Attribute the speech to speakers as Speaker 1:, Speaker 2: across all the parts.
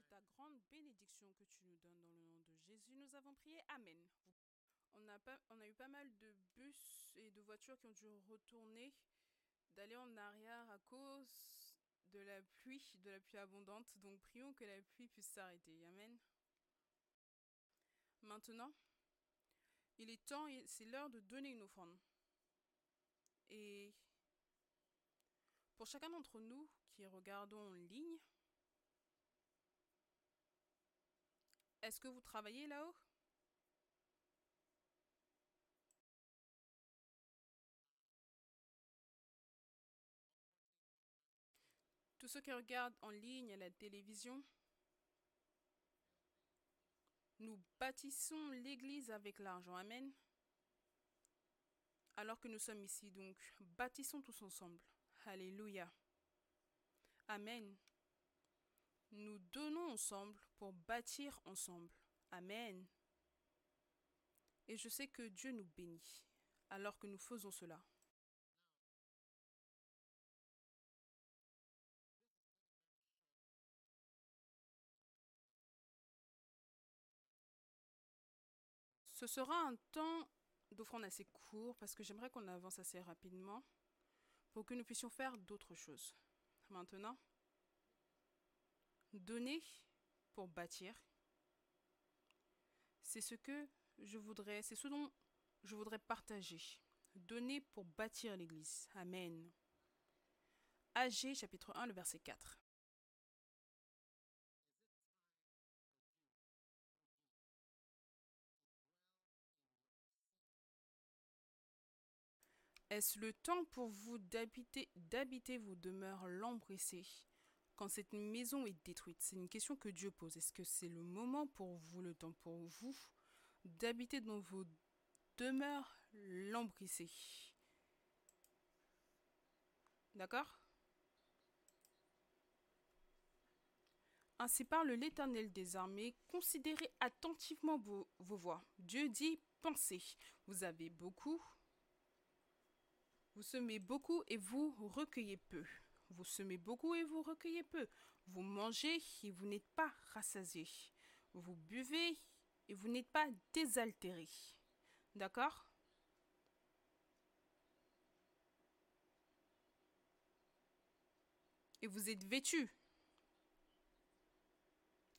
Speaker 1: c'est ta grande bénédiction que tu nous donnes dans le nom de Jésus. Nous avons prié. Amen. On a, pas, on a eu pas mal de bus et de voitures qui ont dû retourner, d'aller en arrière à cause de la pluie, de la pluie abondante. Donc prions que la pluie puisse s'arrêter. Amen. Maintenant, il est temps, c'est l'heure de donner une offrande. Et pour chacun d'entre nous qui regardons en ligne, est-ce que vous travaillez là-haut? Tous ceux qui regardent en ligne à la télévision, nous bâtissons l'Église avec l'argent. Amen. Alors que nous sommes ici, donc, bâtissons tous ensemble. Alléluia. Amen. Nous donnons ensemble pour bâtir ensemble. Amen. Et je sais que Dieu nous bénit alors que nous faisons cela. Ce sera un temps d'offrande assez court parce que j'aimerais qu'on avance assez rapidement pour que nous puissions faire d'autres choses. Maintenant, donner pour bâtir, c'est ce que je voudrais, c'est ce dont je voudrais partager. Donner pour bâtir l'Église. Amen. AG chapitre 1, le verset 4. Est-ce le temps pour vous d'habiter, d'habiter vos demeures lambrissées? Quand cette maison est détruite C'est une question que Dieu pose. Est-ce que c'est le moment pour vous, le temps pour vous, d'habiter dans vos demeures lambrissées D'accord? Ainsi parle l'Éternel des armées. Considérez attentivement vos, vos voix. Dieu dit, pensez. Vous avez beaucoup, vous semez beaucoup et vous recueillez peu. Vous semez beaucoup et vous recueillez peu. Vous mangez et vous n'êtes pas rassasié. Vous buvez et vous n'êtes pas désaltéré. D'accord? Et vous êtes vêtu.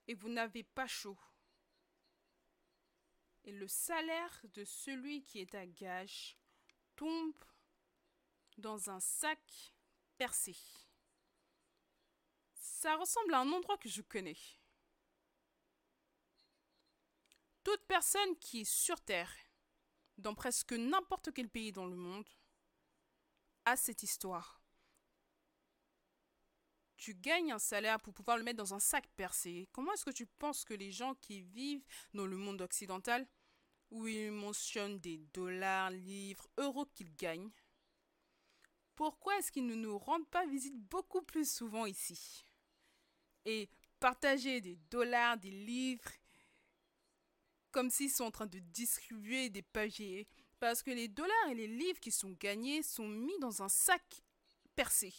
Speaker 1: Et vous n'avez pas chaud. Et le salaire de celui qui est à gage tombe dans un sac Ça ressemble à un endroit que je connais. Toute personne qui est sur Terre, dans presque n'importe quel pays dans le monde, a cette histoire. Tu gagnes un salaire pour pouvoir le mettre dans un sac percé. Comment est-ce que tu penses que les gens qui vivent dans le monde occidental, où ils mentionnent des dollars, livres, euros qu'ils gagnent, pourquoi est-ce qu'ils ne nous rendent pas visite beaucoup plus souvent ici? Et partager des dollars, des livres, comme s'ils sont en train de distribuer des papiers. Parce que les dollars et les livres qui sont gagnés sont mis dans un sac percé.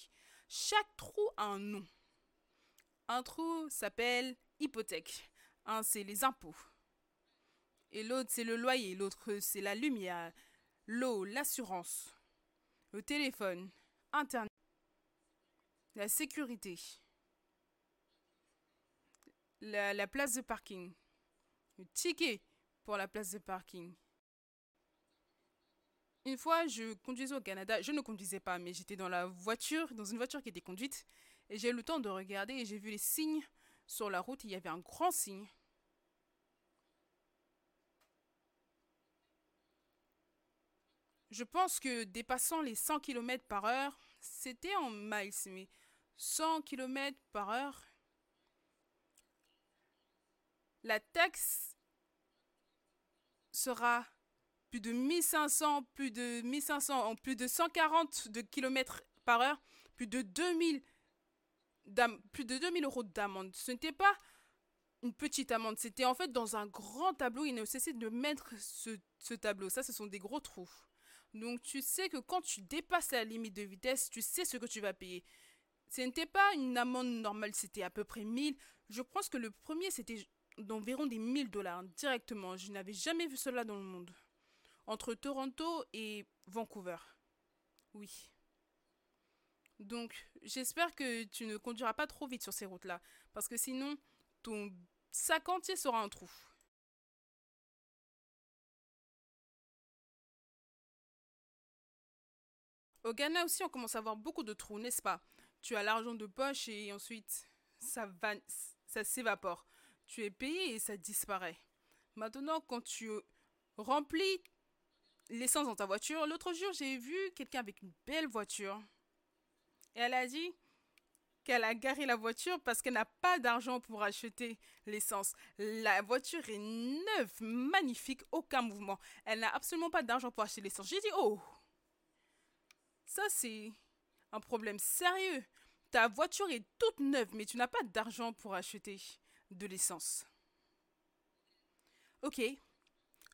Speaker 1: Chaque trou a un nom. Un trou s'appelle hypothèque. Un, c'est les impôts. Et l'autre, c'est le loyer. L'autre, c'est la lumière, l'eau, l'assurance le téléphone, Internet, la sécurité, la, la, place de parking, le ticket pour la place de parking. Une fois, je conduisais au Canada. Je ne conduisais pas, mais j'étais dans la voiture, dans une voiture qui était conduite. Et j'ai eu le temps de regarder et j'ai vu les signes sur la route. Il y avait un grand signe Je pense que dépassant les 100 km par heure, c'était en miles, mais 100 km par heure, la taxe sera plus de 1500, plus de 1500, en plus de 140 de km par heure, plus de 2000, plus de 2000 euros d'amende. Ce n'était pas une petite amende, c'était en fait dans un grand tableau. Il ne cessé de mettre ce tableau. Ça, ce sont des gros trous. Donc tu sais que quand tu dépasses la limite de vitesse, tu sais ce que tu vas payer. Ce n'était pas une amende normale, c'était à peu près 1000. Je pense que le premier, c'était d'environ des 1000 dollars directement. Je n'avais jamais vu cela dans le monde. Entre Toronto et Vancouver. Oui. Donc, j'espère que tu ne conduiras pas trop vite sur ces routes-là. Parce que sinon, ton sac entier sera un trou. Au Ghana aussi, on commence à avoir beaucoup de trous, n'est-ce pas? Tu as l'argent de poche et ensuite, ça, va, ça s'évapore. Tu es payé et ça disparaît. Maintenant, quand tu remplis l'essence dans ta voiture, l'autre jour, j'ai vu quelqu'un avec une belle voiture. Et elle a dit qu'elle a garé la voiture parce qu'elle n'a pas d'argent pour acheter l'essence. La voiture est neuve, magnifique, aucun mouvement. Elle n'a absolument pas d'argent pour acheter l'essence. J'ai dit, oh, ça c'est un problème sérieux. Ta voiture est toute neuve, mais tu n'as pas d'argent pour acheter de l'essence. Ok,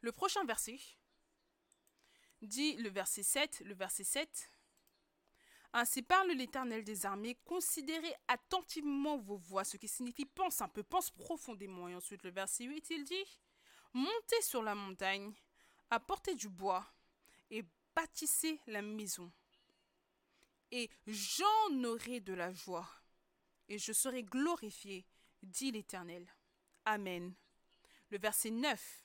Speaker 1: le prochain verset dit le verset 7, le verset 7. Ainsi parle l'Éternel des armées, considérez attentivement vos voix, ce qui signifie pense un peu, pense profondément. Et ensuite le verset 8, il dit, montez sur la montagne, apportez du bois et bâtissez la maison. Et j'en aurai de la joie, et je serai glorifié, dit l'Éternel. Amen. Le verset 9.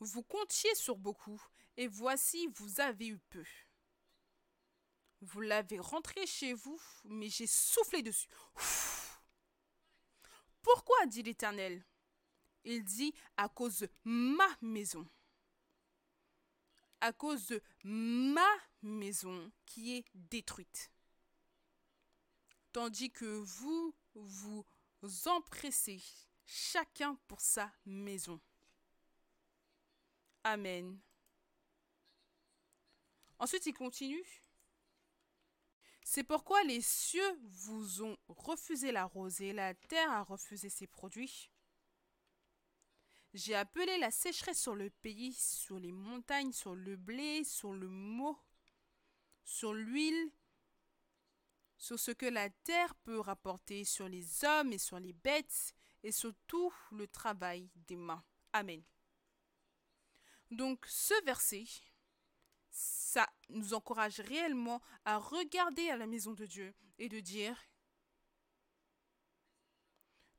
Speaker 1: Vous comptiez sur beaucoup, et voici vous avez eu peu. Vous l'avez rentré chez vous, mais j'ai soufflé dessus. Pourquoi dit l'Éternel? Il dit à cause de ma maison. À cause de ma maison qui est détruite. Tandis que vous vous empressez chacun pour sa maison. Amen. Ensuite, il continue. C'est pourquoi les cieux vous ont refusé la rosée, la terre a refusé ses produits. J'ai appelé la sécheresse sur le pays, sur les montagnes, sur le blé, sur le mot, sur l'huile, sur ce que la terre peut rapporter, sur les hommes et sur les bêtes, et sur tout le travail des mains. Amen. Donc ce verset, ça nous encourage réellement à regarder à la maison de Dieu et de dire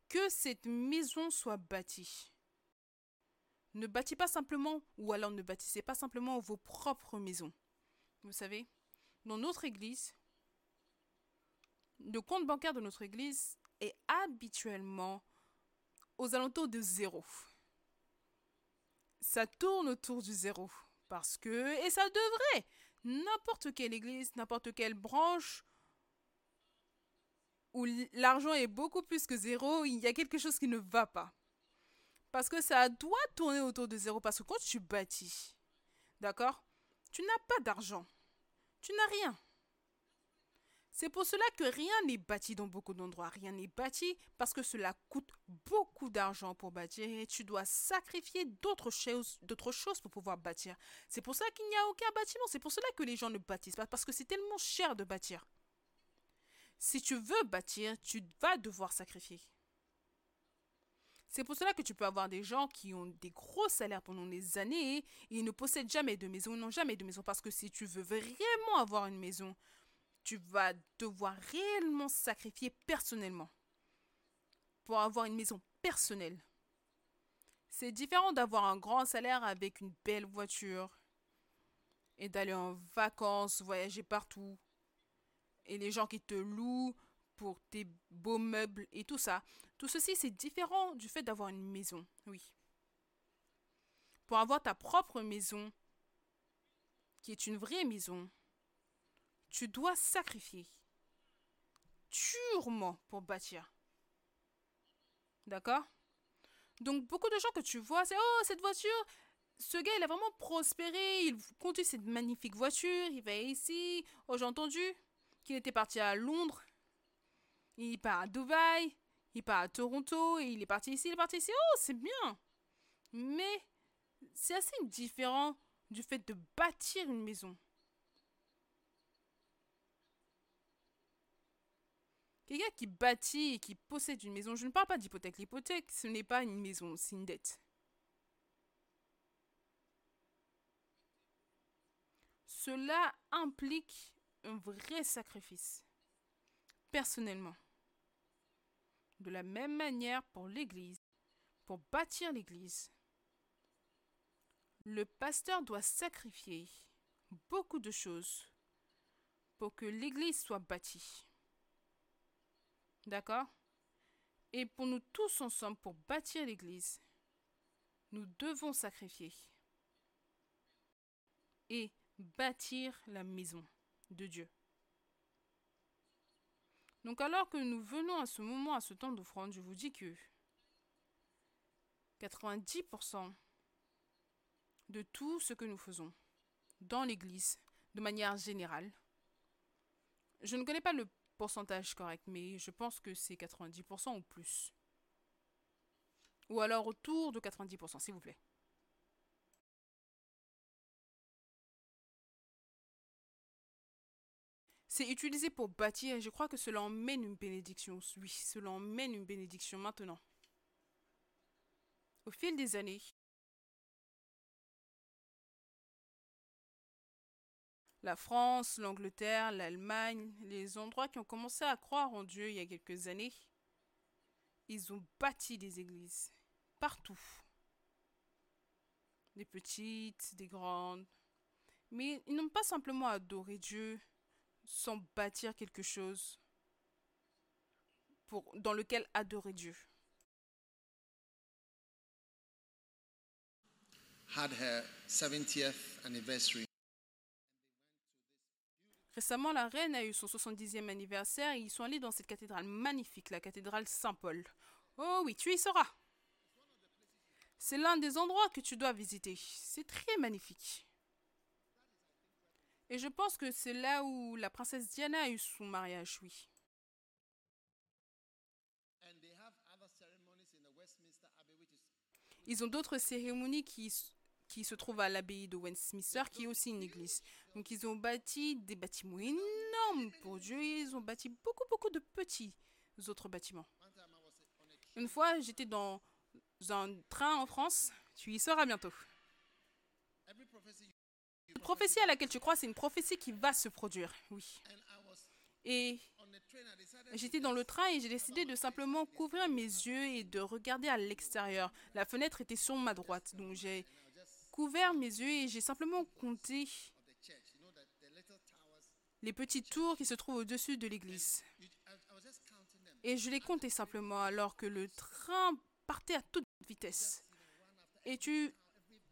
Speaker 1: que cette maison soit bâtie. Ne bâtis pas simplement, ou alors ne bâtissez pas simplement vos propres maisons. Vous savez, dans notre église, le compte bancaire de notre église est habituellement aux alentours de zéro ça tourne autour du zéro. Parce que, et ça devrait, n'importe quelle église, n'importe quelle branche où l'argent est beaucoup plus que zéro, il y a quelque chose qui ne va pas. Parce que ça doit tourner autour de zéro. Parce que quand tu bâtis, d'accord, tu n'as pas d'argent. Tu n'as rien. C'est pour cela que rien n'est bâti dans beaucoup d'endroits. Rien n'est bâti parce que cela coûte beaucoup d'argent pour bâtir et tu dois sacrifier d'autres choses, choses pour pouvoir bâtir. C'est pour ça qu'il n'y a aucun bâtiment. C'est pour cela que les gens ne bâtissent pas parce que c'est tellement cher de bâtir. Si tu veux bâtir, tu vas devoir sacrifier. C'est pour cela que tu peux avoir des gens qui ont des gros salaires pendant des années et ils ne possèdent jamais de maison, ils n'ont jamais de maison parce que si tu veux vraiment avoir une maison, tu vas devoir réellement sacrifier personnellement pour avoir une maison personnelle. C'est différent d'avoir un grand salaire avec une belle voiture et d'aller en vacances, voyager partout. Et les gens qui te louent pour tes beaux meubles et tout ça. Tout ceci, c'est différent du fait d'avoir une maison, oui. Pour avoir ta propre maison, qui est une vraie maison, tu dois sacrifier durement pour bâtir. D'accord? Donc beaucoup de gens que tu vois, c'est oh cette voiture, ce gars il a vraiment prospéré, il conduit cette magnifique voiture, il va ici. Oh j'ai entendu qu'il était parti à Londres, il part à Dubaï, il part à Toronto, il est parti ici, il est parti ici. Oh c'est bien. Mais c'est assez différent du fait de bâtir une maison. Quelqu'un qui bâtit et qui possède une maison, je ne parle pas d'hypothèque. L'hypothèque, ce n'est pas une maison, c'est une dette. Cela implique un vrai sacrifice. Personnellement. De la même manière pour l'Église, pour bâtir l'Église, le pasteur doit sacrifier beaucoup de choses pour que l'Église soit bâtie. D'accord? Et pour nous tous ensemble, pour bâtir l'Église, nous devons sacrifier et bâtir la maison de Dieu. Donc alors que nous venons à ce moment, à ce temps d'offrande, je vous dis que 90% de tout ce que nous faisons dans l'Église, de manière générale, je ne connais pas le pourcentage correct, mais je pense que c'est 90% ou plus. Ou alors autour de 90%, s'il vous plaît. C'est utilisé pour bâtir et je crois que cela emmène une bénédiction. Oui, cela emmène une bénédiction maintenant. Au fil des années, la France, l'Angleterre, l'Allemagne, les endroits qui ont commencé à croire en Dieu il y a quelques années, ils ont bâti des églises partout. Des petites, des grandes. Mais ils n'ont pas simplement adoré Dieu sans bâtir quelque chose pour, dans lequel adorer Dieu.
Speaker 2: Had her 70th anniversary
Speaker 1: Récemment, la reine a eu son 70e anniversaire et ils sont allés dans cette cathédrale magnifique, la cathédrale Saint-Paul. Oh oui, tu y seras. C'est l'un des endroits que tu dois visiter. C'est très magnifique. Et je pense que c'est là où la princesse Diana a eu son mariage, oui. Ils ont d'autres cérémonies qui qui se trouve à l'abbaye de Westminster, qui est aussi une église. Donc ils ont bâti des bâtiments énormes pour Dieu et ils ont bâti beaucoup, beaucoup de petits autres bâtiments. Une fois, j'étais dans un train en France, tu y seras bientôt. Prophétie à laquelle tu crois, c'est une prophétie qui va se produire, oui. Et j'étais dans le train et j'ai décidé de simplement couvrir mes yeux et de regarder à l'extérieur. La fenêtre était sur ma droite, donc j'ai couvert mes yeux et j'ai simplement compté les petites tours qui se trouvent au-dessus de l'église. Et je les comptais simplement alors que le train partait à toute vitesse. Et tu,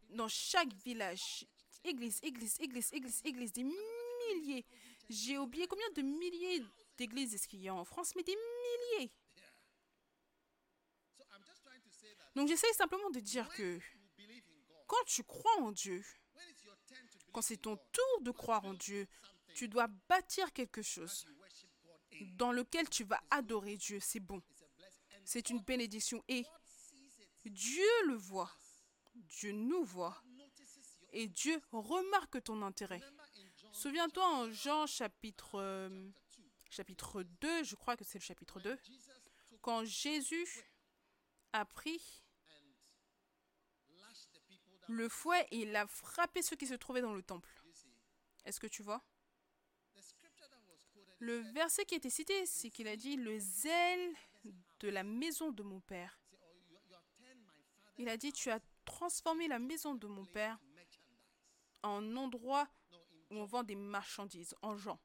Speaker 1: dans chaque village, église, église, église, église, église, des milliers. J'ai oublié combien de milliers d'églises est-ce qu'il y a en France, mais des milliers. Donc j'essaie simplement de dire que quand tu crois en Dieu, quand c'est ton tour de croire en Dieu, tu dois bâtir quelque chose dans lequel tu vas adorer Dieu. C'est bon. C'est une bénédiction. Et Dieu le voit. Dieu nous voit. Et Dieu remarque ton intérêt. Souviens-toi en Jean chapitre, euh, chapitre 2, je crois que c'est le chapitre 2, quand Jésus a pris le fouet et il a frappé ceux qui se trouvaient dans le temple. Est-ce que tu vois? Le verset qui a été cité, c'est qu'il a dit le zèle de la maison de mon père. Il a dit tu as transformé la maison de mon père en endroit où on vend des marchandises, en gens.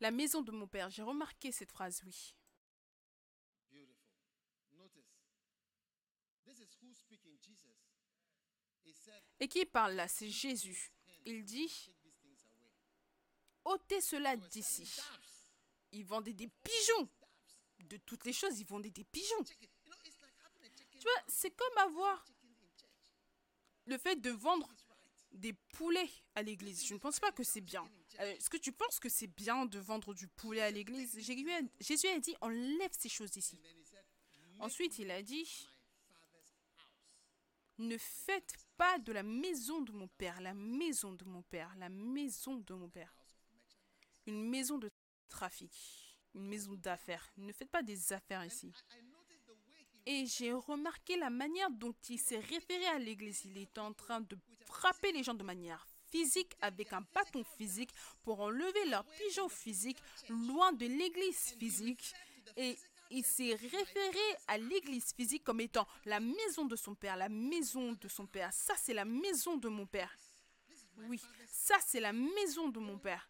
Speaker 1: La maison de mon père, j'ai remarqué cette phrase, oui. Et qui parle là? C'est Jésus. Il dit, ôtez cela d'ici. Ils vendaient des pigeons. De toutes les choses, ils vendaient des pigeons. Tu vois, c'est comme avoir le fait de vendre des poulets à l'église. Je ne pense pas que c'est bien. Euh, est-ce que tu penses que c'est bien de vendre du poulet à l'église? Jésus a dit, enlève ces choses ici. Ensuite, il a dit, Ne faites pas de la maison de mon père, la maison de mon père, la maison de mon père. Une maison de trafic, une maison d'affaires. Ne faites pas des affaires ici. Et j'ai remarqué la manière dont il s'est référé à l'église. Il était en train de frapper les gens de manière physique avec un bâton physique pour enlever leur pigeon physique loin de l'église physique. Et il s'est référé à l'église physique comme étant la maison de son père, la maison de son père. Ça, c'est la maison de mon père. Oui, ça, c'est la maison de mon père.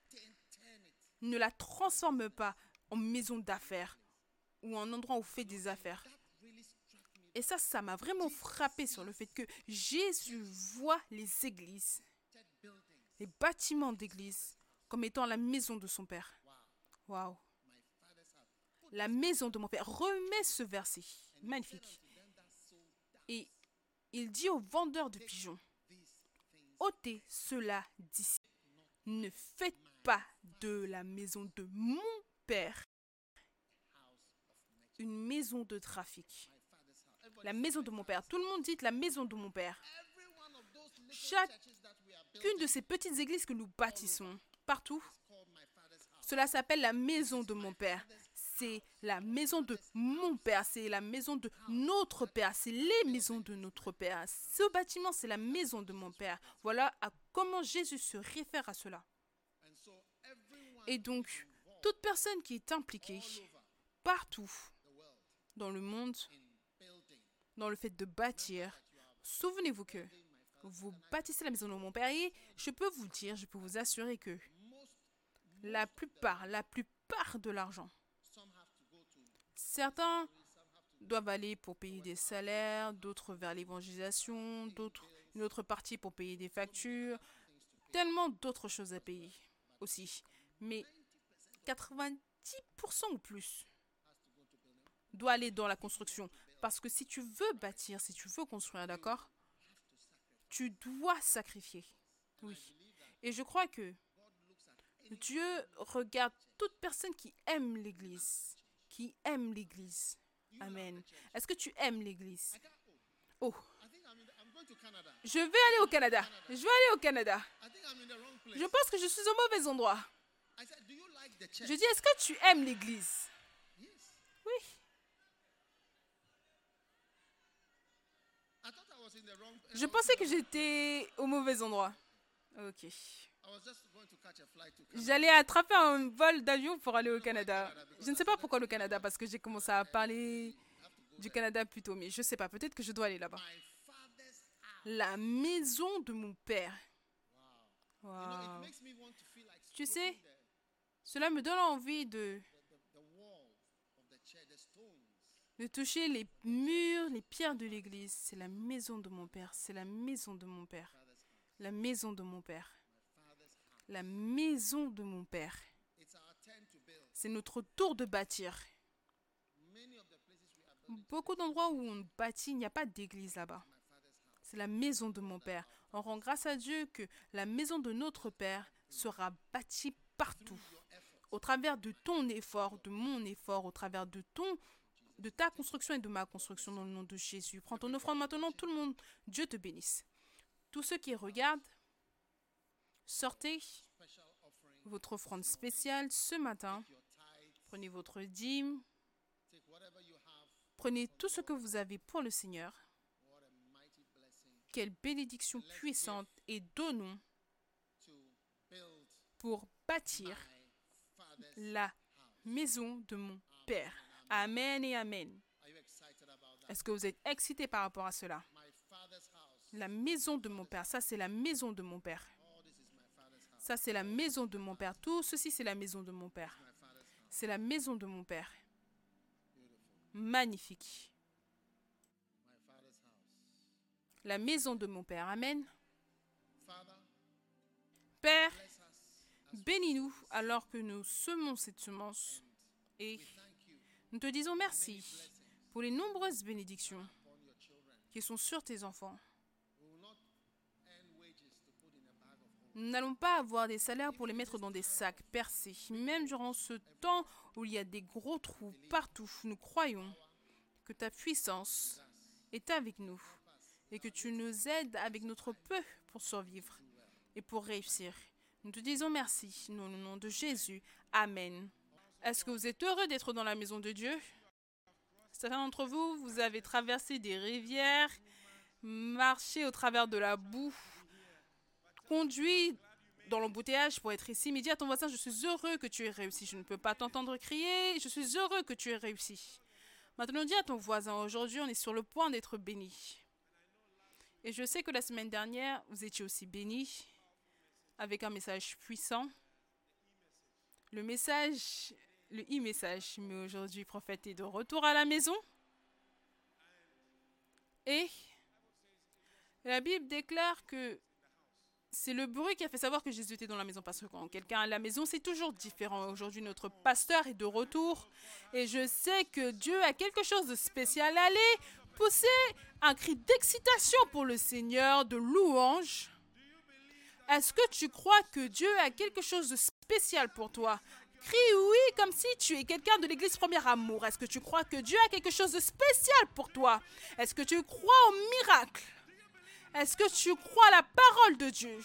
Speaker 1: Ne la transforme pas en maison d'affaires ou en endroit où on fait des affaires. Et ça, ça m'a vraiment frappé sur le fait que Jésus voit les églises, les bâtiments d'église, comme étant la maison de son Père. Waouh! La maison de mon Père. Remets ce verset. Magnifique. Et il dit au vendeur de pigeons, ôtez cela d'ici. Ne faites pas de la maison de mon Père une maison de trafic. La maison de mon Père. Tout le monde dit la maison de mon Père. Chacune de ces petites églises que nous bâtissons, partout, cela s'appelle la maison de mon Père. C'est la maison de mon Père, c'est la maison de notre Père, c'est les maisons de notre Père. Ce bâtiment, c'est la maison de mon Père. Voilà à comment Jésus se réfère à cela. Et donc, toute personne qui est impliquée partout dans le monde, dans le fait de bâtir, souvenez-vous que vous bâtissez la maison de mon Père et je peux vous dire, je peux vous assurer que la plupart, la plupart de l'argent, certains doivent aller pour payer des salaires, d'autres vers l'évangélisation, d'autres une autre partie pour payer des factures, tellement d'autres choses à payer aussi. Mais 90% ou plus doit aller dans la construction. Parce que si tu veux bâtir, si tu veux construire, d'accord Tu dois sacrifier. Oui. Et je crois que Dieu regarde toute personne qui aime l'Église. Qui aime l'Église. Amen. Est-ce que tu aimes l'Église? Oh. Je vais aller au Canada. Je vais aller au Canada. Je pense que je suis au mauvais endroit. Je dis, est-ce que tu aimes l'Église? Oui. Je pensais que j'étais au mauvais endroit. Ok. J'allais attraper un vol d'avion pour aller au Canada. Je ne sais pas pourquoi le Canada, parce que j'ai commencé à parler du Canada plus tôt, mais je ne sais pas, peut-être que je dois aller là-bas. La maison de mon père. Wow. Tu sais, cela me donne envie de, de toucher les murs, les pierres de l'église. C'est la maison de mon père. C'est la maison de mon père. La maison de mon père. La maison de mon père. C'est notre tour de bâtir. Beaucoup d'endroits où on bâtit, il n'y a pas d'église là-bas. C'est la maison de mon Père. On rend grâce à Dieu que la maison de notre Père sera bâtie partout. Au travers de ton effort, de mon effort, au travers de ton de ta construction et de ma construction dans le nom de Jésus. Prends ton offrande maintenant, tout le monde. Dieu te bénisse. Tous ceux qui regardent, sortez votre offrande spéciale ce matin. Prenez votre dîme. Prenez tout ce que vous avez pour le Seigneur. Quelle bénédiction puissante et donnons pour bâtir la maison de mon Père. Amen et Amen. Est-ce que vous êtes excité par rapport à cela? La maison de mon Père, ça c'est la maison de mon Père. Ça c'est la maison de mon Père. Tout ceci c'est la maison de mon Père. C'est la maison de mon Père. Magnifique. La maison de mon Père. Amen. Père, bénis-nous alors que nous semons cette semence et nous te disons merci pour les nombreuses bénédictions qui sont sur tes enfants. Nous n'allons pas avoir des salaires pour les mettre dans des sacs percés. Même durant ce temps où il y a des gros trous partout, nous croyons que ta puissance est avec nous et que tu nous aides avec notre peu pour survivre et pour réussir. Nous te disons merci, dans le nom de Jésus. Amen. Est-ce que vous êtes heureux d'être dans la maison de Dieu? Certains d'entre vous, vous avez traversé des rivières, marché au travers de la boue, conduit dans l'embouteillage pour être ici, mais dis à ton voisin, je suis heureux que tu aies réussi. Je ne peux pas t'entendre crier, je suis heureux que tu aies réussi. Maintenant, dis à ton voisin, aujourd'hui, on est sur le point d'être béni. Et je sais que la semaine dernière, vous étiez aussi béni avec un message puissant. Le message, le e-message, mais aujourd'hui, prophète est de retour à la maison. Et la Bible déclare que c'est le bruit qui a fait savoir que Jésus était dans la maison. Parce que quand quelqu'un est à la maison, c'est toujours différent. Aujourd'hui, notre pasteur est de retour. Et je sais que Dieu a quelque chose de spécial. Allez, poussez un cri d'excitation pour le Seigneur, de louange. Est-ce que tu crois que Dieu a quelque chose de spécial pour toi? Crie oui comme si tu es quelqu'un de l'église Premier Amour. Est-ce que tu crois que Dieu a quelque chose de spécial pour toi? Est-ce que tu crois au miracle? Est-ce que tu crois la parole de Dieu?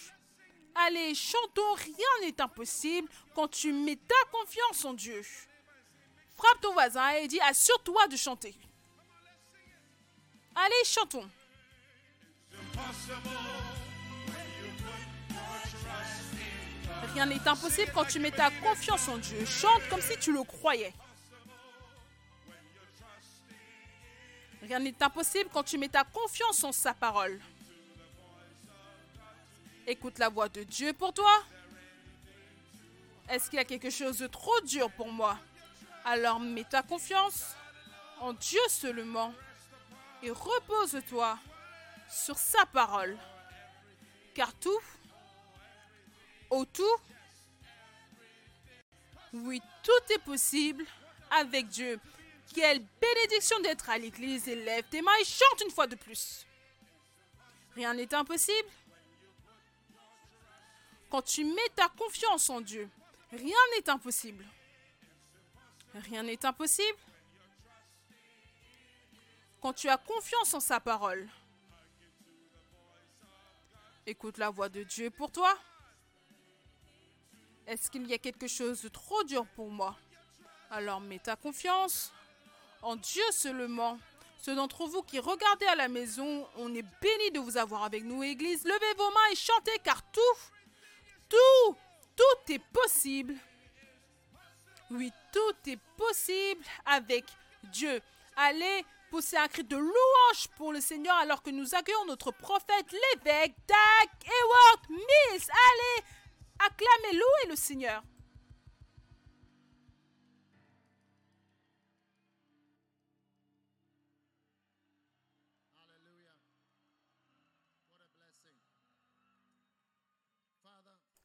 Speaker 1: Allez, chantons, rien n'est impossible quand tu mets ta confiance en Dieu. Frappe ton voisin et dis assure-toi de chanter. Allez, chantons. Rien n'est impossible quand tu mets ta confiance en Dieu. Chante comme si tu le croyais. Rien n'est impossible quand tu mets ta confiance en sa parole. Écoute la voix de Dieu pour toi. Est-ce qu'il y a quelque chose de trop dur pour moi? Alors mets ta confiance en Dieu seulement et repose-toi sur sa parole. Car tout, au tout, oui, tout est possible avec Dieu. Quelle bénédiction d'être à l'église. Élève tes mains et chante une fois de plus. Rien n'est impossible quand tu mets ta confiance en Dieu, rien n'est impossible. Rien n'est impossible. Quand tu as confiance en sa parole, écoute la voix de Dieu pour toi. Est-ce qu'il y a quelque chose de trop dur pour moi? Alors mets ta confiance en Dieu seulement. Ceux d'entre vous qui regardez à la maison, on est béni de vous avoir avec nous, Église. Levez vos mains et chantez car tout tout, tout est possible. Oui, tout est possible avec Dieu. Allez pousser un cri de louange pour le Seigneur alors que nous accueillons notre prophète, l'évêque, Dak, Ewart, Miss. Allez, acclamez, louez le Seigneur.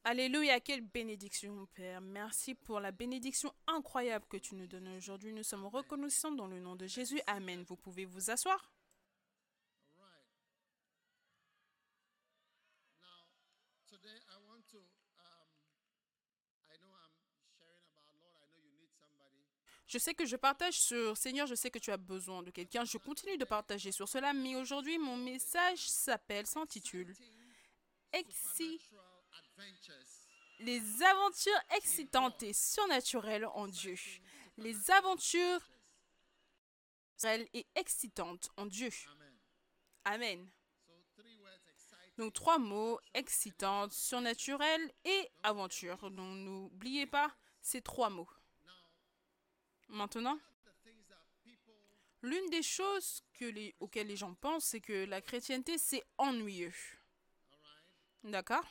Speaker 1: Alléluia, quelle bénédiction, Père. Merci pour la bénédiction incroyable que tu nous donnes aujourd'hui. Nous sommes reconnaissants dans le nom de Jésus. Amen. Vous pouvez vous asseoir. Je sais que je partage sur Seigneur, je sais que tu as besoin de quelqu'un. Je continue de partager sur cela, mais aujourd'hui, mon message s'appelle, s'intitule Exi les aventures excitantes et surnaturelles en Dieu. Les aventures et excitantes en Dieu. Amen. Donc trois mots, excitantes, surnaturelles et aventure. Donc n'oubliez pas ces trois mots. Maintenant, l'une des choses que les, auxquelles les gens pensent, c'est que la chrétienté, c'est ennuyeux. D'accord?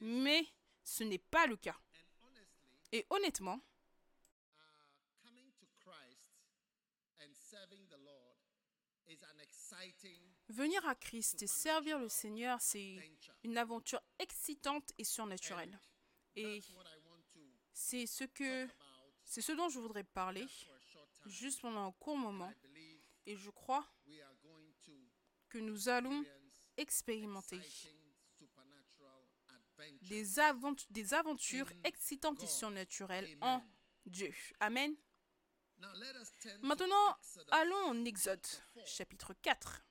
Speaker 1: Mais ce n'est pas le cas. Et honnêtement, venir à Christ et servir le Seigneur, c'est une aventure excitante et surnaturelle. Et c'est ce que c'est ce dont je voudrais parler juste pendant un court moment. Et je crois que nous allons expérimenter des, aventures, des aventures excitantes et surnaturelles en Dieu. Amen. Maintenant, allons en Exode, chapitre 4.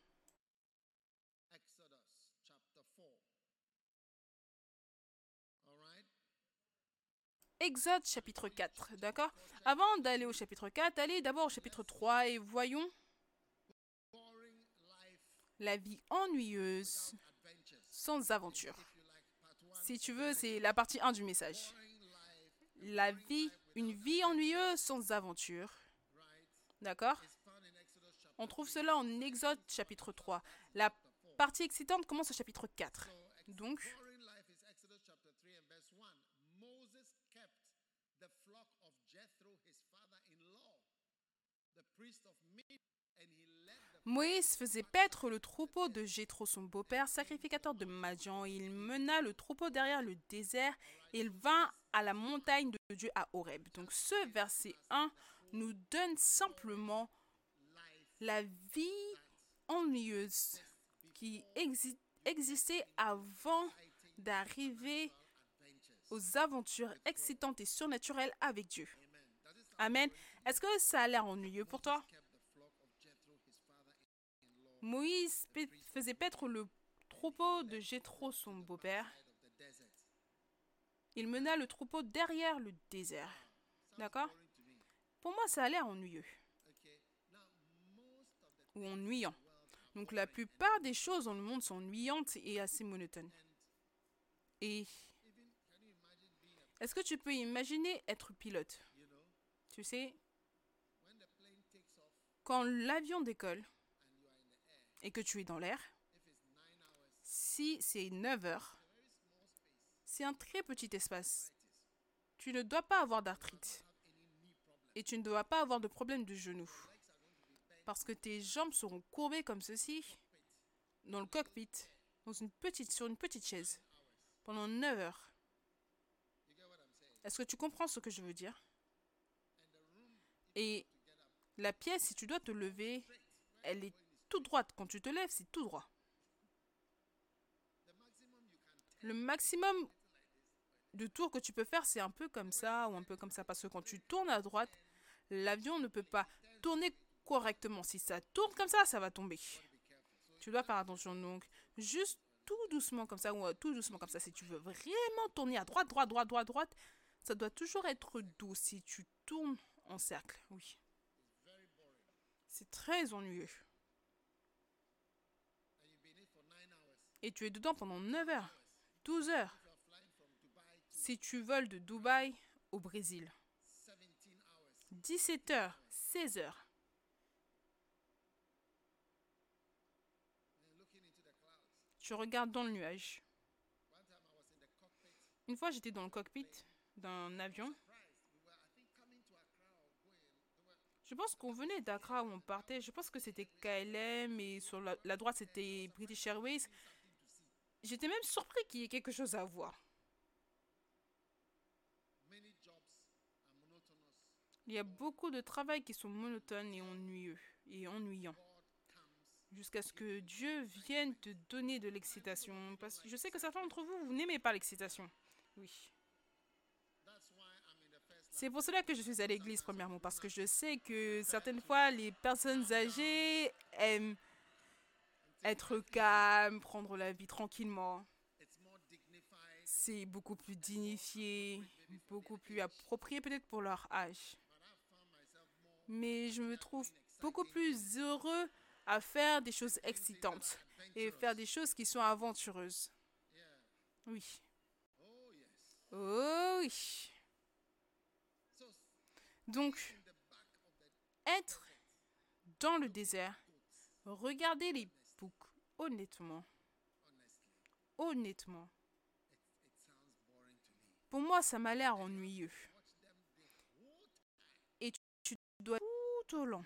Speaker 1: Exode chapitre 4, d'accord? Avant d'aller au chapitre 4, allez d'abord au chapitre 3 et voyons la vie ennuyeuse sans aventure. Si tu veux, c'est la partie 1 du message. La vie, une vie ennuyeuse sans aventure, d'accord? On trouve cela en Exode chapitre 3. La partie excitante commence au chapitre 4. Donc,
Speaker 2: Boring life is Exodus chapter 3 and verse 1. Moses kept the flock of Jethro, his father-in-law, the priest of Midian, and he led the
Speaker 1: Moïse faisait paître le troupeau de Jéthro, son beau-père, sacrificateur de Madian. Il mena le troupeau derrière le désert et il vint à la montagne de Dieu à Horeb. Donc ce verset 1 nous donne simplement la vie ennuyeuse qui exi- existait avant d'arriver aux aventures excitantes et surnaturelles avec Dieu. Amen. Est-ce que ça a l'air ennuyeux pour toi? Moïse faisait paître le troupeau de Jéthro, son beau-père. Il mena le troupeau derrière le désert. D'accord? Pour moi, ça a l'air ennuyeux ou ennuyant. Donc la plupart des choses dans le monde sont ennuyantes et assez monotones. Et est-ce que tu peux imaginer être pilote? Tu sais, quand l'avion décolle
Speaker 2: and you are in the air,
Speaker 1: et que tu es dans l'air, si c'est 9 heures, c'est un très petit espace. Tu ne dois pas avoir d'arthrite et tu ne dois pas avoir de problème de
Speaker 2: bent
Speaker 1: Parce que tes jambes seront courbées comme ceci dans le cockpit, sur une petite chaise, pendant 9 heures. Est-ce que tu comprends ce que je veux dire? Et la pièce, si tu dois te lever, elle est toute droite. Quand tu te lèves, c'est tout droit. Le maximum de tours que tu peux faire, c'est un peu comme ça ou un peu comme ça. Parce que quand tu tournes à droite, l'avion ne peut pas tourner correctement. Si ça tourne comme ça, ça va tomber. Tu dois faire attention. Donc, juste tout doucement comme ça ou euh, tout doucement comme ça. Si tu veux vraiment tourner à droite, droite, droite, droite, droite, ça doit toujours être doux. Si tu tournes en cercle, oui. C'est très ennuyeux.
Speaker 2: and you've been in for nine hours.
Speaker 1: Et tu es dedans pendant 9 heures, 12 heures. Si tu voles de Dubaï au Brésil,
Speaker 2: 17 hours.
Speaker 1: 17 heures, 16 heures. Tu regardes dans le nuage. Une fois, j'étais dans le cockpit d'un avion. Je pense qu'on venait d'Accra où on partait. Je pense que c'était KLM et sur la, la droite, c'était British Airways. J'étais même surpris qu'il y ait quelque chose à voir. Il y a beaucoup de travail qui sont monotones et ennuyeux et ennuyants. Jusqu'à ce que Dieu vienne te donner de l'excitation. Parce que je sais que certains d'entre vous, vous n'aimez pas l'excitation. Oui.
Speaker 2: That's why I'm in the first
Speaker 1: C'est pour cela que je suis à l'église, premièrement, parce que je sais que certaines fois, les personnes âgées aiment être calmes, prendre la vie tranquillement. C'est beaucoup plus dignifié, beaucoup plus approprié peut-être pour leur âge. Mais je me trouve beaucoup plus heureux à faire des choses excitantes et faire des choses qui sont aventureuses. Oui.
Speaker 2: Oh
Speaker 1: oui. Donc, être dans le désert, regarder les honnêtement, honnêtement, pour moi, ça m'a l'air ennuyeux. Et tu, tu dois tout au long,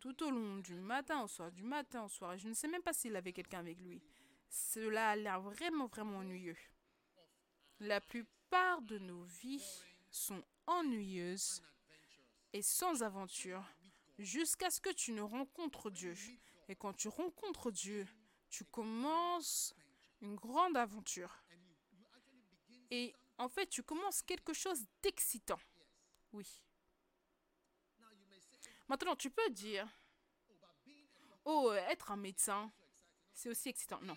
Speaker 1: tout au long, du matin au soir, du matin au soir, et je ne sais même pas s'il avait quelqu'un avec lui. Cela a l'air vraiment, vraiment ennuyeux. La plupart de nos vies sont ennuyeuses et sans aventure jusqu'à ce que tu ne rencontres Dieu. Et quand tu rencontres Dieu, tu commences une grande aventure. Et en fait, tu commences quelque chose d'excitant. Oui. Maintenant, tu peux dire,
Speaker 2: oh,
Speaker 1: être un médecin, c'est aussi excitant. Non.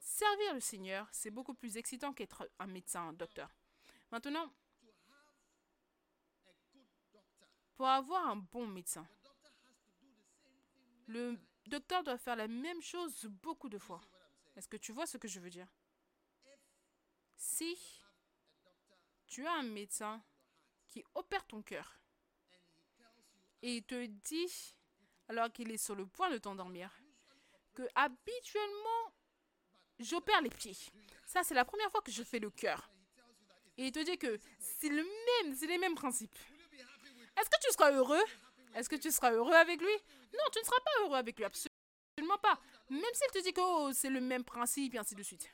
Speaker 1: Servir le Seigneur, c'est beaucoup plus excitant qu'être un médecin, un docteur. Maintenant, pour avoir un bon médecin, le docteur doit faire la même chose beaucoup de fois. Est-ce que tu vois ce que je veux dire? Si tu as un médecin qui opère ton cœur et il te dit, alors qu'il est sur le point de t'endormir, que habituellement, j'opère les pieds. Ça, c'est la première fois que je fais le cœur. Et il te dit que c'est le même, c'est les mêmes principes. Est-ce que tu seras heureux? Est-ce que tu seras heureux avec lui? Non, tu ne seras pas heureux avec lui, absolument pas. Même s'il te dit que oh, c'est le même principe et ainsi de suite.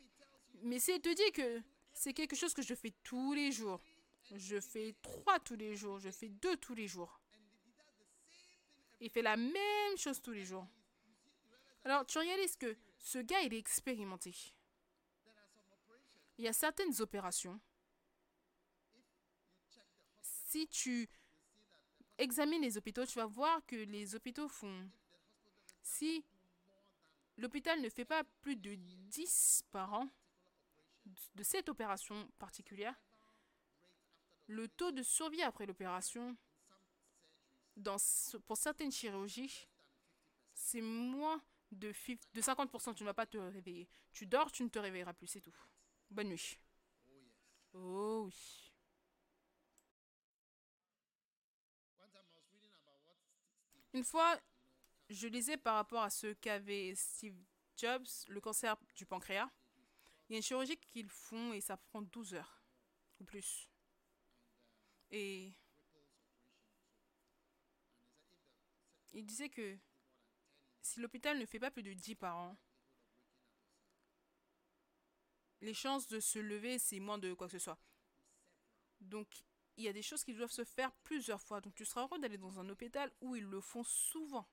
Speaker 1: Mais s'il te dit que c'est quelque chose que je fais tous les jours, je fais trois tous les jours, je fais deux tous les jours. Il fait la même chose tous les jours. Alors tu réalises que ce gars, il est expérimenté. Il y a certaines opérations. Si tu examines les hôpitaux, tu vas voir que les hôpitaux font... Si l'hôpital ne fait pas plus de 10 par an de cette opération particulière, le taux de survie après l'opération, pour certaines chirurgies, c'est moins de, fif- de 50%. Tu ne vas pas te réveiller. Tu dors, tu ne te réveilleras plus, c'est tout. Bonne nuit. Oh oui. Une fois, je lisais par rapport à ce qu'avait Steve Jobs, le cancer du pancréas. Il y a une chirurgie qu'ils font et ça prend 12 heures ou plus. Et il disait que si l'hôpital ne fait pas plus de 10 par an, les chances de se lever, c'est moins de quoi que ce soit. Donc, il y a des choses qui doivent se faire plusieurs fois. Donc, tu seras heureux d'aller dans un hôpital où ils le font souvent.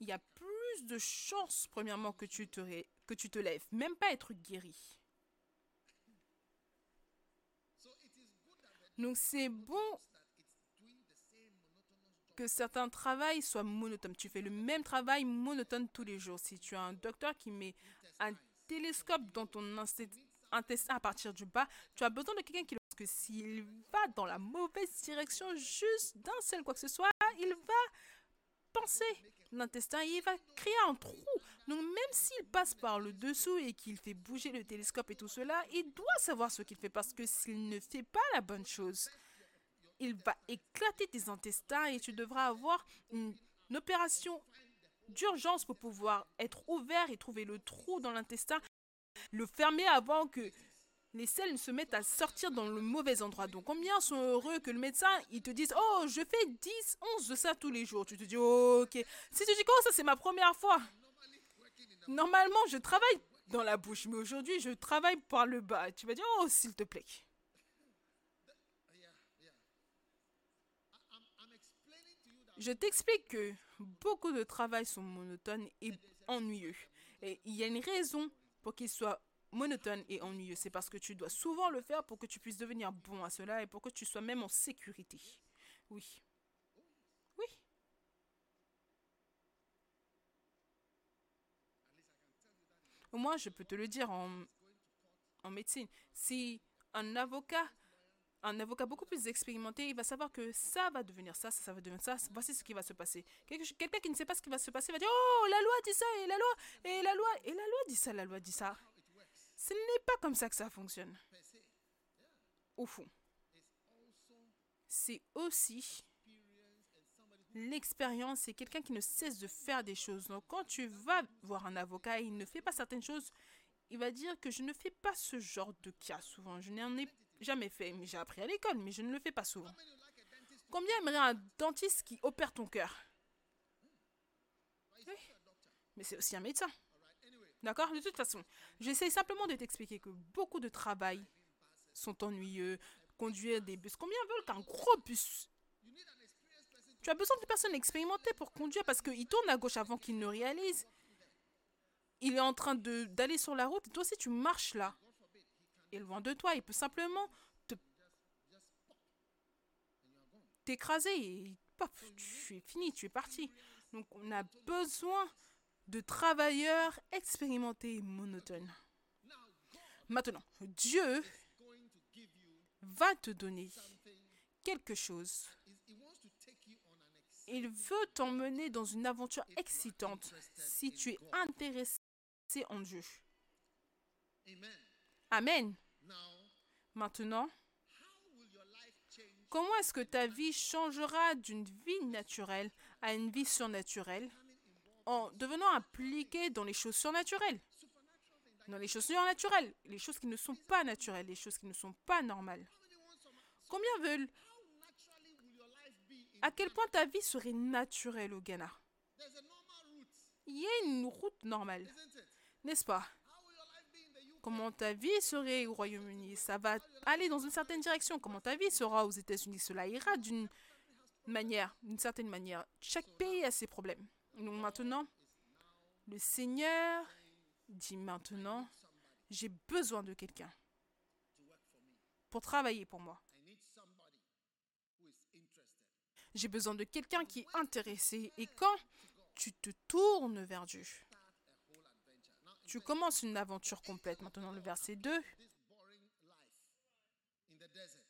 Speaker 1: Il y a plus de chances, premièrement, que tu te, ré- que tu te lèves. Même pas être guéri. Donc, c'est bon que certains travails soient monotones. Tu fais le même travail monotone tous les jours. Si tu as un docteur qui met un télescope dans ton intestin à partir du bas, tu as besoin de quelqu'un qui... Que s'il va dans la mauvaise direction juste d'un seul quoi que ce soit, il va penser l'intestin et il va créer un trou. Donc même s'il passe par le dessous et qu'il fait bouger le télescope et tout cela, il doit savoir ce qu'il fait parce que s'il ne fait pas la bonne chose, il va éclater tes intestins et tu devras avoir une, une opération d'urgence pour pouvoir être ouvert et trouver le trou dans l'intestin, le fermer avant que les selles se mettent à sortir dans le mauvais endroit. Donc combien sont heureux que le médecin, il te dise, oh, je fais 10, 11 de ça tous les jours. Tu te dis, ok. Si tu dis, oh, ça c'est ma première fois? Normalement, je travaille dans la bouche, mais aujourd'hui, je travaille par le bas. Tu vas dire, oh, s'il te plaît. Je t'explique que beaucoup de travail sont monotones et ennuyeux. Et il y a une raison pour qu'ils soient monotones et ennuyeux. C'est parce que tu dois souvent le faire pour que tu puisses devenir bon à cela et pour que tu sois même en sécurité. Oui. Oui. Moins, je peux te le dire en, en médecine. Si un avocat, un avocat beaucoup plus expérimenté, il va savoir que ça va devenir ça, ça, ça va devenir ça, voici ce qui va se passer. Quelqu'un qui ne sait pas ce qui va se passer va dire Oh, la loi dit ça, et la loi, et la loi, et la loi dit ça, la loi dit ça. Ce n'est pas comme ça que ça fonctionne. Au fond, c'est aussi l'expérience, c'est quelqu'un qui ne cesse de faire des choses. Donc quand tu vas voir un avocat et il ne fait pas certaines choses, il va dire que je ne fais pas ce genre de cas souvent. Je n'en ai jamais fait, mais j'ai appris à l'école, mais je ne le fais pas souvent. Combien aimerait un dentiste qui opère ton cœur?
Speaker 2: Doctor.
Speaker 1: Mais c'est aussi un médecin. D'accord? De toute façon, j'essaie simplement de t'expliquer que beaucoup de travail sont ennuyeux. Conduire des bus. Combien veulent qu'un gros bus? Tu as besoin de personnes expérimentées pour conduire parce qu'il tourne à gauche avant qu'il ne réalise. Il est en train d'aller sur la route toi aussi tu marches là. Et loin de toi, il peut simplement te t'écraser et pop, tu es fini, tu es parti. Donc on a besoin de travailleurs expérimentés et monotones. Maintenant, Dieu va te donner quelque chose. Il veut t'emmener dans une aventure excitante si tu es intéressé en Dieu.
Speaker 2: Amen.
Speaker 1: Maintenant, comment est-ce que ta vie changera d'une vie naturelle à une vie surnaturelle? En devenant impliqué dans les choses surnaturelles Dans les choses surnaturelles, les choses qui ne sont pas naturelles, les choses qui ne sont pas normales. Combien veulent À quel point ta vie serait naturelle au Ghana Il y a une route normale, n'est-ce pas? Comment ta vie serait au Royaume-Uni? Ça va aller dans une certaine direction. Comment ta vie sera aux États-Unis? Cela ira d'une manière, d'une certaine manière. Chaque pays a ses problèmes. Donc maintenant, le Seigneur dit maintenant, j'ai besoin de quelqu'un pour travailler pour moi. J'ai besoin de quelqu'un qui est intéressé. Et quand tu te tournes vers Dieu, tu commences une aventure complète. Maintenant, le verset 2.
Speaker 2: this boring life in the desert.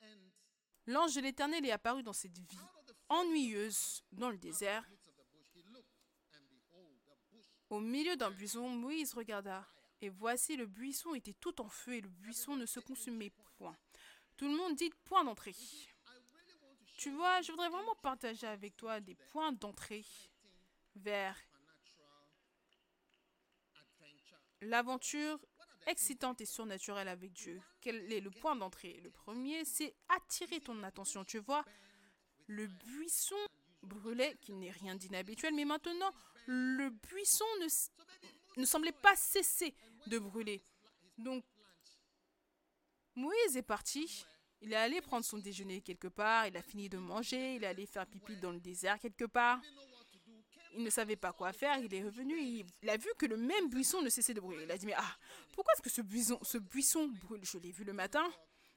Speaker 2: And
Speaker 1: L'ange de l'Éternel est apparu dans cette vie ennuyeuse dans le désert. Au milieu d'un buisson, Moïse regarda, et voici le buisson était tout en feu et le buisson ne se consumait point. Tout le monde dit point d'entrée. Tu vois, je voudrais vraiment partager avec toi des points d'entrée vers l'aventure excitante et surnaturelle avec Dieu. Quel est le point d'entrée? Le premier, c'est attirer ton attention. Tu vois, le buisson brûlait, qui n'est rien d'inhabituel, mais maintenant, le buisson ne, semblait pas cesser de brûler. Donc, Moïse est parti. Il est allé prendre son déjeuner quelque part. Il a fini de manger. Il est allé faire pipi dans le désert quelque part. Il ne savait pas quoi faire. Il est revenu. Il, il a vu que le même buisson ne cessait de brûler. Il a dit Mais ah, pourquoi est-ce que ce buisson, ce buisson brûle? Je l'ai vu le matin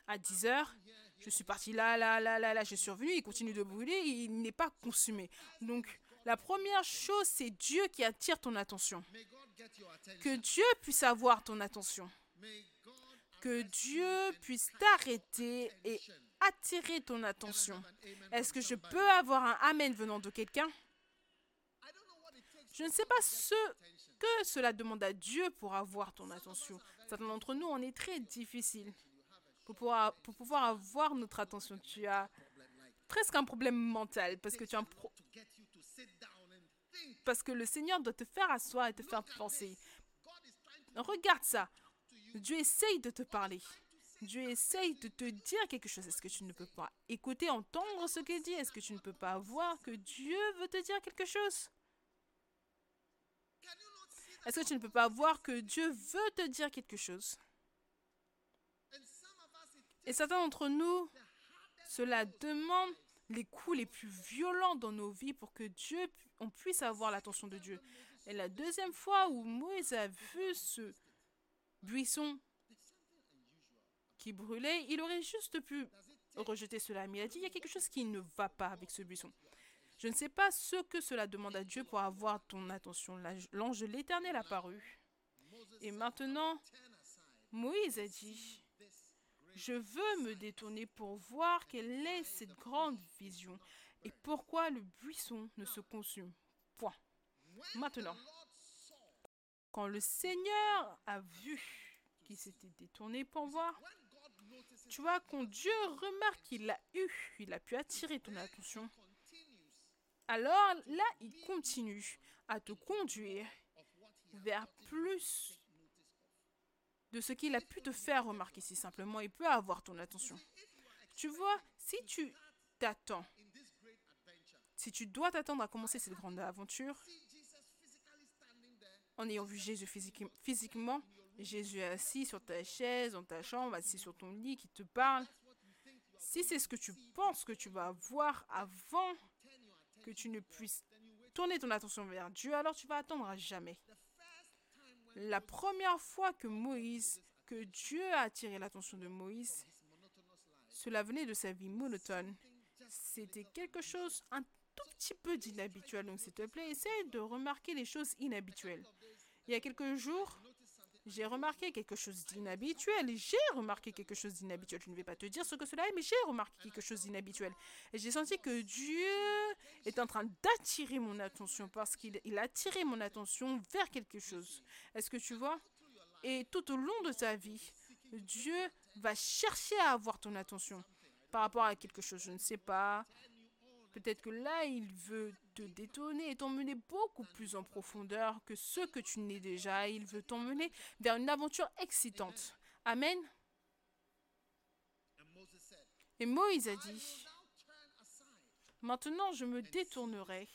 Speaker 1: à 10 heures. Je suis parti là, là, là, là, là. Je suis revenu. Il continue de brûler. Il n'est pas consumé. Donc, la première chose, c'est Dieu qui attire ton attention. Que Dieu puisse avoir ton attention. Que Dieu puisse t'arrêter et attirer ton attention. Est-ce que je peux avoir un Amen venant de quelqu'un? Je ne sais pas ce que cela demande à Dieu pour avoir ton attention. Certains d'entre nous, on est très difficile pour pouvoir, avoir notre attention. Tu as presque un problème mental parce que tu as un parce que le Seigneur doit te faire asseoir et te faire penser. Regarde ça. Dieu essaye de te parler. Dieu essaye de te dire quelque chose. Est-ce que tu ne peux pas écouter, entendre ce qu'il dit? Est-ce que tu ne peux pas voir que Dieu veut te dire quelque chose? Est-ce que tu ne peux pas voir que Dieu veut te dire quelque chose
Speaker 2: And some of us, it
Speaker 1: Et certains d'entre nous, cela demande les coups les plus violents dans nos vies pour que Dieu, on puisse avoir l'attention de Dieu. Et la deuxième fois où Moïse a vu ce buisson qui brûlait, il aurait juste pu rejeter cela. Mais il a dit, il y a quelque chose qui ne va pas avec ce buisson. Je ne sais pas ce que cela demande à Dieu pour avoir ton attention. La- L'ange de l'Éternel apparu. Et maintenant, Moïse a dit, je veux me détourner pour voir quelle est cette grande vision et pourquoi le buisson ne se consume point. Maintenant, quand le Seigneur a vu qu'il s'était détourné pour voir, tu vois, quand Dieu remarque qu'il a eu, il a pu attirer ton attention, alors là, il continue à te conduire vers plus de ce qu'il a pu te faire remarquer si simplement il peut avoir ton attention. Tu vois, si tu t'attends, si tu dois t'attendre à commencer cette grande aventure, en ayant vu Jésus physique- physiquement, Jésus est assis sur ta chaise, dans ta chambre, assis sur ton lit, qui te parle. Si c'est ce que tu penses que tu vas voir avant que tu ne puisses tourner ton attention vers Dieu, alors tu vas attendre à jamais. La première fois que Moïse, que Dieu a attiré l'attention de Moïse, cela venait de sa vie monotone. C'était quelque chose un tout petit peu d'inhabituel. Donc s'il te plaît, essaye de remarquer les choses inhabituelles. Il y a quelques jours, j'ai remarqué quelque chose d'inhabituel. J'ai remarqué quelque chose d'inhabituel. Je ne vais pas te dire ce que cela est, mais j'ai remarqué quelque chose d'inhabituel. Et j'ai senti que Dieu est en train d'attirer mon attention parce qu'il il a attiré mon attention vers quelque chose. Est-ce que tu vois? Et tout au long de ta vie, Dieu va chercher à avoir ton attention par rapport à quelque chose, je ne sais pas. Peut-être que là, il veut te détonner et t'emmener beaucoup plus en profondeur que ce que tu n'es déjà. Il veut t'emmener vers une aventure excitante. Amen. Et Moïse a dit, maintenant je me détournerai.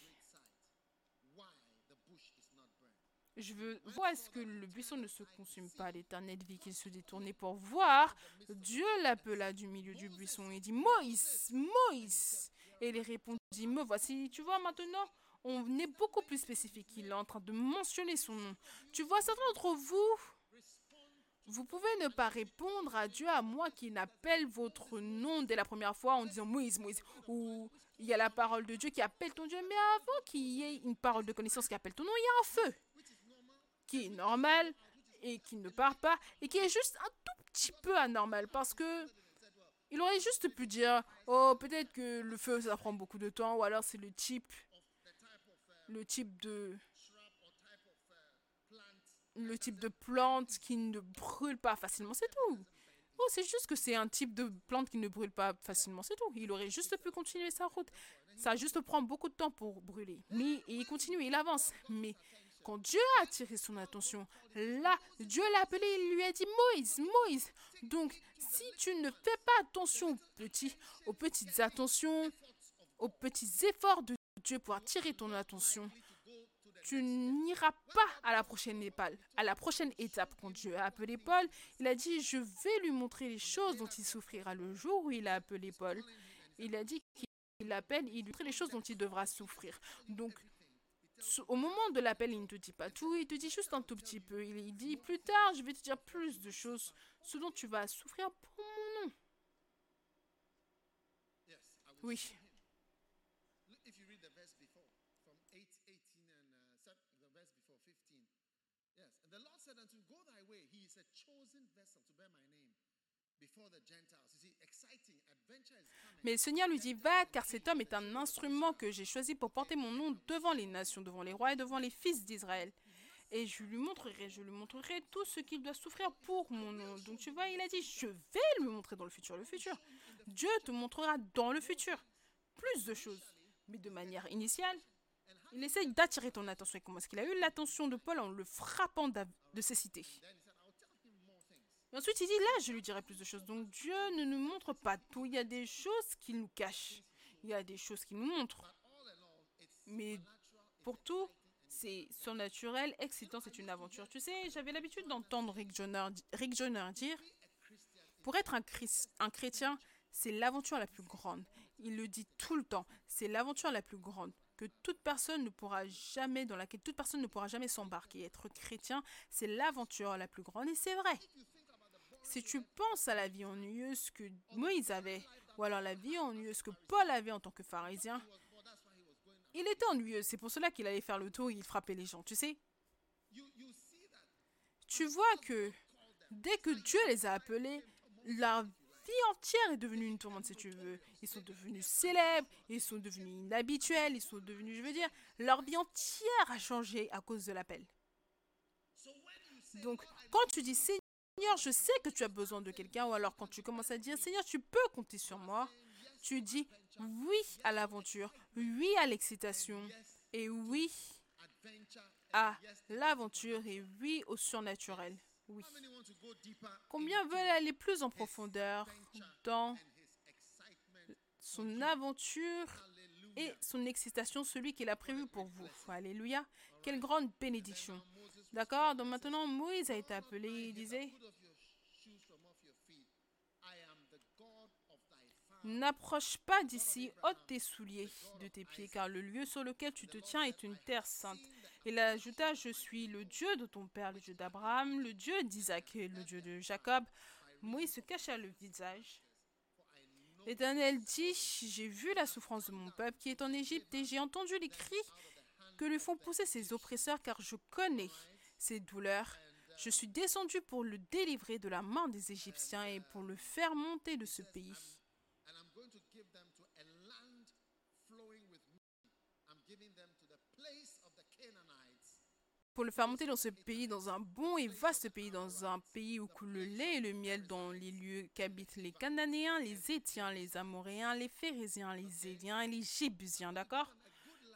Speaker 1: Je veux voir est-ce que le buisson ne se consume pas. L'Éternel vit qu'il se détournait pour voir. Dieu l'appela du milieu du buisson et dit Moïse, Moïse. Et il répondit Me voici. Tu vois maintenant, on est beaucoup plus spécifique. Il est en train de mentionner son nom. Tu vois, certains d'entre vous, vous pouvez ne pas répondre à Dieu à moi qui n'appelle votre nom dès la première fois en disant Moïse, Moïse. Ou il y a la parole de Dieu qui appelle ton Dieu. Mais avant qu'il y ait une parole de connaissance qui appelle ton nom, il y a un feu qui est normal et qui ne part pas et qui est juste un tout petit peu anormal parce que il aurait juste pu dire oh peut-être que le feu ça prend beaucoup de temps ou alors c'est le type le type de le type de plante qui ne brûle pas facilement c'est tout. Oh c'est juste que c'est un type de plante qui ne brûle pas facilement c'est tout. Il aurait juste pu continuer sa route. Ça juste prend beaucoup de temps pour brûler. Mais il continue il avance. Mais quand Dieu a attiré son attention, là, Dieu l'a appelé il lui a dit Moïse, Moïse. Donc, si tu ne fais pas attention aux aux petites attentions, aux petits efforts de Dieu pour attirer ton attention, tu n'iras pas à la prochaine épaule, à la prochaine étape. Quand Dieu a appelé Paul, il a dit Je vais lui montrer les choses dont il souffrira le jour où il a appelé Paul. Il a dit qu'il l'appelle, il lui les choses dont il devra souffrir. Donc, au moment de l'appel, il ne te dit pas tout, il te dit juste un tout petit peu. Il dit plus tard, je vais te dire plus de choses, ce dont tu vas souffrir pour mon nom. Oui. Mais le Seigneur lui dit Va, car cet homme est un instrument que j'ai choisi pour porter mon nom devant les nations, devant les rois et devant les fils d'Israël. Et je lui montrerai, je lui montrerai tout ce qu'il doit souffrir pour mon nom. Donc tu vois, il a dit Je vais lui montrer dans le futur, le futur. Dieu te montrera dans le futur plus de choses. Mais de manière initiale, il essaye d'attirer ton attention. Et comment est-ce qu'il a eu l'attention de Paul en le frappant de cécité Et ensuite, il dit, là, je lui dirai plus de choses. Donc, Dieu ne nous montre pas tout. Il y a des choses qu'il nous cache. Il y a des choses qu'il nous montre. Mais pour tout, c'est surnaturel, excitant, c'est une aventure. Tu sais, j'avais l'habitude d'entendre Rick Joyner, Rick dire, pour être un, un chrétien, c'est l'aventure la plus grande. Il le dit tout le temps, c'est l'aventure la plus grande que toute personne ne pourra jamais, dans laquelle toute personne ne pourra jamais s'embarquer. Être chrétien, c'est l'aventure la plus grande et c'est vrai. Si tu penses à la vie ennuyeuse que Moïse avait, ou alors la vie ennuyeuse que Paul avait en tant que pharisien, il était ennuyeux. C'est pour cela qu'il allait faire le tour et il frappait les gens, tu sais. Tu vois que dès que Dieu les a appelés, leur vie entière est devenue une tourmente, si tu veux. Ils sont devenus célèbres, ils sont devenus inhabituels, ils sont devenus, je veux dire, leur vie entière a changé à cause de l'appel. Donc, quand tu dis Seigneur, je sais que tu as besoin de quelqu'un, ou alors quand tu commences à dire Seigneur, tu peux compter sur moi, tu dis oui à l'aventure, oui à l'excitation, et oui à l'aventure, et oui au surnaturel. Oui. Combien veulent aller plus en profondeur dans son aventure et son excitation, celui qu'il a prévu pour vous? Alléluia. Quelle grande bénédiction. D'accord Donc maintenant, Moïse a été appelé, il disait. N'approche pas d'ici, ôte tes souliers de tes pieds, car le lieu sur lequel tu te tiens est une terre sainte. Il ajouta, je suis le Dieu de ton père, le Dieu d'Abraham, le Dieu d'Isaac et le Dieu de Jacob. Moïse se cacha le visage. L'Éternel dit, j'ai vu la souffrance de mon peuple qui est en Égypte et j'ai entendu les cris que lui font pousser ses oppresseurs, car je connais ses douleurs. Je suis descendu pour le délivrer de la main des Égyptiens et pour le faire monter de ce pays. Pour le faire monter dans ce pays, dans un bon et vaste pays, dans un pays où coule le lait et le miel, dans les lieux qu'habitent les Cananéens, les Étiens, les Amoréens, les Phérésiens, les Éliens et les Jébusiens, d'accord?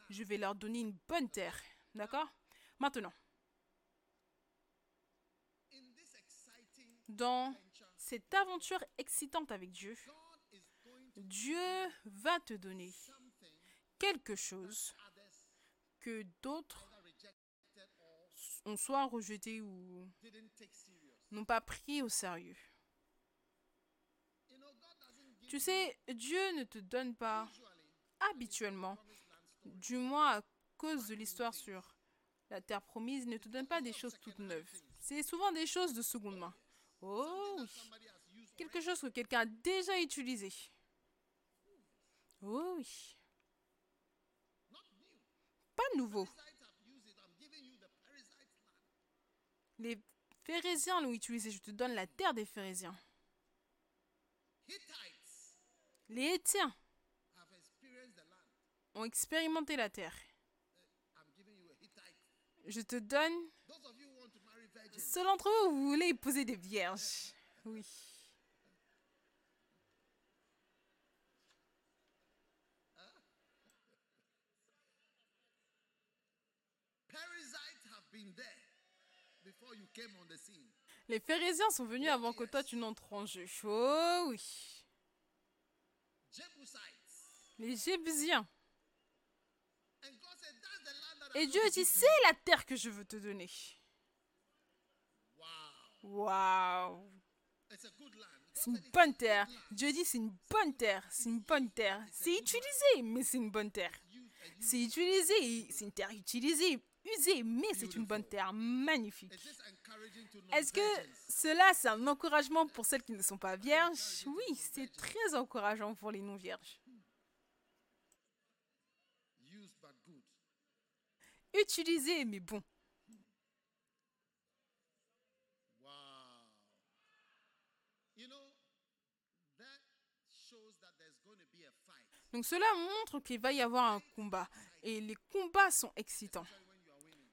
Speaker 1: Je vais leur donner une bonne terre, d'accord? Maintenant,
Speaker 2: In this exciting
Speaker 1: dans cette aventure excitante avec Dieu, Dieu va te donner quelque chose que d'autres ont soit rejeté ou n'ont pas pris au sérieux. Tu sais, Dieu ne te donne pas habituellement, du moins à cause de l'histoire sur la terre promise, ne te donne pas des choses toutes neuves. C'est souvent des choses de seconde main. Oh oui, quelque chose que quelqu'un a déjà utilisé. Oh oui, pas nouveau. Les Phérésiens l'ont utilisé, je te donne la terre des Phérésiens. Les Étiens
Speaker 2: have experienced the land.
Speaker 1: ont expérimenté la terre. Je te donne
Speaker 2: Those of you who want to marry virgins,
Speaker 1: Ceux d'entre vous, vous voulez épouser des vierges. Oui. Les Phérésiens sont venus avant que toi tu n'entres en jeu. Oh oui. Les Jébusiens. Et Dieu dit,
Speaker 2: give you."
Speaker 1: c'est la terre que je veux te donner.
Speaker 2: Wow.
Speaker 1: Waouh. C'est une bonne terre. Dieu dit, c'est une bonne terre. C'est une bonne terre. C'est utilisé, mais c'est une bonne terre. C'est utilisé. C'est une terre utilisée, usée, mais c'est une bonne terre. Magnifique. Est-ce que cela, c'est un encouragement pour celles qui ne sont pas vierges? Oui, c'est très encourageant pour les non-vierges. Utilisé, mais bon.
Speaker 2: Wow. You know, that shows that there's going to be a fight.
Speaker 1: Donc cela montre qu'il va y avoir un combat. Et les combats sont excitants.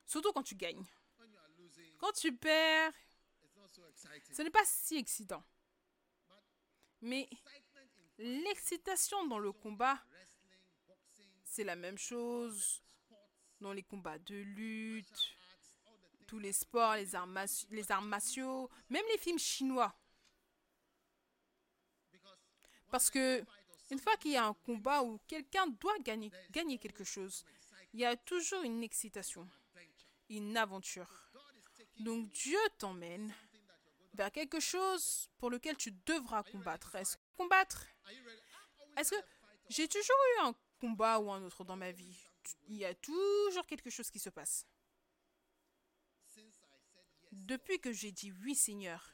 Speaker 1: Surtout quand tu gagnes. Quand tu perds, ce n'est pas si excitant. Mais l'excitation dans le combat, c'est la même chose dans les combats de lutte, tous les sports, les arts, les arts martiaux, même les films chinois. Parce que une fois qu'il y a un combat où quelqu'un doit gagner, quelque chose, il y a toujours une excitation, une aventure. Donc Dieu t'emmène vers quelque chose pour lequel tu devras combattre. Est-ce que combattre? Est-ce que j'ai toujours eu un combat ou un autre dans ma vie? Il y a toujours quelque chose qui se passe. Depuis que j'ai dit oui Seigneur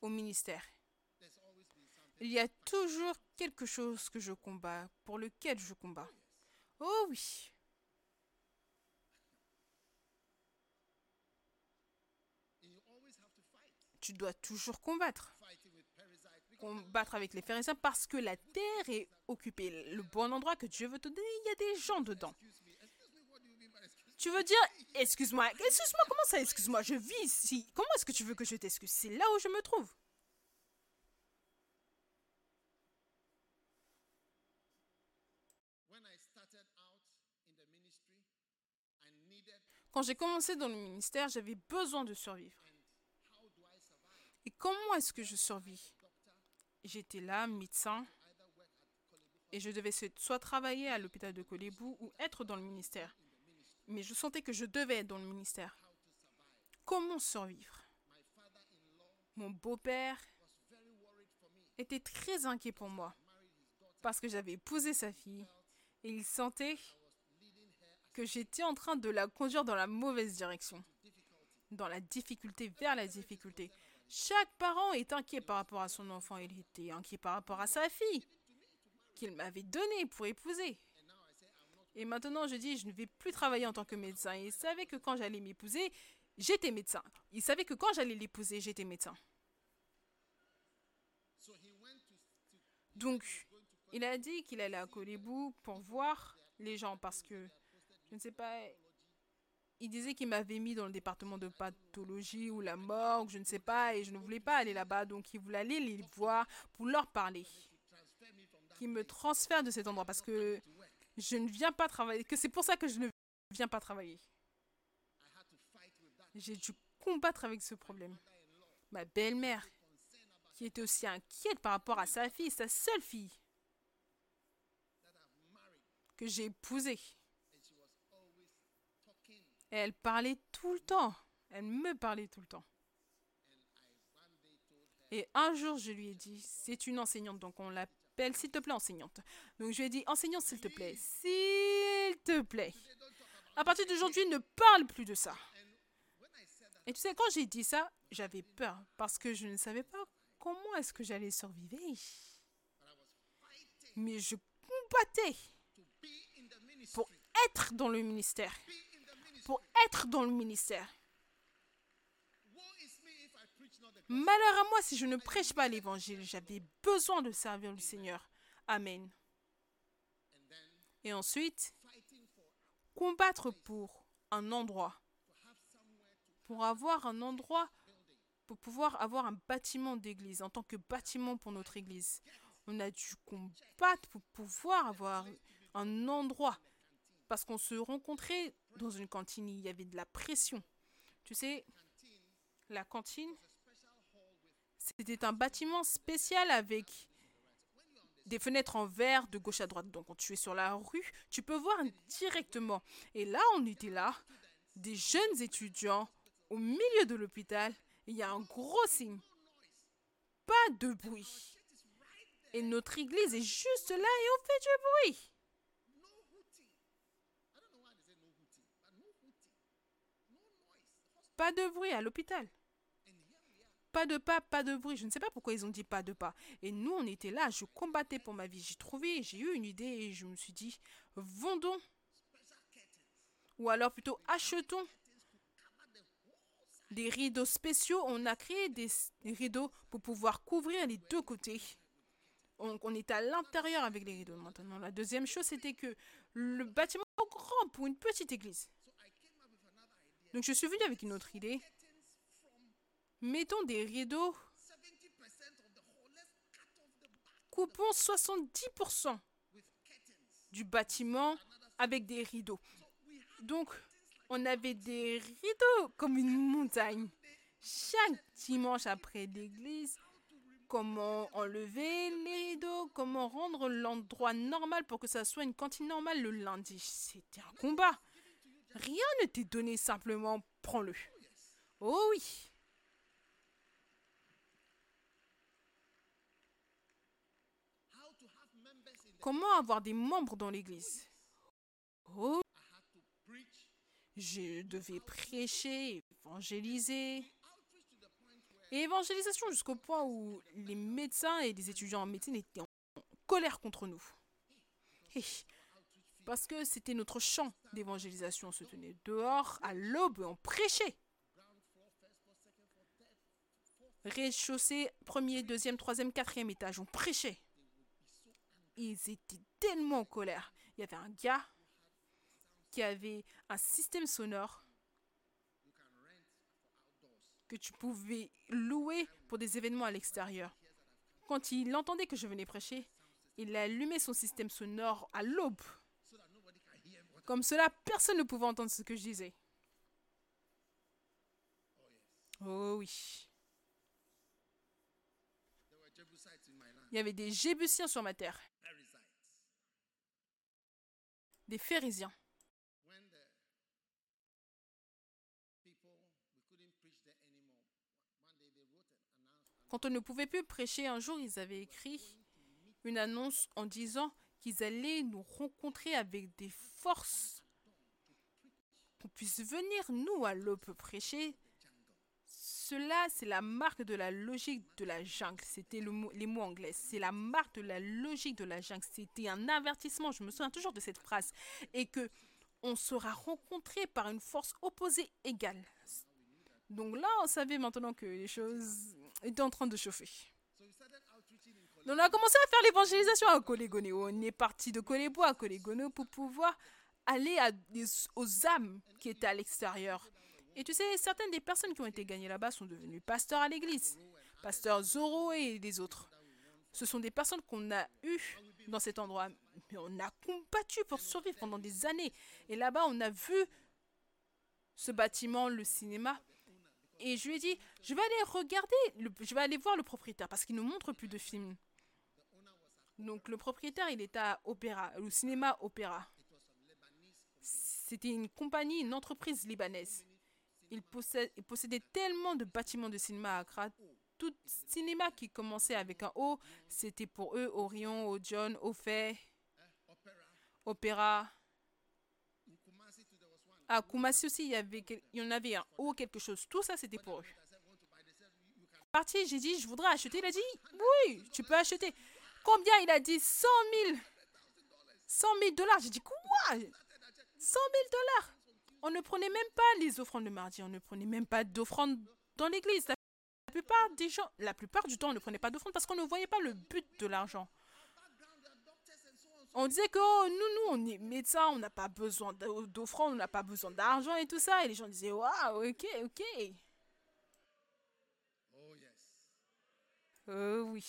Speaker 1: au ministère, il y a toujours quelque chose que je combats, pour lequel je combats. Oh oui, tu dois toujours combattre. Combattre avec les pharisiens parce que la terre est occupée. Le bon endroit que Dieu veut te donner, il y a des gens dedans. Tu veux dire, excuse-moi, excuse-moi, comment ça, excuse-moi, je vis ici. Comment est-ce que tu veux que je t'excuse? C'est là où je me trouve.
Speaker 2: When I started out in the ministry, I needed
Speaker 1: Quand j'ai commencé dans le ministère, j'avais besoin de survivre. Et comment est-ce que je survis? J'étais là, médecin, et je devais soit travailler à l'hôpital de Kolébou ou être dans le ministère. Mais je sentais que je devais être dans le ministère. Comment survivre? Mon beau-père était très inquiet pour moi parce que j'avais épousé sa fille et il sentait
Speaker 2: I was leading her as
Speaker 1: que j'étais en train de la conduire dans la mauvaise direction, dans la difficulté, vers la difficulté. Chaque parent est inquiet par rapport à son enfant. Il était inquiet par rapport à sa fille qu'il m'avait donnée pour épouser. Et maintenant, je dis, je ne vais plus travailler en tant que médecin. Il savait que quand j'allais m'épouser, j'étais médecin. Il savait que quand j'allais l'épouser, j'étais médecin. Donc, il a dit qu'il allait à Colibou pour voir les gens parce que, je ne sais pas, il disait qu'il m'avait mis dans le département de pathologie ou la morgue, je ne sais pas, et je ne voulais pas aller là-bas, donc il voulait aller les voir pour leur parler. Qu'il me transfère de cet endroit parce que je ne viens pas travailler, que c'est pour ça que je ne viens pas travailler. J'ai dû combattre avec ce problème. Ma belle-mère, qui était aussi inquiète par rapport à sa fille, sa seule fille, que j'ai épousée. Et elle parlait tout le temps. Elle me parlait tout le temps. Et un jour, je lui ai dit, c'est une enseignante, donc on l'appelle, s'il te plaît, enseignante. Donc je lui ai dit, enseignante, s'il te plaît, s'il te plaît. À partir d'aujourd'hui, ne parle plus de ça. Et tu sais, quand j'ai dit ça, j'avais peur parce que je ne savais pas comment est-ce que j'allais survivre. Mais je combattais pour être dans le ministère. Pour être dans le ministère. Malheur à moi si je ne prêche pas l'évangile. J'avais besoin de servir le Seigneur. Amen. Et ensuite, combattre pour un endroit. Pour avoir un endroit, pour pouvoir avoir un bâtiment d'église, en tant que bâtiment pour notre église. On a dû combattre pour pouvoir avoir un endroit. Parce qu'on se rencontrait dans une cantine, il y avait de la pression. Tu sais, la cantine, c'était un bâtiment spécial avec des fenêtres en verre de gauche à droite. Donc quand tu es sur la rue, tu peux voir directement. Et là, on était là, des jeunes étudiants au milieu de l'hôpital. Il y a un gros signe. Pas de bruit. Et notre église est juste là et on fait du bruit. Pas de bruit à l'hôpital. Pas de pas, pas de bruit. Je ne sais pas pourquoi ils ont dit pas de pas. Et nous, on était là. Je combattais pour ma vie. J'ai trouvé, j'ai eu une idée et je me suis dit, vendons. Ou alors plutôt achetons des rideaux spéciaux. On a créé des, rideaux pour pouvoir couvrir les deux côtés. On, on est à l'intérieur avec les rideaux maintenant. La deuxième chose, c'était que le bâtiment est grand pour une petite église.
Speaker 2: So I came up with another idea.
Speaker 1: Donc je suis venue avec une autre idée. Mettons des rideaux,
Speaker 2: 70% of the whole. Let's cut off the back
Speaker 1: coupons 70%
Speaker 2: with curtains.
Speaker 1: du bâtiment avec des rideaux. Donc on avait des rideaux comme une montagne. Chaque dimanche après l'église, comment enlever les rideaux, comment rendre l'endroit normal pour que ça soit une cantine normale le lundi. C'était un combat. Rien ne t'est donné simplement, prends-le. Oh oui. Comment avoir des membres dans l'église? Oh, je devais prêcher, évangéliser. évangélisation jusqu'au point où les médecins et les étudiants en médecine étaient en colère contre nous. Hé, Parce que c'était notre champ d'évangélisation. On se tenait dehors à l'aube et on prêchait. Rez-de-chaussée, premier, deuxième, troisième, quatrième étage, on prêchait. Ils étaient tellement en colère. Il y avait un gars qui avait un système sonore que tu pouvais louer pour des événements à l'extérieur. Quand il entendait que je venais prêcher, il allumait son système sonore à l'aube. Comme cela, personne ne pouvait entendre ce que je disais. Oh oui. Il y avait des Jébusiens sur ma terre, des
Speaker 2: announcement.
Speaker 1: Quand on ne pouvait plus prêcher, un jour, ils avaient écrit une annonce en disant qu'ils allaient nous rencontrer avec des forces qu'on puisse venir, nous, à l'aube prêcher. Cela, c'est la marque de la logique de la jungle. C'était les mots anglais. C'est la marque de la logique de la jungle. C'était un avertissement. Je me souviens toujours de cette phrase. Et que on sera rencontré par une force opposée égale. Donc là, on savait maintenant que les choses étaient en train de chauffer.
Speaker 2: So we started outreaching in
Speaker 1: Donc on a commencé à faire l'évangélisation à Colégoné. On est parti de Colébo à Colégoné pour pouvoir aller aux âmes qui étaient à l'extérieur. Et tu sais, certaines des personnes qui ont été gagnées là-bas sont devenues pasteurs à l'église. Pasteur Zoro et des autres. Ce sont des personnes qu'on a eues dans cet endroit. Mais on a combattu pour survivre pendant des années. Et là-bas, on a vu ce bâtiment, le cinéma. Et je lui ai dit, je vais aller regarder, je vais aller voir le propriétaire parce qu'il ne montre plus de films. Donc le propriétaire, il était à Opéra, le cinéma Opéra. C'était une compagnie, une entreprise libanaise. Il, possédait tellement de bâtiments de cinéma à Accra. Tout cinéma qui commençait avec un O, c'était pour eux Orion, Odeon, Ophé. Opéra. À Kumasi aussi, il y, il y en avait un O, quelque chose. Tout ça, c'était pour eux. Parti, j'ai dit, je voudrais acheter. Il a dit, oui, tu peux acheter. Combien Il a dit? 100 000. 100 000 dollars. J'ai dit, quoi? 100 000 dollars On ne prenait même pas les offrandes le mardi. On ne prenait même pas d'offrandes dans l'église. La plupart des gens, la plupart du temps, on ne prenait pas d'offrandes parce qu'on ne voyait pas le but de l'argent.
Speaker 2: On.
Speaker 1: Disait que oh, nous, nous, on est médecins, on n'a pas besoin d'o- d'offrandes, on n'a pas besoin d'argent et tout ça. Et les gens disaient, waouh, ok, ok.
Speaker 2: Oh
Speaker 1: oui.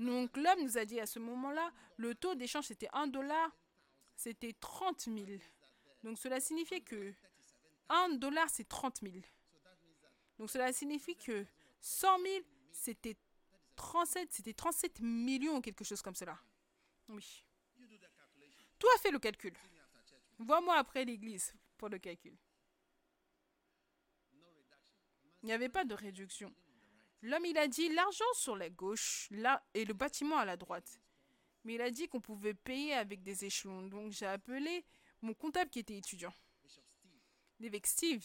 Speaker 1: Donc l'homme nous a dit à ce moment-là, le taux d'échange c'était 1 dollar, c'était 30 000. Donc cela signifiait que 1 dollar c'est 30 000. Donc cela signifie que 100 000 c'était 37, c'était 37 millions ou quelque chose comme cela. Oui. Toi fait le calcul. Vois-moi après l'église pour le calcul. Il n'y avait pas de réduction. L'homme, il a dit l'argent sur la gauche, là, et le bâtiment à la droite. Mais il a dit qu'on pouvait payer avec des échelons. Donc j'ai appelé mon comptable qui était étudiant. L'évêque Steve,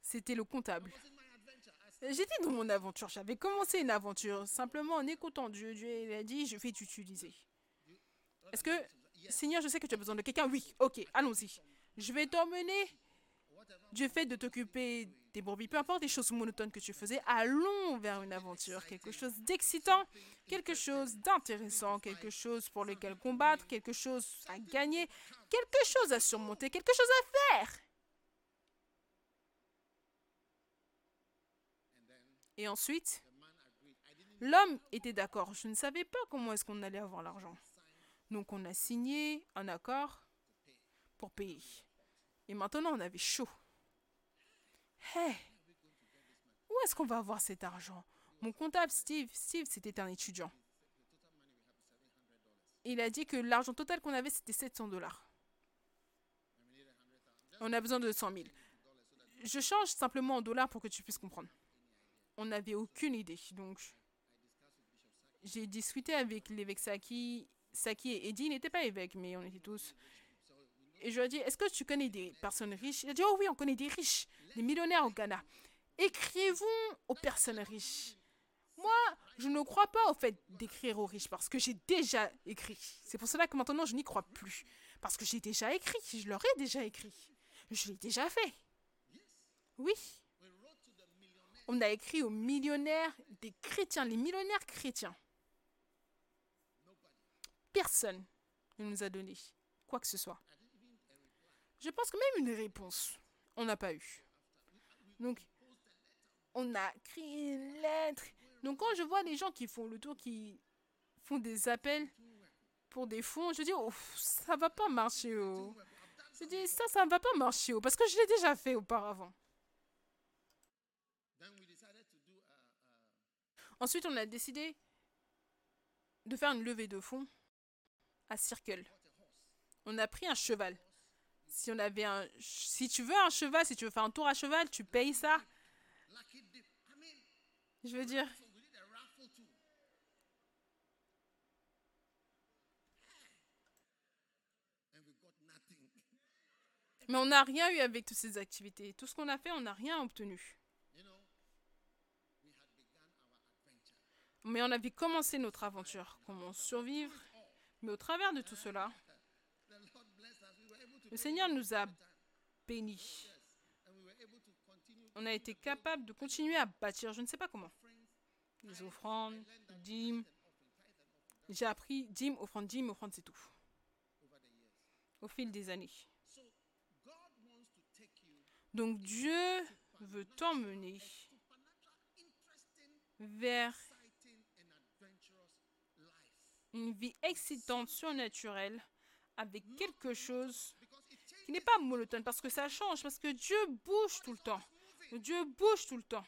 Speaker 1: c'était le comptable. J'étais dans mon aventure. J'avais commencé une aventure simplement en écoutant Dieu. Dieu il a dit, je vais t'utiliser. Est-ce que, Seigneur, je sais que tu as besoin de quelqu'un? Oui, ok, allons-y. Je vais t'emmener du fait de t'occuper des brebis, peu importe les choses monotones que tu faisais, allons vers une aventure, quelque chose d'excitant, quelque chose d'intéressant, quelque chose pour lequel combattre, quelque chose à gagner, quelque chose à surmonter, quelque chose à faire. Et ensuite, l'homme était d'accord. Je ne savais pas comment est-ce qu'on allait avoir l'argent. Donc on a signé un accord pour payer. Et maintenant on avait chaud. Hé, où est-ce qu'on va avoir cet argent? Mon comptable Steve, Steve c'était un étudiant. Il a dit que l'argent total qu'on avait c'était 700 dollars. On a besoin de 100 000. Je change simplement en dollars pour que tu puisses comprendre. On n'avait aucune idée. Donc j'ai discuté avec l'évêque Saki. Saki et Eddie n'étaient pas évêques, mais on était tous. Et je lui ai dit, est-ce que tu connais des personnes riches? Il a dit, oh oui, on connaît des riches, des millionnaires au Ghana. Écrivons aux personnes riches. Moi, je ne crois pas au fait d'écrire aux riches parce que j'ai déjà écrit. C'est pour cela que maintenant, je n'y crois plus. Parce que j'ai déjà écrit, je leur ai déjà écrit. Je l'ai déjà fait. Oui. On a écrit aux millionnaires des chrétiens, les millionnaires chrétiens. Personne ne nous a donné quoi que ce soit. Je pense que même une réponse, on n'a pas eu. Donc, on a écrit une lettre. Donc, quand je vois les gens qui font le tour, qui font des appels pour des fonds, je dis, oh, ça va pas marcher. Oh. Je dis, ça, ça ne va pas marcher. Oh, parce que je l'ai déjà fait auparavant. Ensuite, on a décidé de faire une levée de fonds à Circle. On a pris un cheval. Si on avait un, si tu veux un cheval, si tu veux faire un tour à cheval, tu payes ça. Je veux dire, mais on n'a rien eu avec toutes ces activités. Tout ce qu'on a fait, on n'a rien obtenu. Mais on avait commencé notre aventure. Comment survivre? Mais au travers de tout cela, le Seigneur nous a bénis. on a été capable de continuer à bâtir, je ne sais pas comment. Les offrandes, dîmes. J'ai appris dîmes, offrandes, dîmes, offrandes, c'est tout. Au fil des années. Donc Dieu veut t'emmener vers une vie excitante, surnaturelle, avec quelque chose qui n'est pas monotone, parce que ça change, parce que Dieu bouge tout le temps. Dieu bouge tout le temps.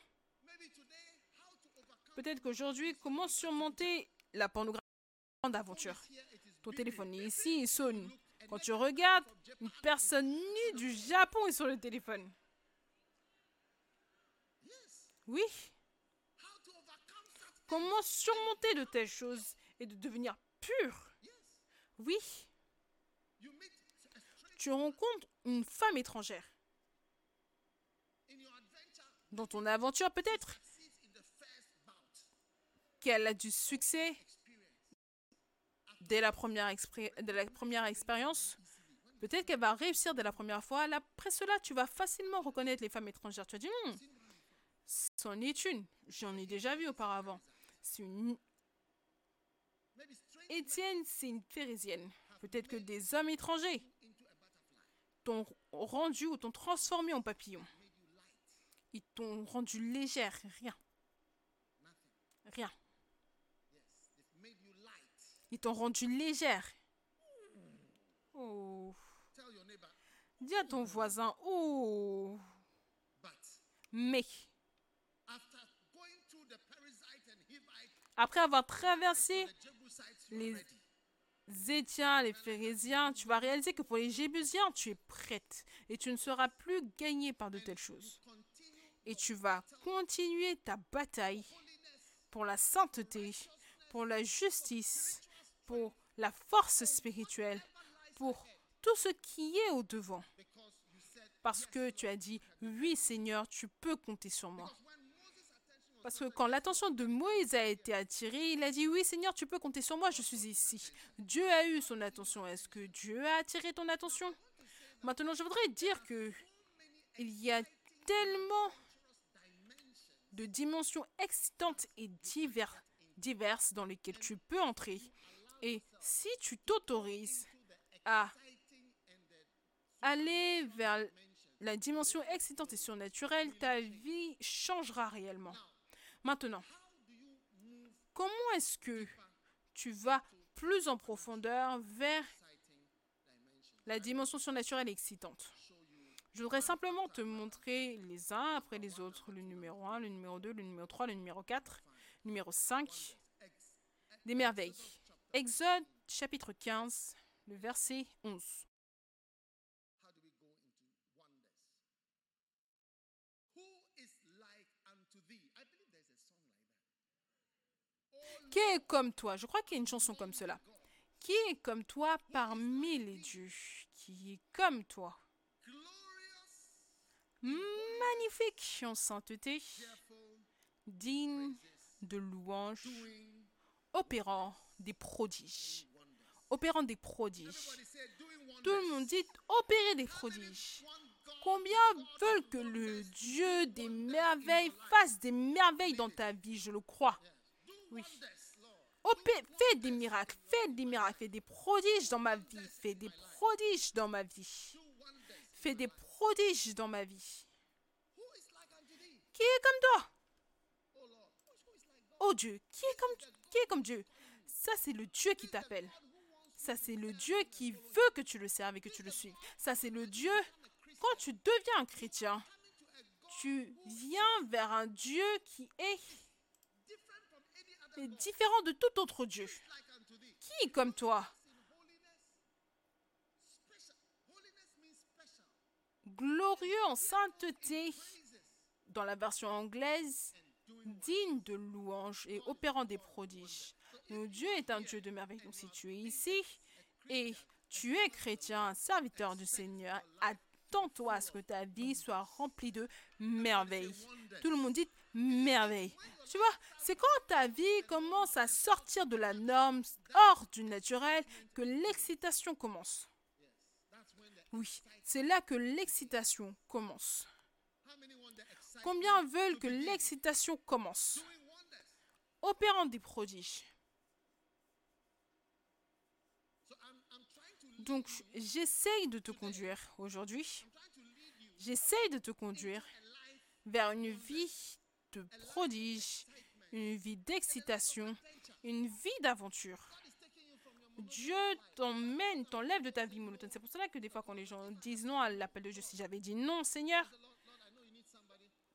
Speaker 1: Peut-être qu'aujourd'hui, comment surmonter la pornographie d'aventure? Ton téléphone est ici, il sonne. Quand tu regardes, une personne nue du Japon est sur le téléphone. Oui. Comment surmonter de telles choses et de devenir pur? Oui. Tu rencontres une femme étrangère. Dans ton aventure peut-être qu'elle a du succès dès la première, expérience. Peut-être qu'elle va réussir dès la première fois. Après cela, tu vas facilement reconnaître les femmes étrangères. Tu vas dire, hmm, c'en est une. J'en ai déjà vu auparavant. C'est une... Étienne, c'est une phérésienne. Peut-être que des hommes étrangers t'ont rendu ou t'ont transformé en papillon. Ils t'ont rendu légère. Rien. Rien. Ils t'ont rendu légère. Oh. Dis à ton voisin, oh. Mais. Après avoir traversé les Zétiens, les Phérésiens, tu vas réaliser que pour les Jébusiens, tu es prête et tu ne seras plus gagné par de telles choses. Et tu vas continuer ta bataille pour la sainteté, pour la justice, pour la force spirituelle, pour tout ce qui est au devant. Parce que tu as dit, oui Seigneur, tu peux compter sur moi. Parce que quand l'attention de Moïse a été attirée, il a dit, oui Seigneur, tu peux compter sur moi, je suis ici. Dieu a eu son attention. Est-ce que Dieu a attiré ton attention? Maintenant, je voudrais dire que il y a tellement de dimensions excitantes et diverses dans lesquelles tu peux entrer et si tu t'autorises à aller vers la dimension excitante et surnaturelle, ta vie changera réellement. Maintenant, comment est-ce que tu vas plus en profondeur vers la dimension surnaturelle excitante? Je voudrais simplement te montrer les uns après les autres, le numéro 1, le numéro 2, le numéro 3, le numéro 4, le numéro 5, des merveilles. Exode chapitre 15, le verset 11. Qui est comme toi? Je crois qu'il y a une chanson comme cela. Qui est comme toi parmi les dieux? Qui est comme toi? Magnifique en sainteté, digne de louange, opérant des prodiges. Opérant des prodiges. Tout le monde dit opérer des prodiges. Combien veulent que le Dieu des merveilles fasse des merveilles dans ta vie? Je le crois. Oui. Fais des miracles, fais des miracles, fais des prodiges dans ma vie, fais des prodiges dans ma vie. Fais des prodiges dans ma vie. Qui est comme toi? Oh Dieu, qui est comme, qui est comme Dieu? Ça, c'est le Dieu qui t'appelle. Ça, c'est le Dieu qui veut que tu le serves et que tu le suives. Ça, c'est le Dieu, quand tu deviens un chrétien, tu viens vers un Dieu qui est, différent de tout autre Dieu. Qui est comme toi? Glorieux en sainteté, dans la version anglaise, digne de louange et opérant des prodiges. Dieu est un Dieu de merveille. Donc si tu es ici et tu es chrétien, serviteur du Seigneur, attends-toi à ce que ta vie soit remplie de merveilles. Tout le monde dit merveille. Tu vois, c'est quand ta vie commence à sortir de la norme, hors du naturel, que l'excitation commence. Oui, c'est là que l'excitation commence. Combien veulent que l'excitation commence? Opérant des prodiges. Donc, j'essaye de te conduire aujourd'hui. J'essaye de te conduire vers une vie de prodige, une vie d'excitation, une vie d'aventure. Dieu t'emmène, t'enlève de ta vie monotone. C'est pour cela que des fois, quand les gens disent non à l'appel de Dieu, si j'avais dit non, Seigneur,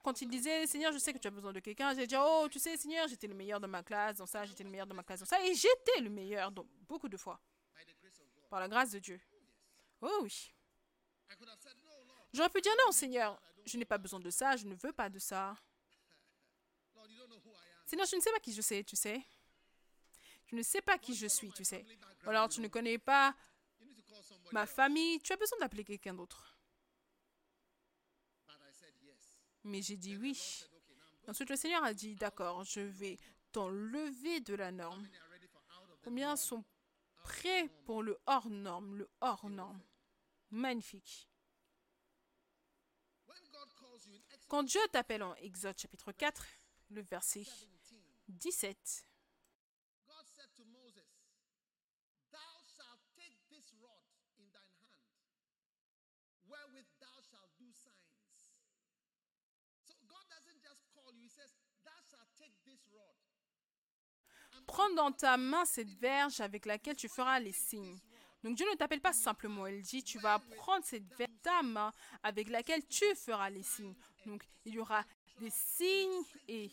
Speaker 1: quand il disait Seigneur, je sais que tu as besoin de quelqu'un, j'ai dit oh, tu sais, Seigneur, j'étais le meilleur de ma classe dans ça, j'étais le meilleur de ma classe dans ça, et j'étais le meilleur dans beaucoup de fois, par la grâce de Dieu. Oh oui. J'aurais pu dire non, Seigneur, je n'ai pas besoin de ça, je ne veux pas de ça.
Speaker 2: Lord, you don't know who I am.
Speaker 1: Seigneur, je ne sais pas qui je sais, tu sais. Tu ne sais pas qui je suis, tu sais. Ou alors tu ne connais pas ma famille, tu as besoin d'appeler quelqu'un d'autre. Mais j'ai dit oui. Ensuite, le Seigneur a dit, d'accord, je vais t'enlever de la norme. Combien sont prêts pour le hors norme, le hors norme Magnifique. Quand Dieu t'appelle en Exode chapitre 4, le verset
Speaker 2: 17,
Speaker 1: 17,
Speaker 2: God said to Moses, Thou shalt take this rod in thine hand, wherewith thou shalt do signs. So God doesn't just call you, He says, Thou shalt take this rod.
Speaker 1: prends dans ta main cette verge avec laquelle tu feras les signes. Donc Dieu ne t'appelle pas simplement, il dit, tu vas prendre cette verge, ta main avec laquelle tu feras les signes. Donc il y aura des signes et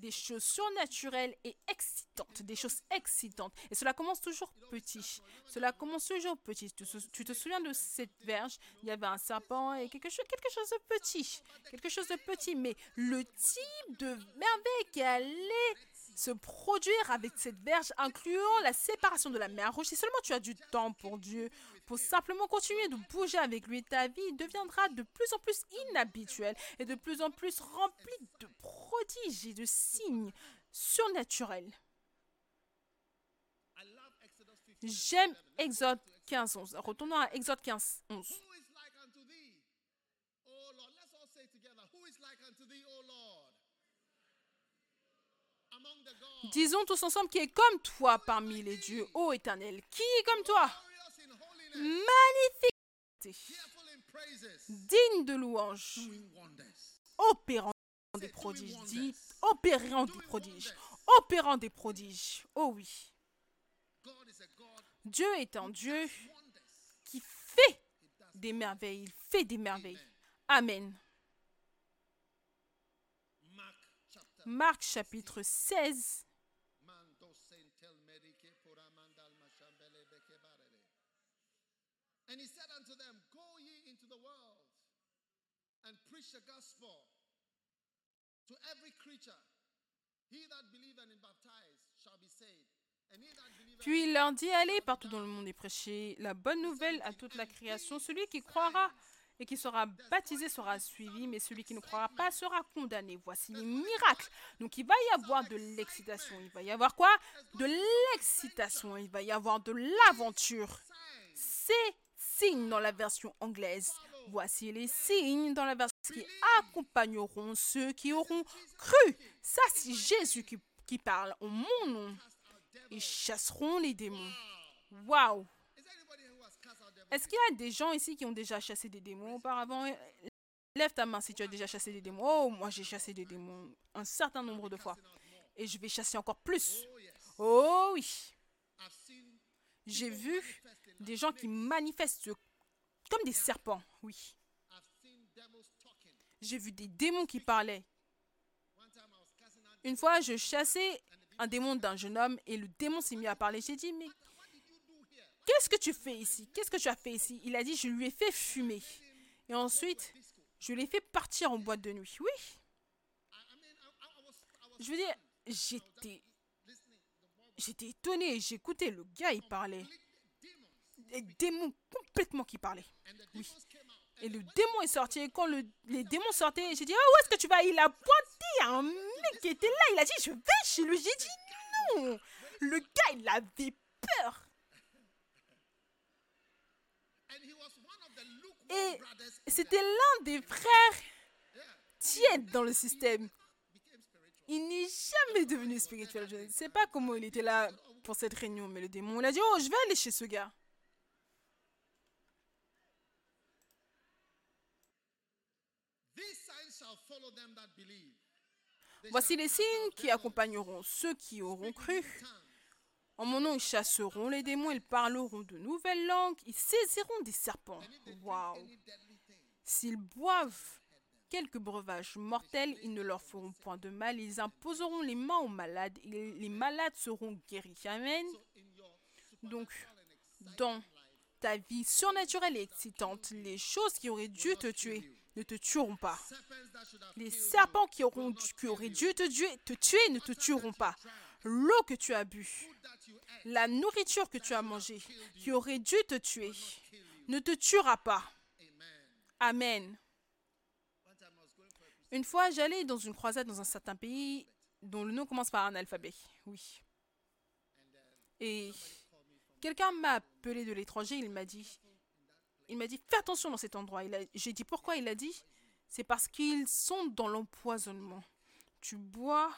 Speaker 1: des choses surnaturelles et excitantes, des choses excitantes. Et cela commence toujours petit. Cela commence toujours petit. Tu, te- souviens de cette verge? Il y avait un serpent et quelque chose, quelque chose de petit. Quelque chose de petit. Mais le type de merveille qui allait se produire avec cette verge, incluant la séparation de la mer rouge. Si seulement tu as du temps pour Dieu, pour simplement continuer de bouger avec lui, ta vie deviendra de plus en plus inhabituelle et de plus en plus remplie de prodiges et de signes surnaturels.
Speaker 2: I love Exodus 15.
Speaker 1: J'aime Exode 15, 11. Retournons à Exode 15, 11. Disons tous ensemble qui est comme toi parmi les dieux, ô éternel. Qui est comme toi? Magnifique, digne de louange, opérant des prodiges. Dit opérant des prodiges. Opérant des prodiges. Oh oui. Dieu est un Dieu qui fait des merveilles. Il fait des merveilles. Amen. Marc chapitre 16.
Speaker 2: Preach the gospel to every creature. He that believeth and is baptized shall be saved. And he that believeth
Speaker 1: Puis il leur dit, allez partout dans le monde et prêchez la bonne nouvelle à toute la création. Celui qui croira et qui sera baptisé sera suivi, mais celui qui ne croira pas sera condamné. Voici les miracles. Donc il va y avoir de l'excitation. Il va y avoir quoi? De l'excitation. Il va y avoir de l'aventure. Ces signes dans la version anglaise. Voici les signes dans la version qui accompagneront ceux qui auront cru. Ça, c'est Jésus qui, parle en mon nom. Ils chasseront les démons. Waouh! Est-ce qu'il y a des gens ici qui ont déjà chassé des démons auparavant? Lève ta main si tu as déjà chassé des démons. Oh, moi j'ai chassé des démons un certain nombre de fois. Et je vais chasser encore plus.
Speaker 2: Oh
Speaker 1: oui! J'ai vu des gens qui manifestent comme des serpents. Oui. J'ai vu des démons qui parlaient. Une fois, je chassais un démon d'un jeune homme et le démon s'est mis à parler. J'ai dit, mais qu'est-ce que tu fais ici? Qu'est-ce que tu as fait ici? Il a dit, je lui ai fait fumer. Et ensuite, je l'ai fait partir en boîte de nuit. Oui. Je veux dire, j'étais, j'étais étonné. J'écoutais le gars, il parlait. Des démons complètement qui parlaient. Oui. Et le démon est sorti. Et quand le, les démons sortaient, j'ai dit, ah, où est-ce que tu vas? Il a pointé un mec qui était là. Il a dit, je vais chez lui. J'ai dit, non. Le gars, il avait peur. Et c'était l'un des frères tiède dans le système. Il n'est jamais devenu spirituel. Je ne sais pas comment il était là pour cette réunion, mais le démon, il a dit, oh, je vais aller chez ce gars. Voici les signes qui accompagneront ceux qui auront cru. En mon nom, ils chasseront les démons, ils parleront de nouvelles langues, ils saisiront des serpents. Waouh! S'ils boivent quelques breuvages mortels, ils ne leur feront point de mal, ils imposeront les mains aux malades, et les malades seront guéris. Amen. Donc, dans ta vie surnaturelle et excitante, les choses qui auraient dû te tuer ne te tueront pas. Les serpents qui, auront, qui auraient dû te tuer, te tuer ne te tueront pas. L'eau que tu as bu, la nourriture que tu as mangée, qui aurait dû te tuer, ne te tuera pas. Amen. Une fois, j'allais dans une croisade dans un certain pays dont le nom commence par un alphabet. Oui. Et quelqu'un m'a appelé de l'étranger, il m'a dit, il m'a dit, fais attention dans cet endroit. J'ai dit, pourquoi Il a dit, c'est parce qu'ils sont dans l'empoisonnement. Tu bois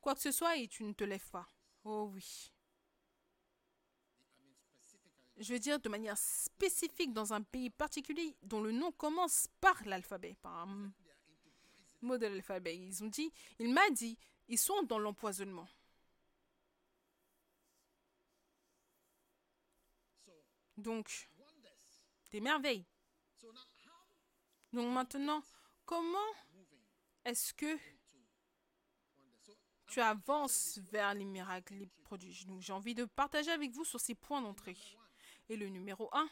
Speaker 1: quoi que ce soit et tu ne te lèves pas. Oh oui. Je veux dire de manière spécifique dans un pays particulier dont le nom commence par l'alphabet, par un mot de l'alphabet. Ils ont dit, il m'a dit, ils sont dans l'empoisonnement. Donc, des merveilles. Donc maintenant, comment est-ce que tu avances vers les miracles, les prodiges? Donc j'ai envie de partager avec vous sur ces points d'entrée. Et le numéro 1,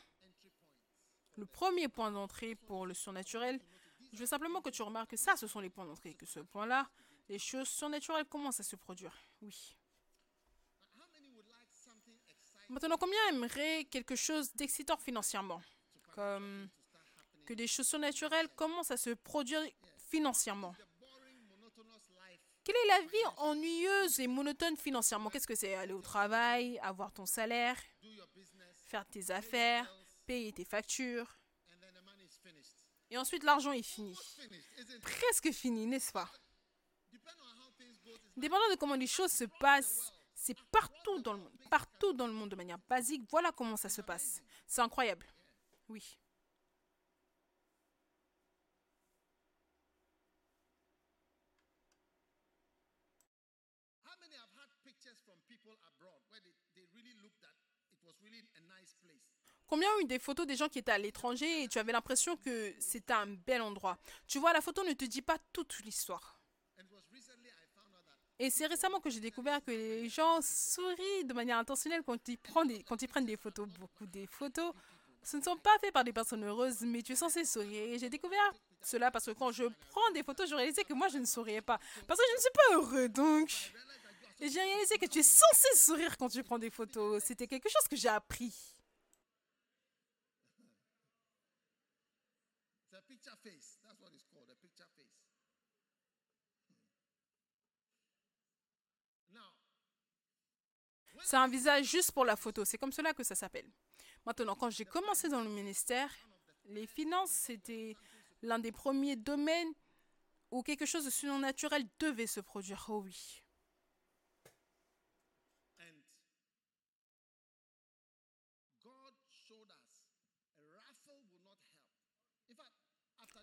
Speaker 1: le premier point d'entrée pour le surnaturel, je veux simplement que tu remarques que ça, ce sont les points d'entrée, que ce point-là, les choses surnaturelles commencent à se produire? Oui. Maintenant, combien aimerait quelque chose d'excitant financièrement? Comme que des choses surnaturelles commencent à se produire financièrement. Quelle est la vie ennuyeuse et monotone financièrement? Qu'est-ce que c'est? Aller au travail, avoir ton salaire, faire tes affaires, payer tes factures. Et ensuite, l'argent est fini. Presque fini, n'est-ce pas? Dépendant de comment les choses se passent, c'est partout dans le monde, partout dans le monde de manière basique. Voilà comment ça se passe. C'est incroyable. Oui. Combien ont eu des photos des gens qui étaient à l'étranger et tu avais l'impression que c'était un bel endroit? Tu vois, la photo ne te dit pas toute l'histoire. Et c'est récemment que j'ai découvert que les gens sourient de manière intentionnelle quand ils, prennent des, quand ils prennent des photos. Beaucoup des photos, ce ne sont pas faits par des personnes heureuses, mais tu es censé sourire. Et j'ai découvert cela parce que quand je prends des photos, je réalisais que moi, je ne souriais pas. Parce que je ne suis pas heureux, donc... Et j'ai réalisé que tu es censé sourire quand tu prends des photos. C'était quelque chose que j'ai appris. C'est un visage juste pour la photo. C'est comme cela que ça s'appelle. Maintenant, quand j'ai commencé dans le ministère, les finances, c'était l'un des premiers domaines où quelque chose de surnaturel devait se produire. Oh oui.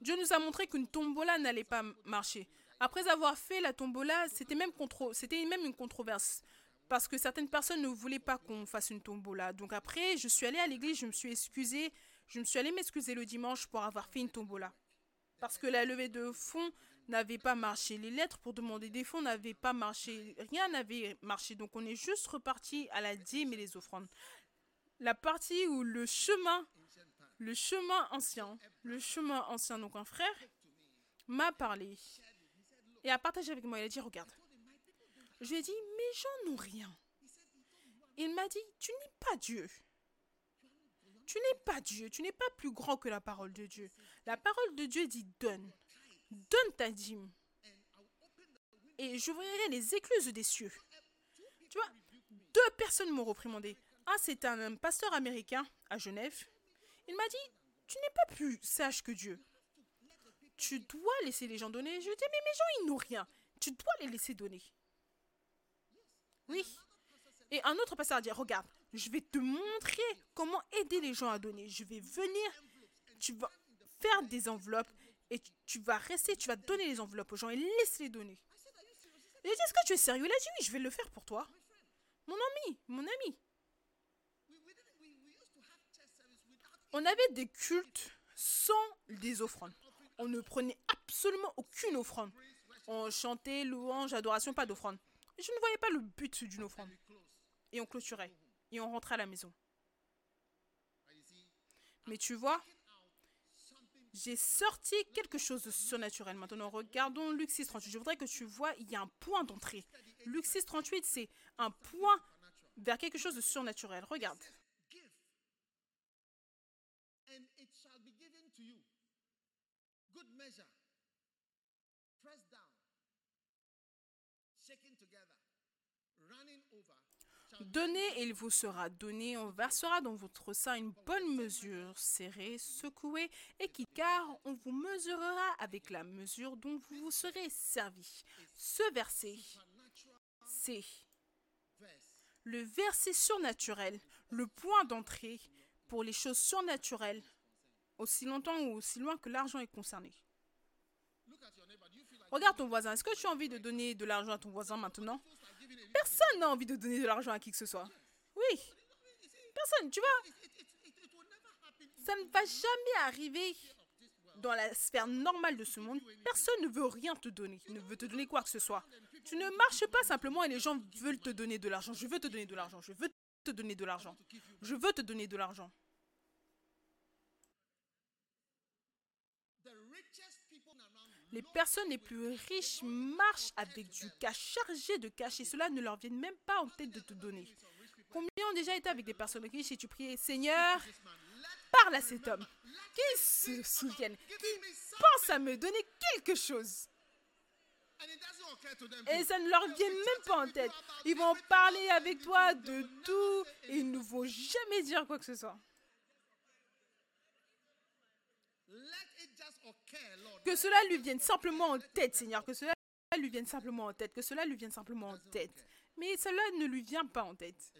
Speaker 1: Dieu nous a montré qu'une tombola n'allait pas marcher. Après avoir fait la tombola, c'était même, même une controverse. Parce que certaines personnes ne voulaient pas qu'on fasse une tombola. Donc après, je suis allée à l'église, je me suis excusée. Je me suis allée m'excuser le dimanche pour avoir fait une tombola. Parce que la levée de fonds n'avait pas marché. Les lettres pour demander des fonds n'avaient pas marché. Rien n'avait marché. Donc on est juste reparti à la dîme et les offrandes. La partie où le chemin le chemin ancien, le chemin ancien, donc un frère, m'a parlé et a partagé avec moi. Il a dit, regarde, je lui ai dit, mes gens n'ont rien. Il m'a dit, tu n'es pas Dieu. Tu n'es pas Dieu, tu n'es pas plus grand que la parole de Dieu. La parole de Dieu dit, donne, donne ta dîme. Et j'ouvrirai les écluses des cieux. Tu vois, deux personnes m'ont reprimandé. Un, c'est un pasteur américain à Genève il m'a dit, tu n'es pas plus sage que Dieu. tu dois laisser les gens donner. Je dis, mais mes gens, ils n'ont rien. Tu dois les laisser donner. Oui. Et un autre pasteur a dit, regarde, je vais te montrer comment aider les gens à donner. Je vais venir, tu vas faire des enveloppes et tu vas rester, tu vas donner les enveloppes aux gens et laisse les donner. Il a dit, est-ce que tu es sérieux? Il a dit, oui, je vais le faire pour toi. Mon ami, mon ami. On avait des cultes sans des offrandes. On ne prenait absolument aucune offrande. On chantait louange, adoration, pas d'offrande. Je ne voyais pas le but d'une offrande. Et on clôturait. Et on rentrait à la maison. Mais tu vois, j'ai sorti quelque chose de surnaturel. Maintenant, regardons Luc 6, 38. Je voudrais que tu vois, il y a un point d'entrée. Luc 6, 38, c'est un point vers quelque chose de surnaturel. Regarde. Donnez et il vous sera donné, on versera dans votre sein une bonne mesure, serrée, secouée, et qui, car on vous mesurera avec la mesure dont vous vous serez servi. Ce verset, c'est le verset surnaturel, le point d'entrée pour les choses surnaturelles, aussi longtemps ou aussi loin que l'argent est concerné. Regarde ton voisin. Est-ce que tu as envie de donner de l'argent à ton voisin maintenant? Personne n'a envie de donner de l'argent à qui que ce soit. Oui. Personne, tu vois. Ça ne va jamais arriver dans la sphère normale de ce monde. Personne ne veut rien te donner, ne veut te donner quoi que ce soit. Tu ne marches pas simplement et les gens veulent te donner de l'argent. Je veux te donner de l'argent. Je veux te donner de l'argent. Je veux te donner de l'argent. Les personnes les plus riches marchent avec du cash chargé de cash et cela ne leur vient même pas en tête de te donner. Combien ont déjà été avec des personnes riches et tu priais Seigneur, parle à cet homme, qui se souvienne, pense à me donner quelque chose. Et ça ne leur vient même pas en tête. Ils vont parler avec toi de tout et ils ne vont jamais dire quoi que ce soit. Que cela lui vienne simplement en tête, Seigneur. Que cela lui vienne simplement en tête. Que cela lui vienne simplement en tête. Mais cela ne lui vient pas en tête.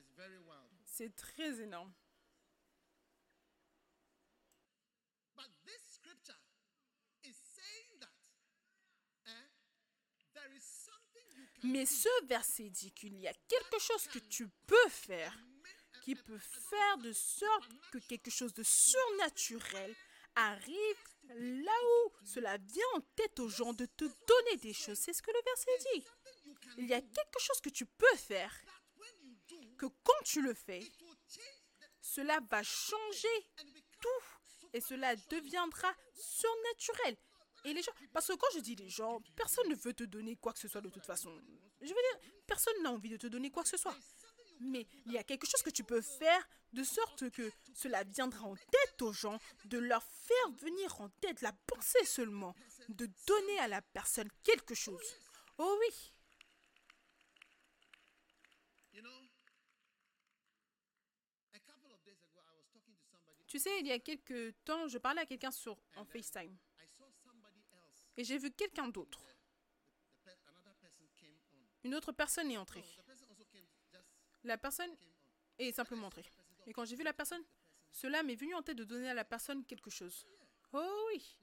Speaker 1: C'est très énorme. Mais ce verset dit qu'il y a quelque chose que tu peux faire qui peut faire de sorte que quelque chose de surnaturel arrive là où cela vient en tête aux gens de te donner des choses. C'est ce que le verset dit. Il y a quelque chose que tu peux faire, que quand tu le fais, cela va changer tout et cela deviendra surnaturel. Et les gens, parce que quand je dis les gens, personne ne veut te donner quoi que ce soit de toute façon. Je veux dire, personne n'a envie de te donner quoi que ce soit. Mais il y a quelque chose que tu peux faire de sorte que cela viendra en tête aux gens, de leur faire venir en tête la pensée seulement, de donner à la personne quelque chose. Oh oui. Tu sais, il y a quelques temps, je parlais à quelqu'un sur en FaceTime. Et j'ai vu quelqu'un d'autre. Une autre personne est entrée. La personne est simplement entrée. Et quand j'ai vu la personne, cela m'est venu en tête de donner à la personne quelque chose. Oh oui.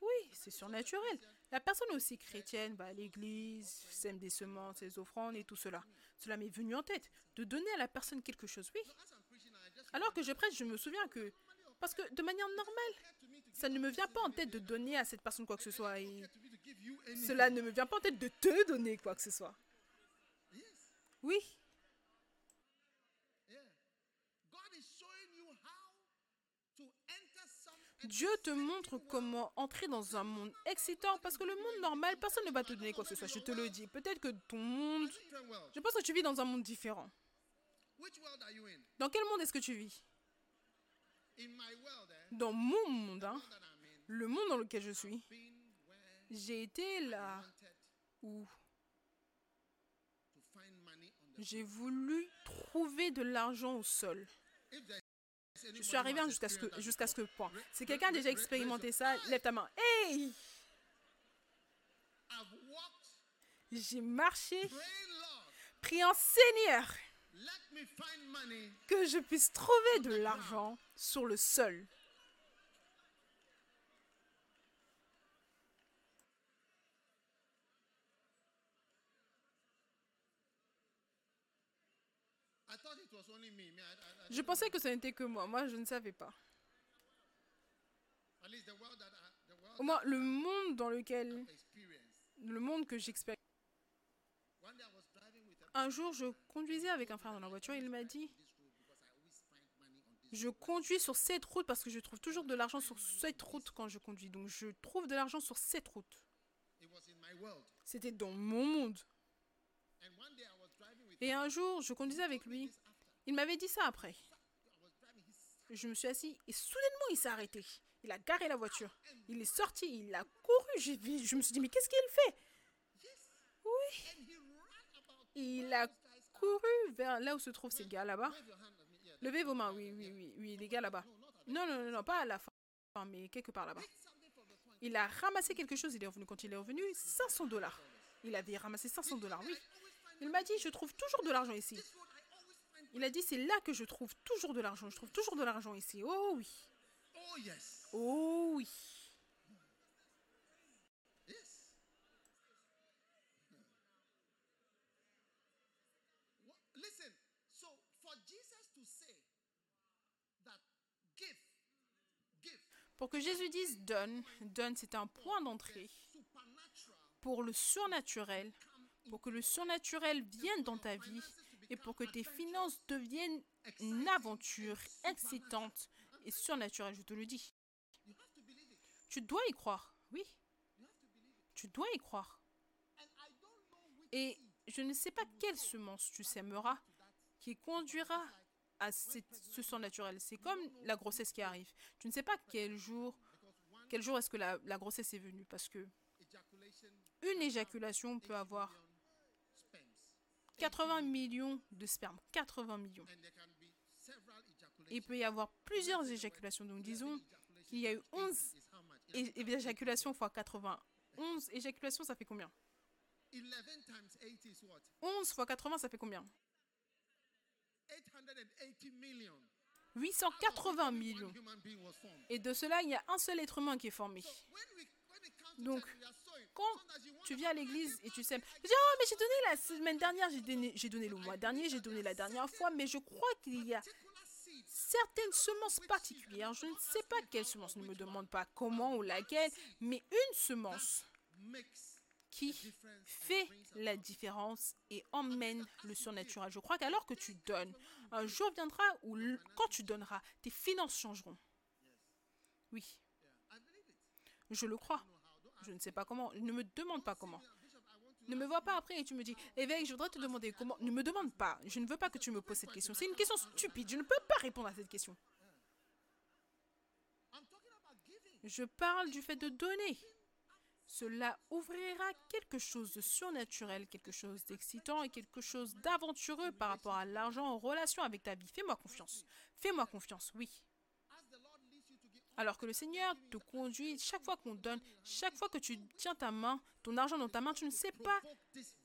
Speaker 1: Oui, c'est surnaturel. La personne aussi chrétienne, va à l'église, sème des semences, des offrandes et tout cela. Cela m'est venu en tête de donner à la personne quelque chose, oui. Alors que je prête, je me souviens que, parce que de manière normale, ça ne me vient pas en tête de donner à cette personne quoi que ce soit. Cela ne me vient pas en tête de te donner quoi que ce soit. Oui. Dieu te montre comment entrer dans un monde excitant parce que le monde normal, personne ne va te donner quoi que ce soit, je te le dis. Peut-être que ton monde... Je pense que tu vis dans un monde différent. Dans quel monde est-ce que tu vis? Dans mon monde, hein, le monde dans lequel je suis. J'ai été là où j'ai voulu trouver de l'argent au sol. Je suis arrivé jusqu'à ce, que, jusqu'à ce que point. Si quelqu'un a déjà expérimenté ça, lève ta main. Hey! J'ai marché, priant Seigneur. Que je puisse trouver de l'argent sur le sol. Je pensais que ce n'était que moi. Moi, je ne savais pas. Au moins, le monde dans lequel... Le monde que j'expérimente. Un jour, je conduisais avec un frère dans la voiture et il m'a dit Je conduis sur cette route parce que je trouve toujours de l'argent sur cette route quand je conduis. Donc, je trouve de l'argent sur cette route. C'était dans mon monde. Et un jour, je conduisais avec lui. Il m'avait dit ça après. Je me suis assis et soudainement il s'est arrêté. Il a garé la voiture. Il est sorti, il a couru. Je me suis dit, mais qu'est-ce qu'il fait? Oui. Il a couru vers là où se trouvent ces gars là-bas. Levez vos mains, oui, oui, oui, oui, les gars là-bas. Non, non, non, non, pas à la fin, mais quelque part là-bas. Il a ramassé quelque chose, il est revenu quand il est revenu, 500 dollars. Il avait ramassé 500 dollars, oui. Il m'a dit, je trouve toujours de l'argent ici. Il a dit, c'est là que je trouve toujours de l'argent. Je trouve toujours de l'argent ici. Oh oui.
Speaker 2: Oh yes.
Speaker 1: Oh oui.
Speaker 2: Yes. Listen, so for Jesus to say that give, give,
Speaker 1: Pour que Jésus dise donne, donne, c'est un point d'entrée pour le surnaturel, pour que le surnaturel vienne dans ta vie et pour que tes finances deviennent une aventure excitante et surnaturelle, je te le dis. Tu dois y croire, oui, tu dois y croire. Et je ne sais pas quelle semence tu sèmeras qui conduira à ce surnaturel. C'est comme la grossesse qui arrive. Tu ne sais pas quel jour, quel jour est-ce que la, grossesse est venue parce que une éjaculation peut avoir. 80 millions de sperme. 80 millions. Il peut y avoir plusieurs éjaculations. Donc disons qu'il y a eu 11
Speaker 2: is how much?
Speaker 1: é- éjaculations fois 80. 11 éjaculations, ça fait combien?
Speaker 2: 11 times 80 is what?
Speaker 1: 11 fois 80, ça fait combien?
Speaker 2: 880 million.
Speaker 1: 880
Speaker 2: One
Speaker 1: millions. Et de cela, il y a un seul être humain qui est formé. Donc, Quand tu viens à l'église et tu sèmes, tu dis Oh, mais j'ai donné la semaine dernière, j'ai donné, j'ai donné le mois dernier, j'ai donné la dernière fois, mais je crois qu'il y a certaines semences particulières. Je ne sais pas quelle semence, ne me demande pas comment ou laquelle, mais une semence qui fait la différence et emmène le surnaturel. Je crois qu'alors que tu donnes, un jour viendra où quand tu donneras, tes finances changeront. Oui, je le crois. Je ne sais pas comment. Ne me demande pas comment. Ne me vois pas après et tu me dis, évêque, je voudrais te demander comment. Ne me demande pas. Je ne veux pas que tu me poses cette question. C'est une question stupide. Je ne peux pas répondre à cette question. Je parle du fait de donner. Cela ouvrira quelque chose de surnaturel, quelque chose d'excitant et quelque chose d'aventureux par rapport à l'argent en relation avec ta vie. Fais-moi confiance. Fais-moi confiance, oui.
Speaker 2: As the Lord leads you to give,
Speaker 1: Alors que le Seigneur te conduit, chaque fois qu'on donne, chaque fois que tu tiens ta main, ton argent dans ta main, tu ne sais pas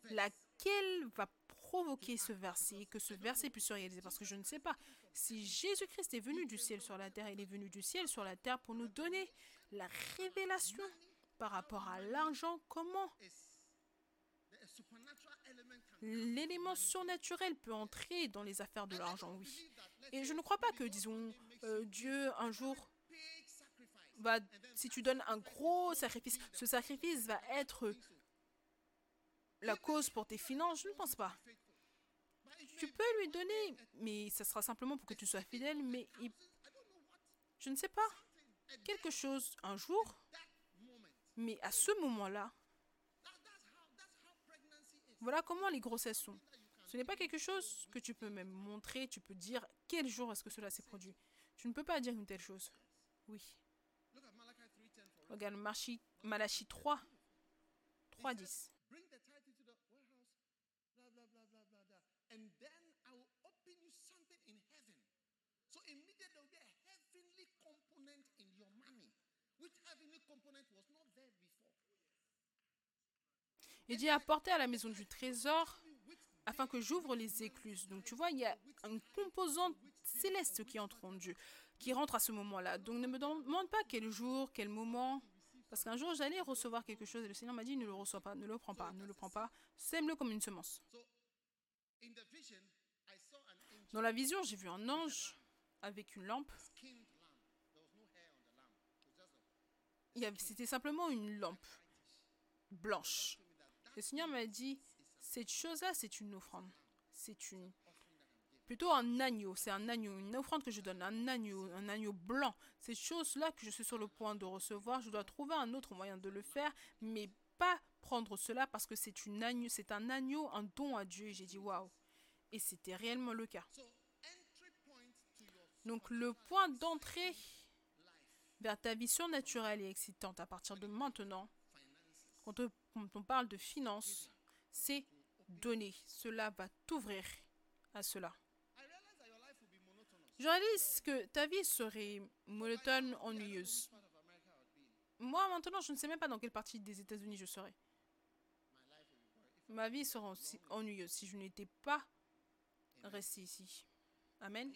Speaker 1: laquelle va provoquer ce verset, que ce verset puisse se réaliser. Parce que je ne sais pas si Jésus-Christ est venu du ciel sur la terre, il est venu du ciel sur la terre pour nous donner la révélation par rapport à l'argent, comment l'élément surnaturel peut entrer dans les affaires de l'argent, oui. Et je ne crois pas que, disons, euh, Dieu un jour. Va, si tu donnes un gros sacrifice, ce sacrifice va être la cause pour tes finances, je ne pense pas. Tu peux lui donner, mais ça sera simplement pour que tu sois fidèle, mais je ne sais pas, quelque chose un jour, mais à ce moment-là, voilà comment les grossesses sont. Ce n'est pas quelque chose que tu peux même montrer, tu peux dire quel jour est-ce que cela s'est produit. Tu ne peux pas dire une telle chose. Oui. Regarde Malachie 3, 3, 10. Il dit apporter à la maison du trésor afin que j'ouvre les écluses. Donc tu vois, il y a une composante céleste qui entre en Dieu qui rentre à ce moment-là. Donc ne me demande pas quel jour, quel moment. Parce qu'un jour, j'allais recevoir quelque chose et le Seigneur m'a dit ne le reçois pas, ne le prends pas, ne le prends pas. Sème-le comme une semence. Dans la vision, j'ai vu un ange avec une lampe. C'était simplement une lampe blanche. Le Seigneur m'a dit, cette chose-là, c'est une offrande. C'est une... Plutôt un agneau. C'est un agneau, une offrande que je donne. Un agneau, un agneau blanc. Cette chose-là que je suis sur le point de recevoir, je dois trouver un autre moyen de le faire, mais pas prendre cela parce que c'est une agneau, c'est un agneau, un don à Dieu. Et j'ai dit waouh. Et c'était réellement le cas. Donc le point d'entrée vers ta vie surnaturelle et excitante à partir de maintenant, quand on parle de finances, c'est donner. Cela va t'ouvrir à cela. Je réalise que ta vie serait monotone, ennuyeuse. Moi, maintenant, je ne sais même pas dans quelle partie des États-Unis je serais. Ma vie serait ennuyeuse si je n'étais pas resté ici. Amen.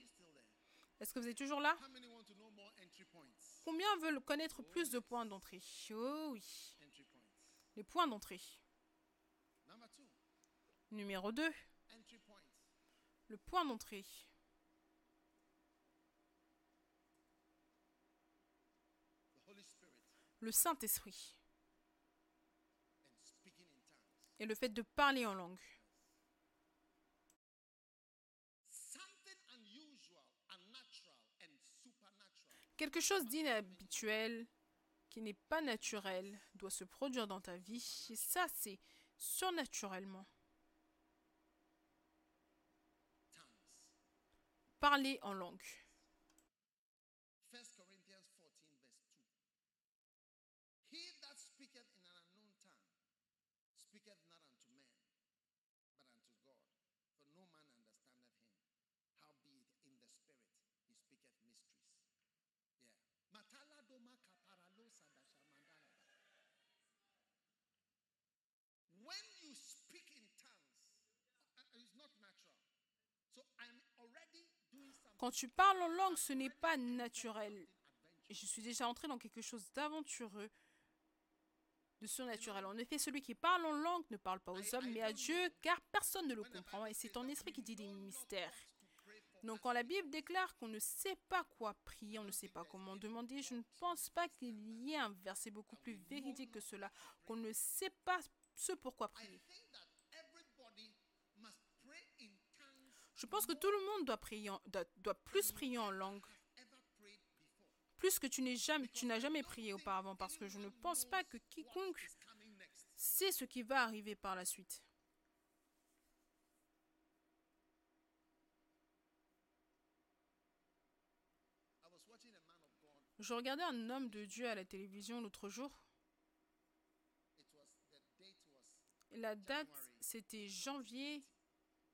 Speaker 1: Est-ce que vous êtes toujours là? Combien veulent connaître plus de points d'entrée? Oh oui. Les points d'entrée. Numéro 2. Le point d'entrée. Le Saint-Esprit. Et le fait de parler en langue. Quelque chose d'inhabituel, qui n'est pas naturel, doit se produire dans ta vie. Et ça, c'est surnaturellement. Parler en langue. Quand tu parles en langue, ce n'est pas naturel. Je suis déjà entré dans quelque chose d'aventureux, de surnaturel. En effet, celui qui parle en langue ne parle pas aux hommes, mais à Dieu, car personne ne le comprend. Et c'est ton esprit qui dit des mystères. Donc quand la Bible déclare qu'on ne sait pas quoi prier, on ne sait pas comment demander, je ne pense pas qu'il y ait un verset beaucoup plus véridique que cela, qu'on ne sait pas ce pourquoi prier. Je pense que tout le monde doit, prier doit, plus prier en langue. Plus que tu n'as jamais, jamais prié auparavant, parce que je ne pense pas que quiconque sait ce qui va arriver par la suite. Je regardais un homme de Dieu à la télévision l'autre jour. La date, c'était janvier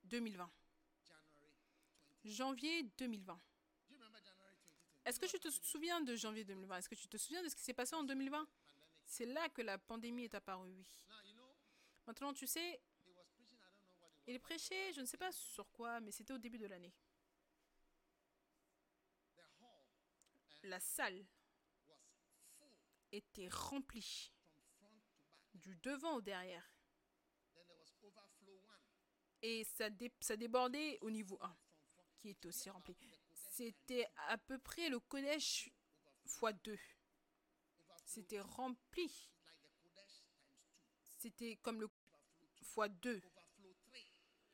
Speaker 1: 2020 janvier 2020. Est-ce que tu te souviens de janvier 2020 Est-ce que tu te souviens de ce qui s'est passé en 2020 C'est là que la pandémie est apparue, oui. Maintenant, tu sais, il prêchait, je ne sais pas sur quoi, mais c'était au début de l'année. La salle était remplie du devant au derrière. Et ça, ça débordait au niveau 1 est aussi rempli. C'était à peu près le collège x 2. C'était rempli. C'était comme le x 2.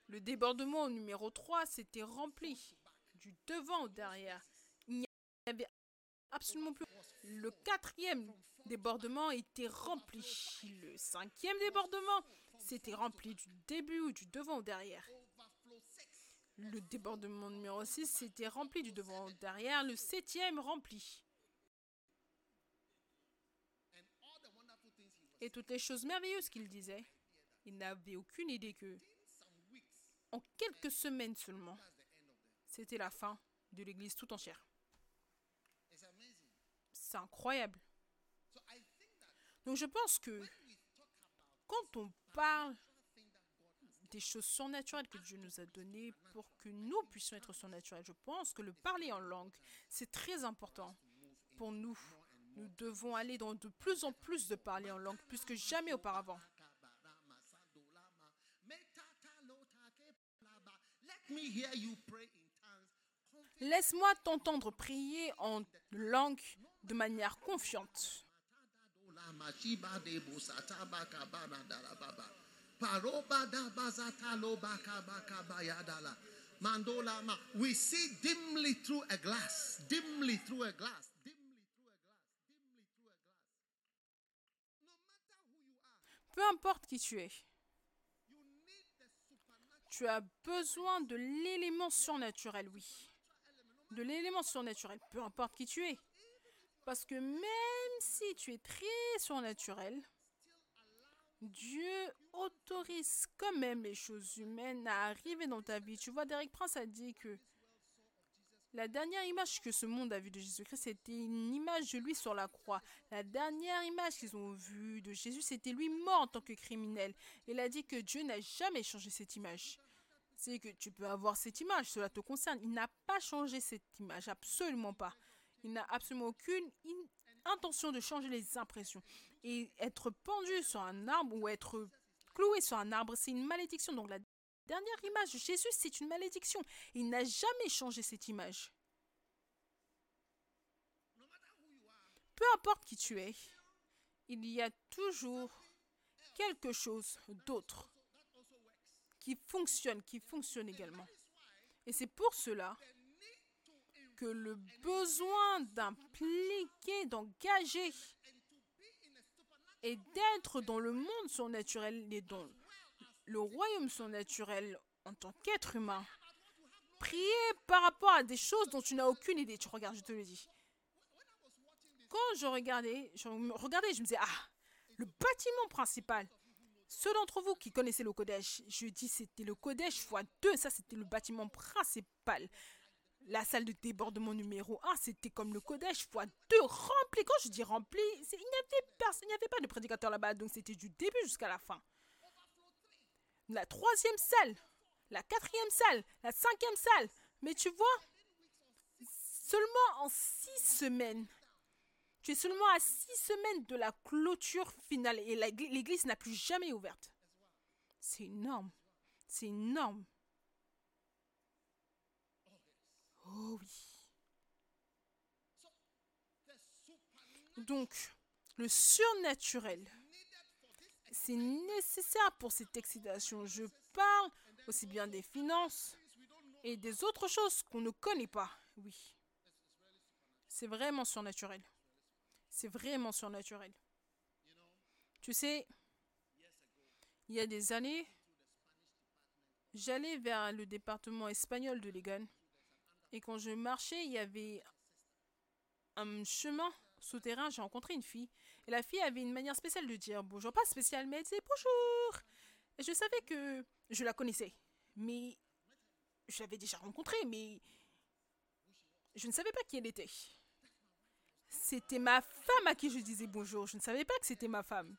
Speaker 1: Le débordement numéro 3, c'était rempli. Du devant au derrière. Il n'y avait absolument plus. Le quatrième débordement était rempli. Le cinquième débordement, c'était rempli du début ou du devant au derrière. Le débordement numéro 6 s'était rempli du devant derrière, le septième rempli. Et toutes les choses merveilleuses qu'il disait, il n'avait aucune idée que, en quelques semaines seulement, c'était la fin de l'Église tout entière. C'est incroyable. Donc je pense que quand on parle des choses surnaturelles que Dieu nous a données pour que nous puissions être surnaturels. Je pense que le parler en langue, c'est très important pour nous. Nous devons aller dans de plus en plus de parler en langue, plus que jamais auparavant. Laisse-moi t'entendre prier en langue de manière confiante.
Speaker 2: We see dimly through a glass, dimly through a glass, dimly through a glass, dimly through a glass. No matter who you are,
Speaker 1: Peu importe qui tu es, tu as besoin de l'élément surnaturel, oui. De l'élément surnaturel, peu importe qui tu es. Parce que même si tu es très surnaturel, Dieu autorise quand même les choses humaines à arriver dans ta vie. Tu vois, Derek Prince a dit que la dernière image que ce monde a vue de Jésus-Christ, c'était une image de lui sur la croix. La dernière image qu'ils ont vue de Jésus, c'était lui mort en tant que criminel. Il a dit que Dieu n'a jamais changé cette image. C'est que tu peux avoir cette image, cela te concerne. Il n'a pas changé cette image, absolument pas. Il n'a absolument aucune intention de changer les impressions. Et être pendu sur un arbre ou être cloué sur un arbre, c'est une malédiction. Donc la dernière image de Jésus, c'est une malédiction. Il n'a jamais changé cette image. Peu importe qui tu es, il y a toujours quelque chose d'autre qui fonctionne, qui fonctionne également. Et c'est pour cela que le besoin d'impliquer, d'engager et d'être dans le monde surnaturel et dans le royaume surnaturel en tant qu'être humain, prier par rapport à des choses dont tu n'as aucune idée. Tu regardes, je te le dis. Quand je regardais, je regardais, je me disais, ah, le bâtiment principal. Ceux d'entre vous qui connaissaient le Kodesh, je dis c'était le Kodesh x2, ça c'était le bâtiment principal. La salle de débordement numéro 1, c'était comme le Kodesh x2, rempli. Quand je dis rempli, il n'y avait il n'y avait pas de prédicateur là-bas, donc c'était du début jusqu'à la fin. La troisième salle, la quatrième salle, la cinquième salle. Mais tu vois, seulement en six semaines, tu es seulement à six semaines de la clôture finale et l'église n'a plus jamais ouverte. C'est énorme. C'est énorme. Oh oui. Donc, le surnaturel, c'est nécessaire pour cette excitation. Je parle aussi bien des finances et des autres choses qu'on ne connaît pas. Oui. C'est vraiment surnaturel. C'est vraiment surnaturel. Tu sais, il y a des années, j'allais vers le département espagnol de Legan. Et quand je marchais, il y avait un chemin souterrain. J'ai rencontré une fille. Et la fille avait une manière spéciale de dire bonjour. Pas spéciale, mais elle disait bonjour. Et je savais que je la connaissais. Mais je l'avais déjà rencontrée, mais je ne savais pas qui elle était. C'était ma femme à qui je disais bonjour. Je ne savais pas que c'était ma femme.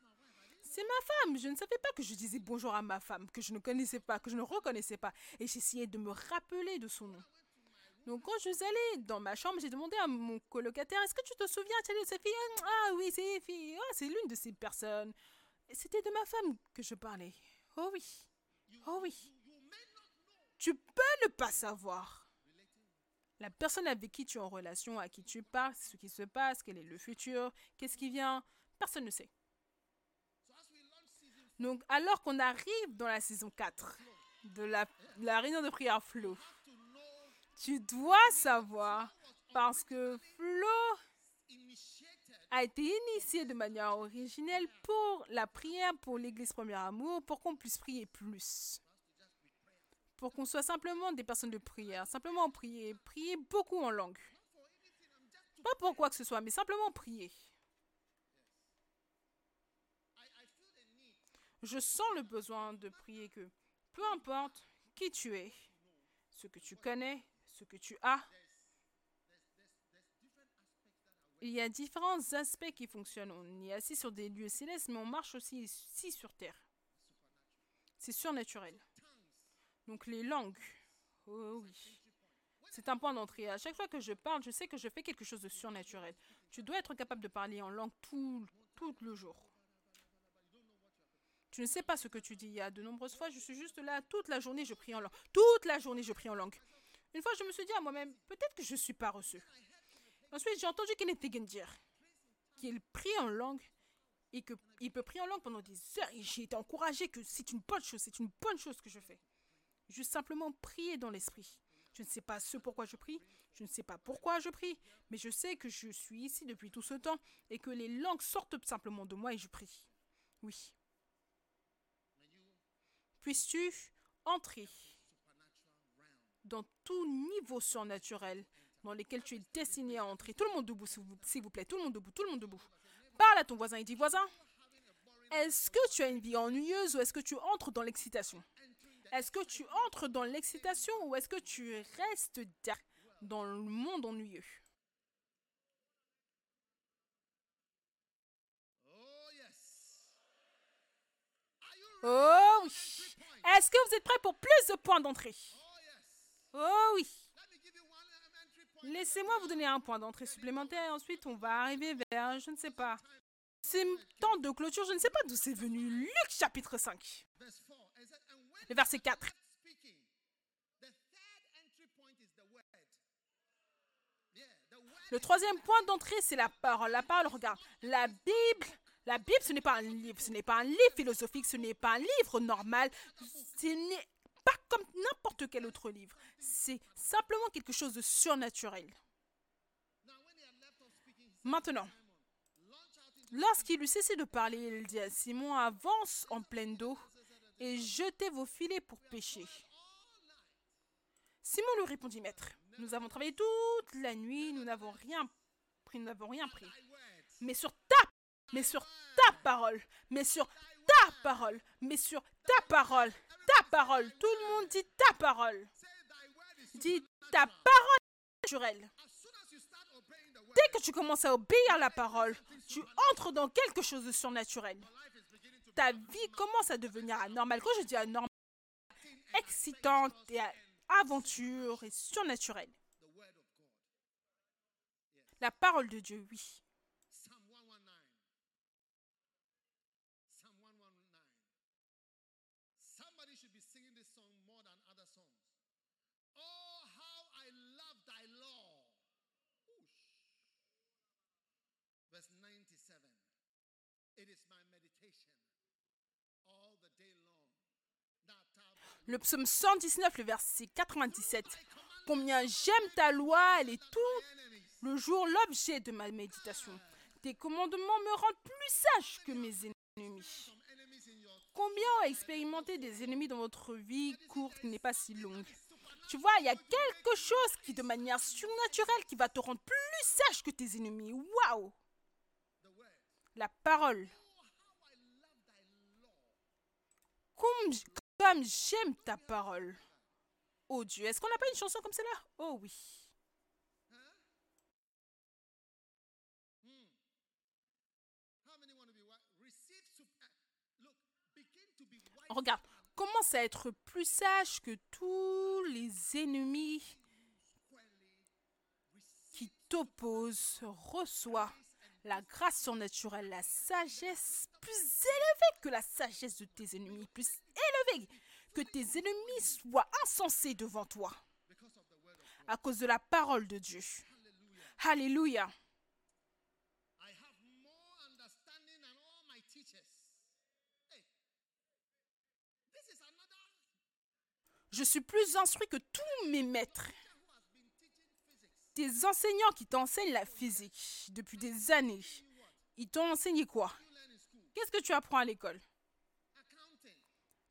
Speaker 1: C'est ma femme. Je ne savais pas que je disais bonjour à ma femme, que je ne connaissais pas, que je ne reconnaissais pas. Et j'essayais de me rappeler de son nom. Donc quand je suis allée dans ma chambre, j'ai demandé à mon colocataire, est-ce que tu te souviens de cette fille? Ah oui, c'est fille. Ah, c'est l'une de ces personnes. C'était de ma femme que je parlais. Oh oui. Oh oui. Tu peux ne pas savoir. La personne avec qui tu es en relation, à qui tu parles, ce qui se passe, quel est le futur, qu'est-ce qui vient, personne ne sait. Donc, alors qu'on arrive dans la saison 4 de la, réunion de prière Flo, tu dois savoir parce que Flo a été initié de manière originelle pour la prière pour l'Église Premier Amour, pour qu'on puisse prier plus. Pour qu'on soit simplement des personnes de prière, simplement prier, prier beaucoup en langue. Pas pour quoi que ce soit, mais simplement prier. Je sens le besoin de prier que, peu importe qui tu es, ce que tu connais, ce que tu as, il y a différents aspects qui fonctionnent. On est assis sur des lieux célestes, mais on marche aussi ici sur terre. C'est surnaturel. Donc les langues. Oh oui. C'est un point d'entrée. À chaque fois que je parle, je sais que je fais quelque chose de surnaturel. Tu dois être capable de parler en langue tout, tout le jour. Tu ne sais pas ce que tu dis. Il y a de nombreuses fois, je suis juste là toute la journée, je prie en langue. Toute la journée, je prie en langue. Une fois, je me suis dit à moi-même, peut-être que je suis pas reçu. Ensuite, j'ai entendu Kenneth Hagin dire qu'il prie en langue et qu'il peut prier en langue pendant des heures. Et j'ai été encouragé que c'est une bonne chose, c'est une bonne chose que je fais. Juste simplement prier dans l'esprit. Je ne sais pas ce pourquoi je prie, je ne sais pas pourquoi je prie, mais je sais que je suis ici depuis tout ce temps et que les langues sortent simplement de moi et je prie. Oui. Puisses-tu entrer dans tout niveau surnaturel dans lequel tu es destiné à entrer. Tout le monde debout, s'il vous plaît. Tout le monde debout, tout le monde debout. Parle à ton voisin et dis, voisin, est-ce que tu as une vie ennuyeuse ou est-ce que tu entres dans l'excitation? Est-ce que tu entres dans l'excitation ou est-ce que tu restes dans le monde ennuyeux? Oh oui Est-ce que vous êtes prêts pour plus de points d'entrée? Oh oui Laissez-moi vous donner un point d'entrée supplémentaire. Ensuite, on va arriver vers, je ne sais pas. C'est temps de clôture, je ne sais pas d'où c'est venu. Luc chapitre 5. Le verset 4. Le troisième point d'entrée, c'est la parole. La parole, regarde, la Bible, la Bible, ce n'est pas un livre, ce n'est pas un livre philosophique, ce n'est pas un livre normal, ce n'est comme n'importe quel autre livre. C'est simplement quelque chose de surnaturel. Maintenant, lorsqu'il eut cessé de parler, il dit à Simon, avance en pleine d'eau et jetez vos filets pour pêcher. Simon lui répondit, Maître, nous avons travaillé toute la nuit, nous n'avons rien pris, nous n'avons rien pris. Mais sur ta, mais sur ta parole, mais sur ta parole, mais sur ta parole, ta parole. Tout le monde dit ta parole. Dis ta parole naturelle. Dès que tu commences à obéir à la parole, tu entres dans quelque chose de surnaturel. Ta vie commence à devenir anormale. Quand je dis anormale, excitante et aventure et surnaturelle. La parole de Dieu, oui. Le psaume 119, le verset 97. Combien j'aime ta loi, elle est tout le jour l'objet de ma méditation. Tes commandements me rendent plus sage que mes ennemis. Combien ont expérimenté des ennemis dans votre vie courte n'est pas si longue Tu vois, il y a quelque chose qui, de manière surnaturelle, qui va te rendre plus sage que tes ennemis. Waouh La parole. J'aime ta parole. Oh Dieu, est-ce qu'on n'a pas une chanson comme celle-là? Oh oui. Regarde, commence à être plus sage que tous les ennemis qui t'opposent. Reçois la grâce surnaturelle, la sagesse plus élevée que la sagesse de tes ennemis, plus élevée que tes ennemis soient insensés devant toi à cause de la parole de Dieu. Alléluia. Je suis plus instruit que tous mes maîtres. Enseignants qui t'enseignent la physique depuis des années, ils t'ont enseigné quoi? Qu'est-ce que tu apprends à l'école?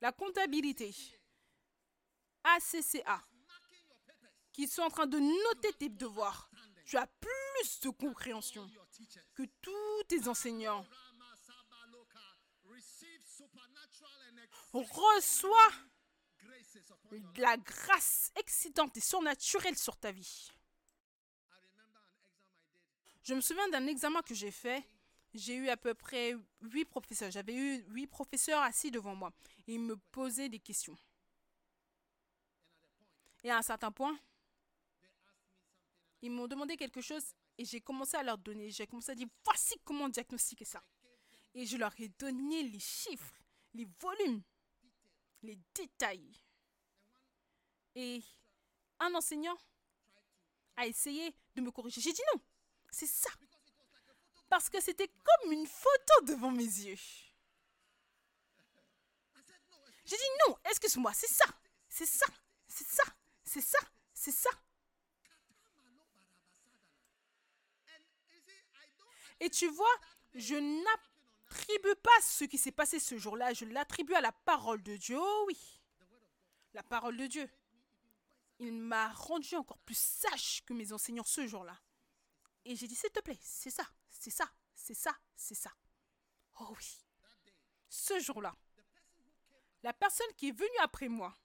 Speaker 1: La comptabilité. ACCA. Qui sont en train de noter tes devoirs. Tu as plus de compréhension que tous tes enseignants. Reçois la grâce excitante et surnaturelle sur ta vie. Je me souviens d'un examen que j'ai fait j'ai eu à peu près huit professeurs. J'avais eu huit professeurs assis devant moi. Ils me posaient des questions. Et à un certain point, ils m'ont demandé quelque chose et j'ai commencé à leur donner. J'ai commencé à dire voici comment diagnostiquer ça. Et je leur ai donné les chiffres, les volumes, les détails. Et un enseignant a essayé de me corriger. J'ai dit non, c'est ça. Parce que c'était comme une photo devant mes yeux. J'ai dit non, excuse-moi, c'est ça, c'est ça, c'est ça, c'est ça, c'est ça. Et tu vois, je n'attribue pas ce qui s'est passé ce jour-là, je l'attribue à la parole de Dieu. Oh oui, la parole de Dieu. Il m'a rendu encore plus sage que mes enseignants ce jour-là. Et j'ai dit, s'il te plaît, c'est ça, c'est ça, c'est ça, c'est ça. Oh oui. Ce jour-là, la personne qui est venue après moi,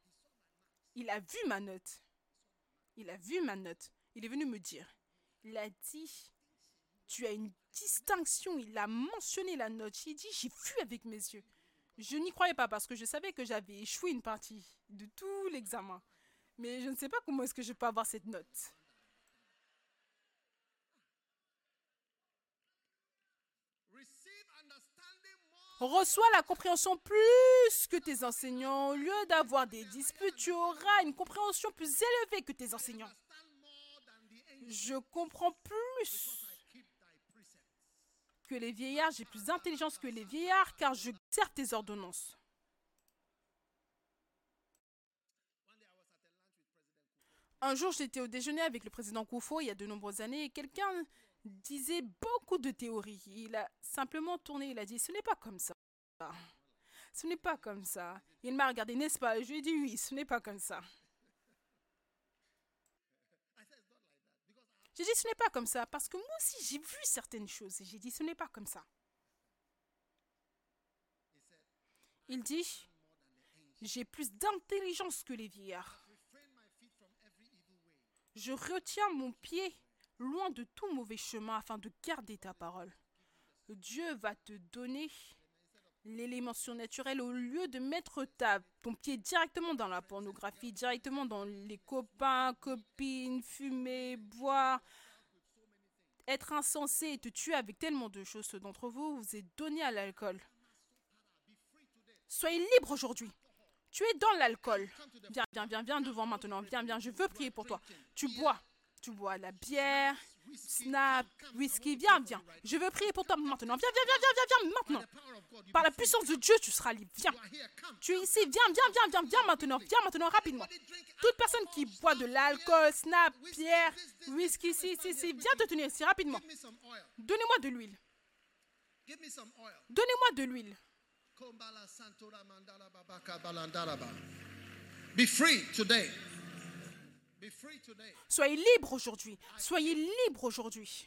Speaker 1: il a vu ma note. Il a vu ma note. Il est venu me dire. Il a dit, tu as une distinction. Il a mentionné la note. J'ai dit, j'ai vu avec mes yeux. Je n'y croyais pas parce que je savais que j'avais échoué une partie de tout l'examen. Mais je ne sais pas comment est-ce que je peux avoir cette note. Reçois la compréhension plus que tes enseignants. Au lieu d'avoir des disputes, tu auras une compréhension plus élevée que tes enseignants. Je comprends plus que les vieillards. J'ai plus d'intelligence que les vieillards car je sers tes ordonnances. Un jour, j'étais au déjeuner avec le président Koufo il y a de nombreuses années et quelqu'un disait beaucoup de théories. Il a simplement tourné, il a dit, ce n'est pas comme ça. Ce n'est pas comme ça. Il m'a regardé, n'est-ce pas? Je lui ai dit, oui, ce n'est pas comme ça. J'ai dit, ce n'est pas comme ça, parce que moi aussi, j'ai vu certaines choses. J'ai dit, ce n'est pas comme ça. Il dit, j'ai plus d'intelligence que les vieillards. Je retiens mon pied loin de tout mauvais chemin afin de garder ta parole. Dieu va te donner l'élément surnaturel au lieu de mettre ton pied directement dans la pornographie, directement dans les copains, copines, fumer, boire, être insensé et te tuer avec tellement de choses. Ceux d'entre vous vous êtes donné à l'alcool. Soyez libre aujourd'hui. Tu es dans l'alcool. Viens, viens, viens, viens devant maintenant. Viens, viens, je veux prier pour toi. Tu bois. Tu bois la bière, snap, whisky. Viens, viens. Je veux prier pour toi maintenant. Viens, viens, viens, viens, viens, viens maintenant. Par la puissance de Dieu, tu seras libre. Viens. Tu es ici. Viens, viens, viens, viens, viens maintenant. Viens maintenant, rapidement. Toute personne qui boit de l'alcool, snap, bière, whisky, si, si, si, viens te tenir ici rapidement. Donnez-moi de l'huile. Donnez-moi de l'huile.
Speaker 2: Be free today.
Speaker 1: Soyez libre aujourd'hui. Soyez libre aujourd'hui.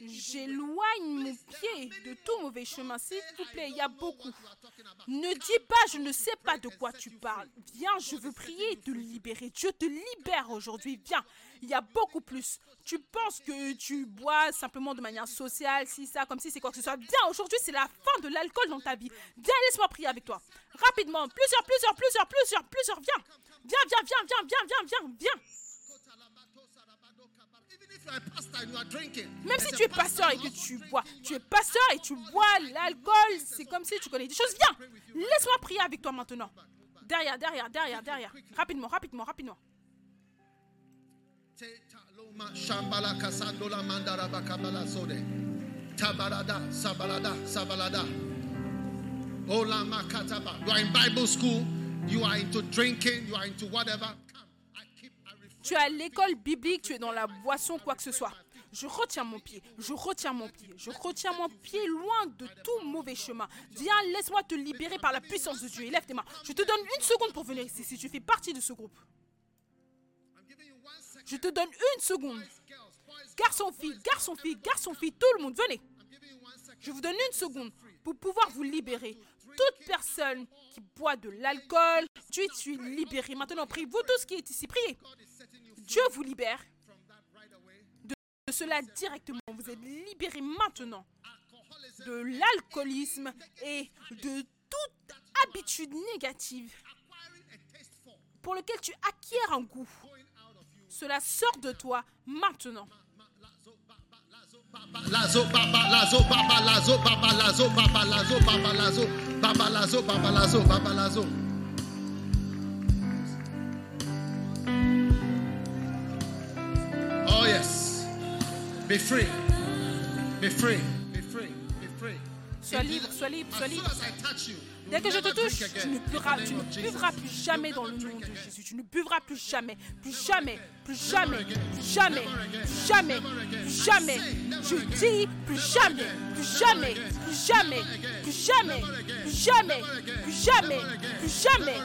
Speaker 1: J'éloigne mon pied de tout mauvais chemin. S'il vous plaît, il y a beaucoup. Ne dis pas, je ne sais pas de quoi tu parles. Viens, je veux prier et te libérer. Dieu te libère aujourd'hui. Viens, il y a beaucoup plus. Tu penses que tu bois simplement de manière sociale, si ça, comme si c'est quoi que ce soit. Viens, aujourd'hui, c'est la fin de l'alcool dans ta vie. Viens, laisse-moi prier avec toi. Rapidement, plusieurs, plusieurs, plusieurs, plusieurs, plusieurs. Viens, viens, viens, viens, viens, viens, viens, viens, viens. Même si tu es pasteur et que tu bois, tu es pasteur et tu bois l'alcool, c'est comme si tu connais des choses. Viens, laisse-moi prier avec toi maintenant. Derrière, derrière, derrière, derrière. Rapidement, rapidement, rapidement.
Speaker 2: Tabarada, sabalada, sabalada. You are in Bible school, you are into drinking, you are into whatever. Come, I keep, I refrain.
Speaker 1: Tu es à l'école biblique, tu es dans la boisson, quoi que ce soit. Je retiens mon pied, je retiens mon pied, je retiens mon pied loin de tout mauvais chemin. Viens, laisse-moi te libérer par la puissance de Dieu. Et lève tes mains. Je te donne une seconde pour venir ici si tu fais partie de ce groupe. Je te donne une seconde. Garçon, fille, garçon, fille, garçon, fille, tout le monde, venez. Je vous donne une seconde pour pouvoir vous libérer. Toute personne qui boit de l'alcool, tu es libéré. Maintenant, priez. Vous tous qui êtes ici, priez. Dieu vous libère de cela directement. Vous êtes libéré maintenant de l'alcoolisme et de toute habitude négative pour lequel tu acquiers un goût. Cela sort de toi maintenant.
Speaker 2: Lazo baba lazo baba lazo baba lazo baba lazo baba lazo baba lazo baba lazo baba lazo. Oh yes. Be free. Be free. Be free. Be free.
Speaker 1: Sois libre, sois libre, sois
Speaker 2: As soon as I touch you
Speaker 1: Dès que je te touche, tu ne,
Speaker 2: name
Speaker 1: tu ne buvras plus jamais dans le nom de. Jésus. Tu ne buvras plus jamais, plus jamais, plus jamais, plus jamais, plus jamais, plus jamais. Je dis plus jamais, plus jamais, plus jamais, plus jamais, plus jamais, plus jamais, plus jamais,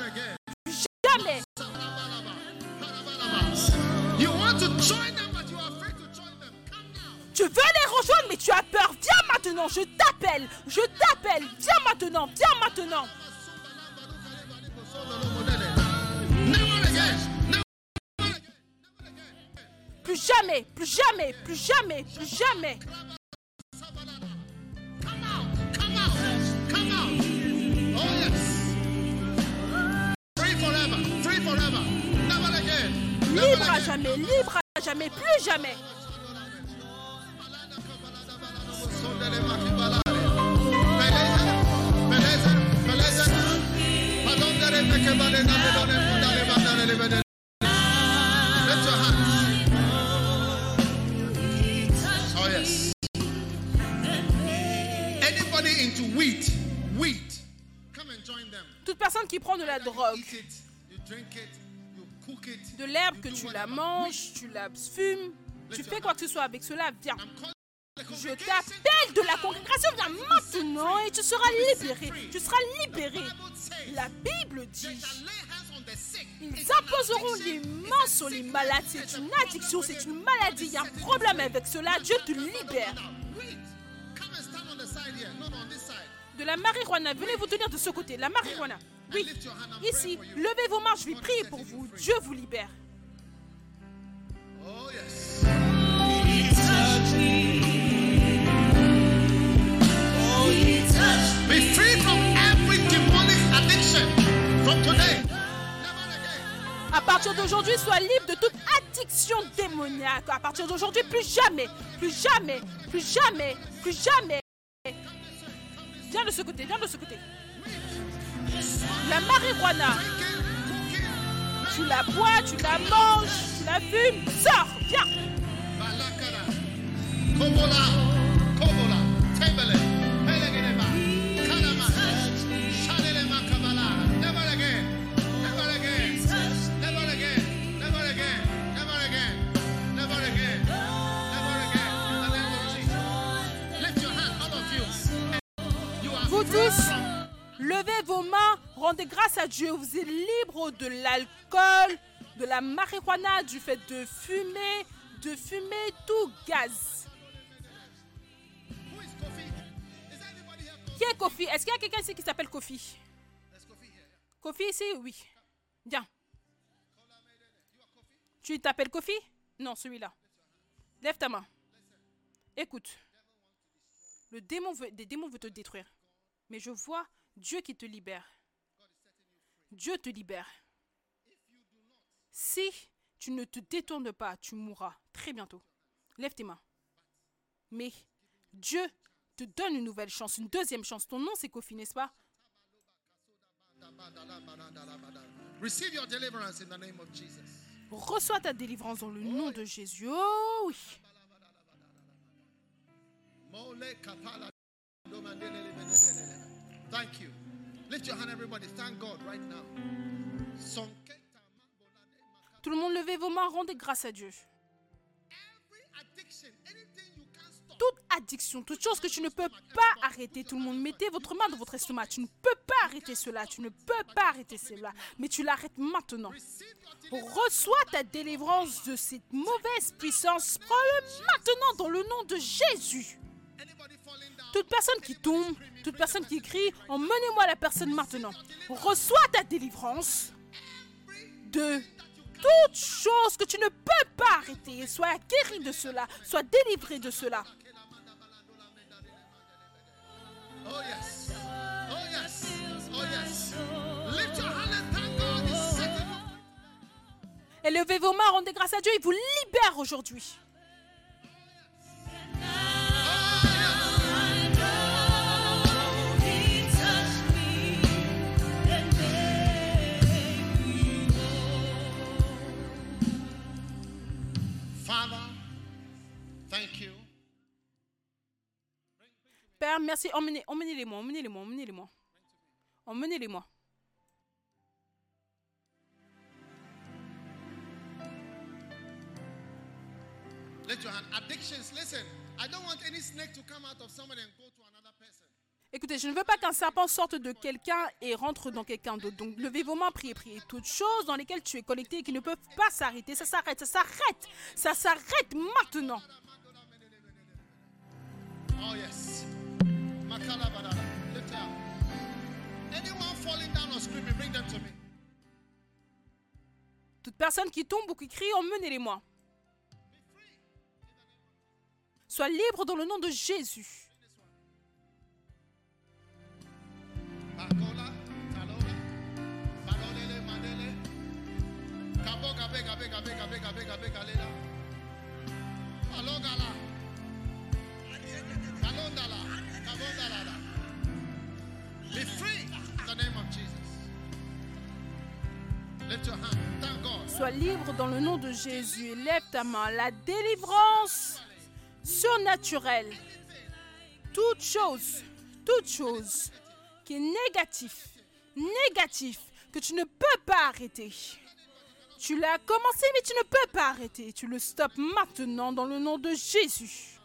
Speaker 1: plus jamais. Tu veux les rejoindre, mais tu as je t'appelle, je t'appelle, viens maintenant, viens maintenant. Plus jamais, plus jamais, plus jamais, plus jamais. Libre à jamais, libre à jamais, plus jamais. Toute personne qui prend de la drogue,
Speaker 2: eat it, you drink it, you cook it.
Speaker 1: de l'herbe que tu la manges, tu la fumes, tu fais quoi que ce soit avec cela, viens. Je t'appelle de la congrégation, viens maintenant et tu seras libéré. Tu seras libéré. La Bible dit, ils imposeront les mains sur les malades. C'est une addiction, c'est une maladie. Il y a un problème avec cela. Dieu te libère. De la marijuana, venez vous tenir de ce côté. La marijuana. Oui, ici, levez vos mains, je vais prier pour vous. Dieu vous libère.
Speaker 2: Oh yes.
Speaker 1: À partir d'aujourd'hui, sois libre de toute addiction démoniaque. À partir d'aujourd'hui, plus jamais, plus jamais, plus jamais, plus jamais. Viens de ce côté, viens de ce côté. La marijuana, tu la bois, tu la manges, tu la fumes. Sors, viens. Vous tous, levez vos mains, rendez grâce à Dieu. Vous êtes libre de l'alcool, de la marijuana, du fait de fumer, de fumer tout gaz. Qui est Kofi? Est-ce qu'il y a quelqu'un ici qui s'appelle Kofi?
Speaker 2: Kofi
Speaker 1: ici? Oui.
Speaker 2: Kofi?
Speaker 1: Tu t'appelles Kofi? Non, celui-là. Lève ta main. Écoute. Le démon veut, des démons veut te détruire. Mais je vois Dieu qui te libère. Dieu te libère. Si tu ne te détournes pas, tu mourras très bientôt. Lève tes mains. Mais Dieu te donne une nouvelle chance, une deuxième chance. Ton nom c'est Kofi, n'est-ce pas?
Speaker 2: Receive your deliverance in the name of Jesus.
Speaker 1: Reçois ta délivrance dans le nom de Jésus. Oh oui.
Speaker 2: Mole kapala domandelelebelebelebe. Thank you. Lift your hand, everybody. Thank God right now. Sonketa mambolade maka-
Speaker 1: Tout le monde levez vos mains, rendez grâce à Dieu.
Speaker 2: Every addiction, anything you can't stop.
Speaker 1: toute addiction, toute chose que tu ne peux pas arrêter. Tout le monde, mettez votre main dans votre estomac. Tu ne peux pas arrêter cela. Tu ne peux pas arrêter cela. Mais tu l'arrêtes maintenant. Reçois ta délivrance de cette mauvaise puissance. Prends-le maintenant dans le nom de Jésus. Toute personne qui tombe, toute personne qui crie, emmenez-moi la personne maintenant. Reçois ta délivrance de toute chose que tu ne peux pas arrêter. Sois guéri de cela, sois délivré de cela.
Speaker 2: Oh yes. Oh yes. Oh yes. Lift your hand and thank God. He's setting you.
Speaker 1: Élevez vos mains, rendez grâce à Dieu, il vous libère aujourd'hui. Merci. Emmenez, emmenez-les-moi, emmenez-les-moi, emmenez-les-moi. Emmenez-les-moi.
Speaker 2: Lift your hand. Addictions. Listen, I don't want any snake to come out of somebody and go to another person.
Speaker 1: Écoutez, je ne veux pas qu'un serpent sorte de quelqu'un et rentre dans quelqu'un d'autre. Donc, levez vos mains, priez, priez. Toutes choses dans lesquelles tu es connecté et qui ne peuvent pas s'arrêter, ça s'arrête, ça s'arrête, ça s'arrête maintenant.
Speaker 2: Oh yes. Makala badada. Lift your hand. Anyone falling down or screaming, bring them to me.
Speaker 1: Toute personne qui tombe ou qui crie, emmenez-les-moi. Sois libre dans le nom de Jésus.
Speaker 2: Bakola, talola, balolele, madele. Kaboga, bega, bega, bega, bega, bega, bega, lela. Balogala.
Speaker 1: Sois libre dans le nom de Jésus. Lève ta main. La délivrance surnaturelle. Toute chose, toute chose qui est négatif, négatif, que tu ne peux pas arrêter. Tu l'as commencé, mais tu ne peux pas arrêter. Tu le stoppes maintenant dans le nom de Jésus.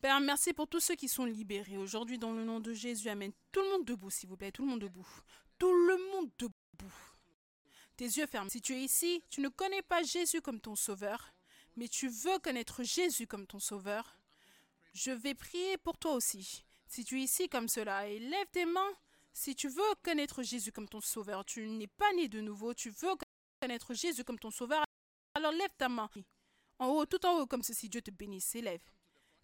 Speaker 1: Père, merci pour tous ceux qui sont libérés aujourd'hui dans le nom de Jésus. Amen. Tout le monde debout, s'il vous plaît. Tout le monde debout. Tout le monde debout. Tes yeux fermés. Si tu es ici, tu ne connais pas Jésus comme ton sauveur, mais tu veux connaître Jésus comme ton sauveur. Je vais prier pour toi aussi. Si tu es ici comme cela, et lève tes mains. Si tu veux connaître Jésus comme ton sauveur, tu n'es pas né de nouveau, tu veux connaître Jésus comme ton sauveur, alors lève ta main. En haut, tout en haut, comme ceci, Dieu te bénisse. Élève.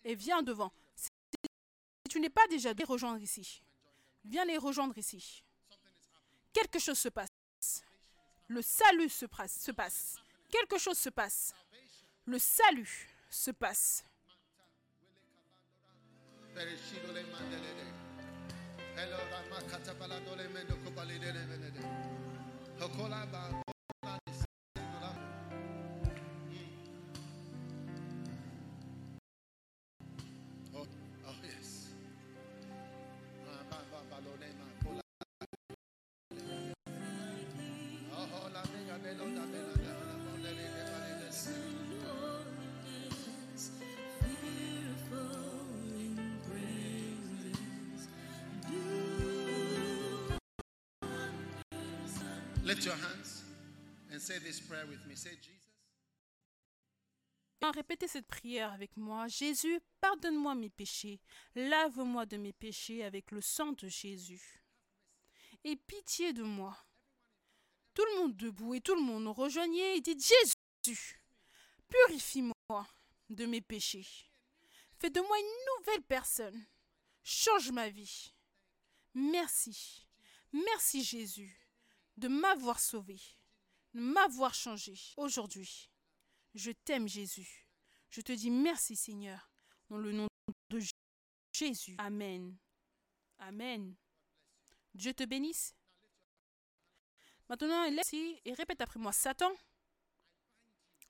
Speaker 1: Et viens devant. Si tu n'es pas déjà, les rejoindre ici. Viens les rejoindre ici. Quelque chose se passe. Le salut se passe. se passe. Quelque chose se passe. Le salut se passe.
Speaker 2: Lift and say this prayer with me. Say, Jesus,
Speaker 1: Répétez cette prière avec moi. Jésus, pardonne-moi mes péchés. Lave-moi de mes péchés avec le sang de Jésus. Et pitié de moi. Tout le monde debout et tout le monde rejoignez et dites Jésus, purifie-moi de mes péchés. Fais de moi une nouvelle personne. Change ma vie. Merci. Merci Jésus de m'avoir sauvé. m'avoir changé aujourd'hui. Je t'aime Jésus. Je te dis merci Seigneur. Dans le nom de Jésus. Amen. Amen. Dieu te bénisse. Maintenant, lève et répète après moi. Satan,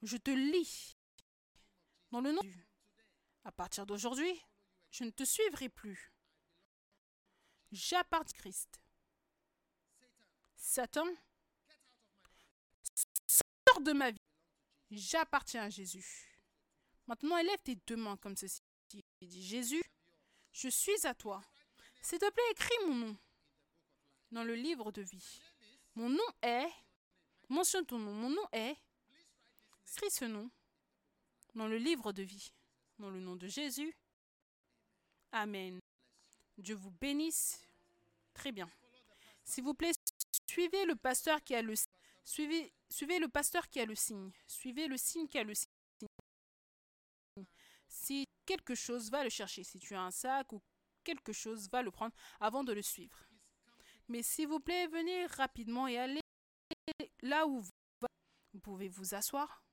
Speaker 1: je te lis dans le nom de Dieu. À partir d'aujourd'hui, je ne te suivrai plus. J'appartiens Christ. Satan, sors de ma vie. J'appartiens à Jésus. Maintenant, élève tes deux mains comme ceci. Dis Jésus, je suis à toi. S'il te plaît, écris mon nom dans le livre de vie. Mon nom est. Mentionne ton nom. Mon nom est. Écris ce nom dans le livre de vie. Dans le nom de Jésus. Amen. Dieu vous bénisse. Très bien. S'il vous plaît, suivez le pasteur qui a le suivez, suivez le pasteur qui a le signe. Suivez le signe qui a le signe. Si quelque chose, va le chercher. Si tu as un sac ou quelque chose, va le prendre avant de le suivre. Mais s'il vous plaît, venez rapidement et allez là où vous pouvez vous asseoir.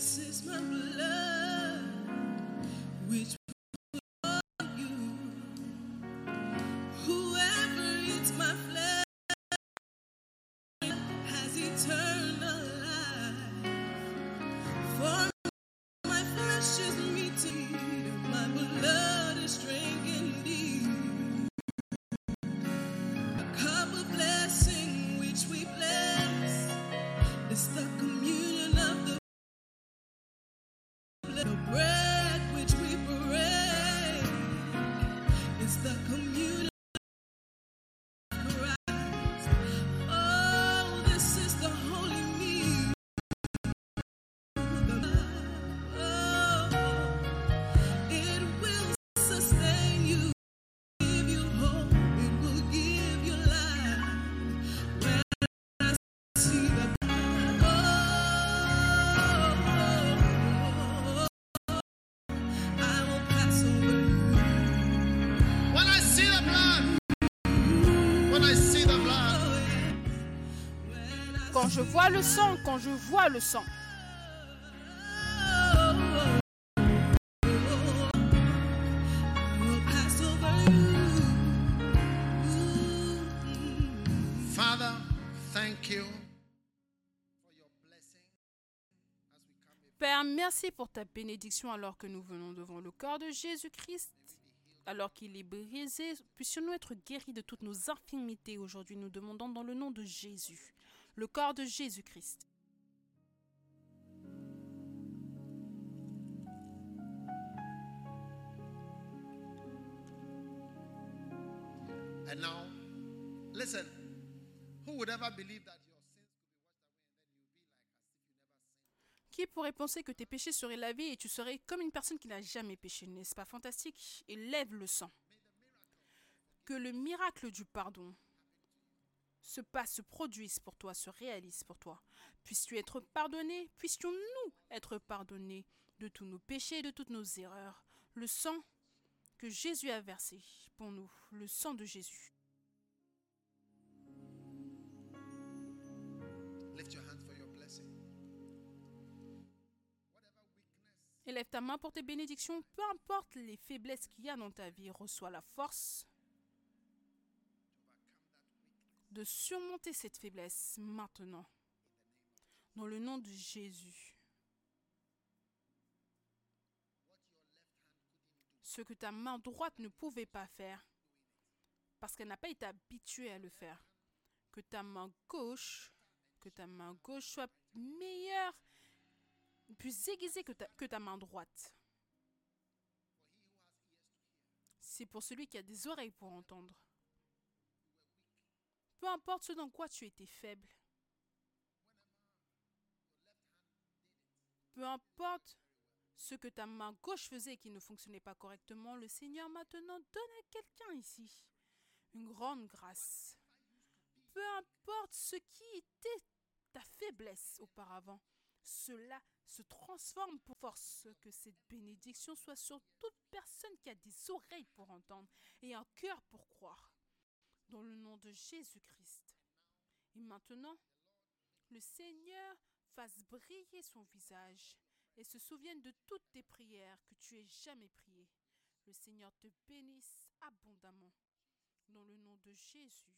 Speaker 3: This is my blood, which
Speaker 1: je vois le sang, quand je vois le sang.
Speaker 2: Father, thank you
Speaker 1: Père, merci pour ta bénédiction alors que nous venons devant le corps de Jésus-Christ. Alors qu'il est brisé, puissions-nous être guéris de toutes nos infirmités aujourd'hui. Nous demandons dans le nom de Jésus, le corps de Jésus-Christ.
Speaker 2: And now, listen. Who would ever believe that your sins?
Speaker 1: Qui pourrait penser que tes péchés seraient lavés et tu serais comme une personne qui n'a jamais péché N'est-ce pas fantastique? Et lève le sang. Que le miracle du pardon se passe, se produise pour toi, se réalise pour toi. Puisses-tu être pardonné Puissions-nous être pardonnés de tous nos péchés, de toutes nos erreurs Le sang que Jésus a versé pour nous, le sang de Jésus. Élève ta main pour tes bénédictions, peu importe les faiblesses qu'il y a dans ta vie, reçois la force de surmonter cette faiblesse maintenant. Dans le nom de Jésus. Ce que ta main droite ne pouvait pas faire, parce qu'elle n'a pas été habituée à le faire. Que ta main gauche, que ta main gauche soit meilleure, plus aiguisée que ta, que ta main droite. C'est pour celui qui a des oreilles pour entendre. Peu importe ce dans quoi tu étais faible. Peu importe ce que ta main gauche faisait qui ne fonctionnait pas correctement, le Seigneur maintenant donne à quelqu'un ici une grande grâce. Peu importe ce qui était ta faiblesse auparavant, cela se transforme pour force que cette bénédiction soit sur toute personne qui a des oreilles pour entendre et un cœur pour croire. Dans le nom de Jésus-Christ. Et maintenant, le Seigneur fasse briller son visage et se souvienne de toutes tes prières que tu aies jamais priées. Le Seigneur te bénisse abondamment. Dans le nom de Jésus.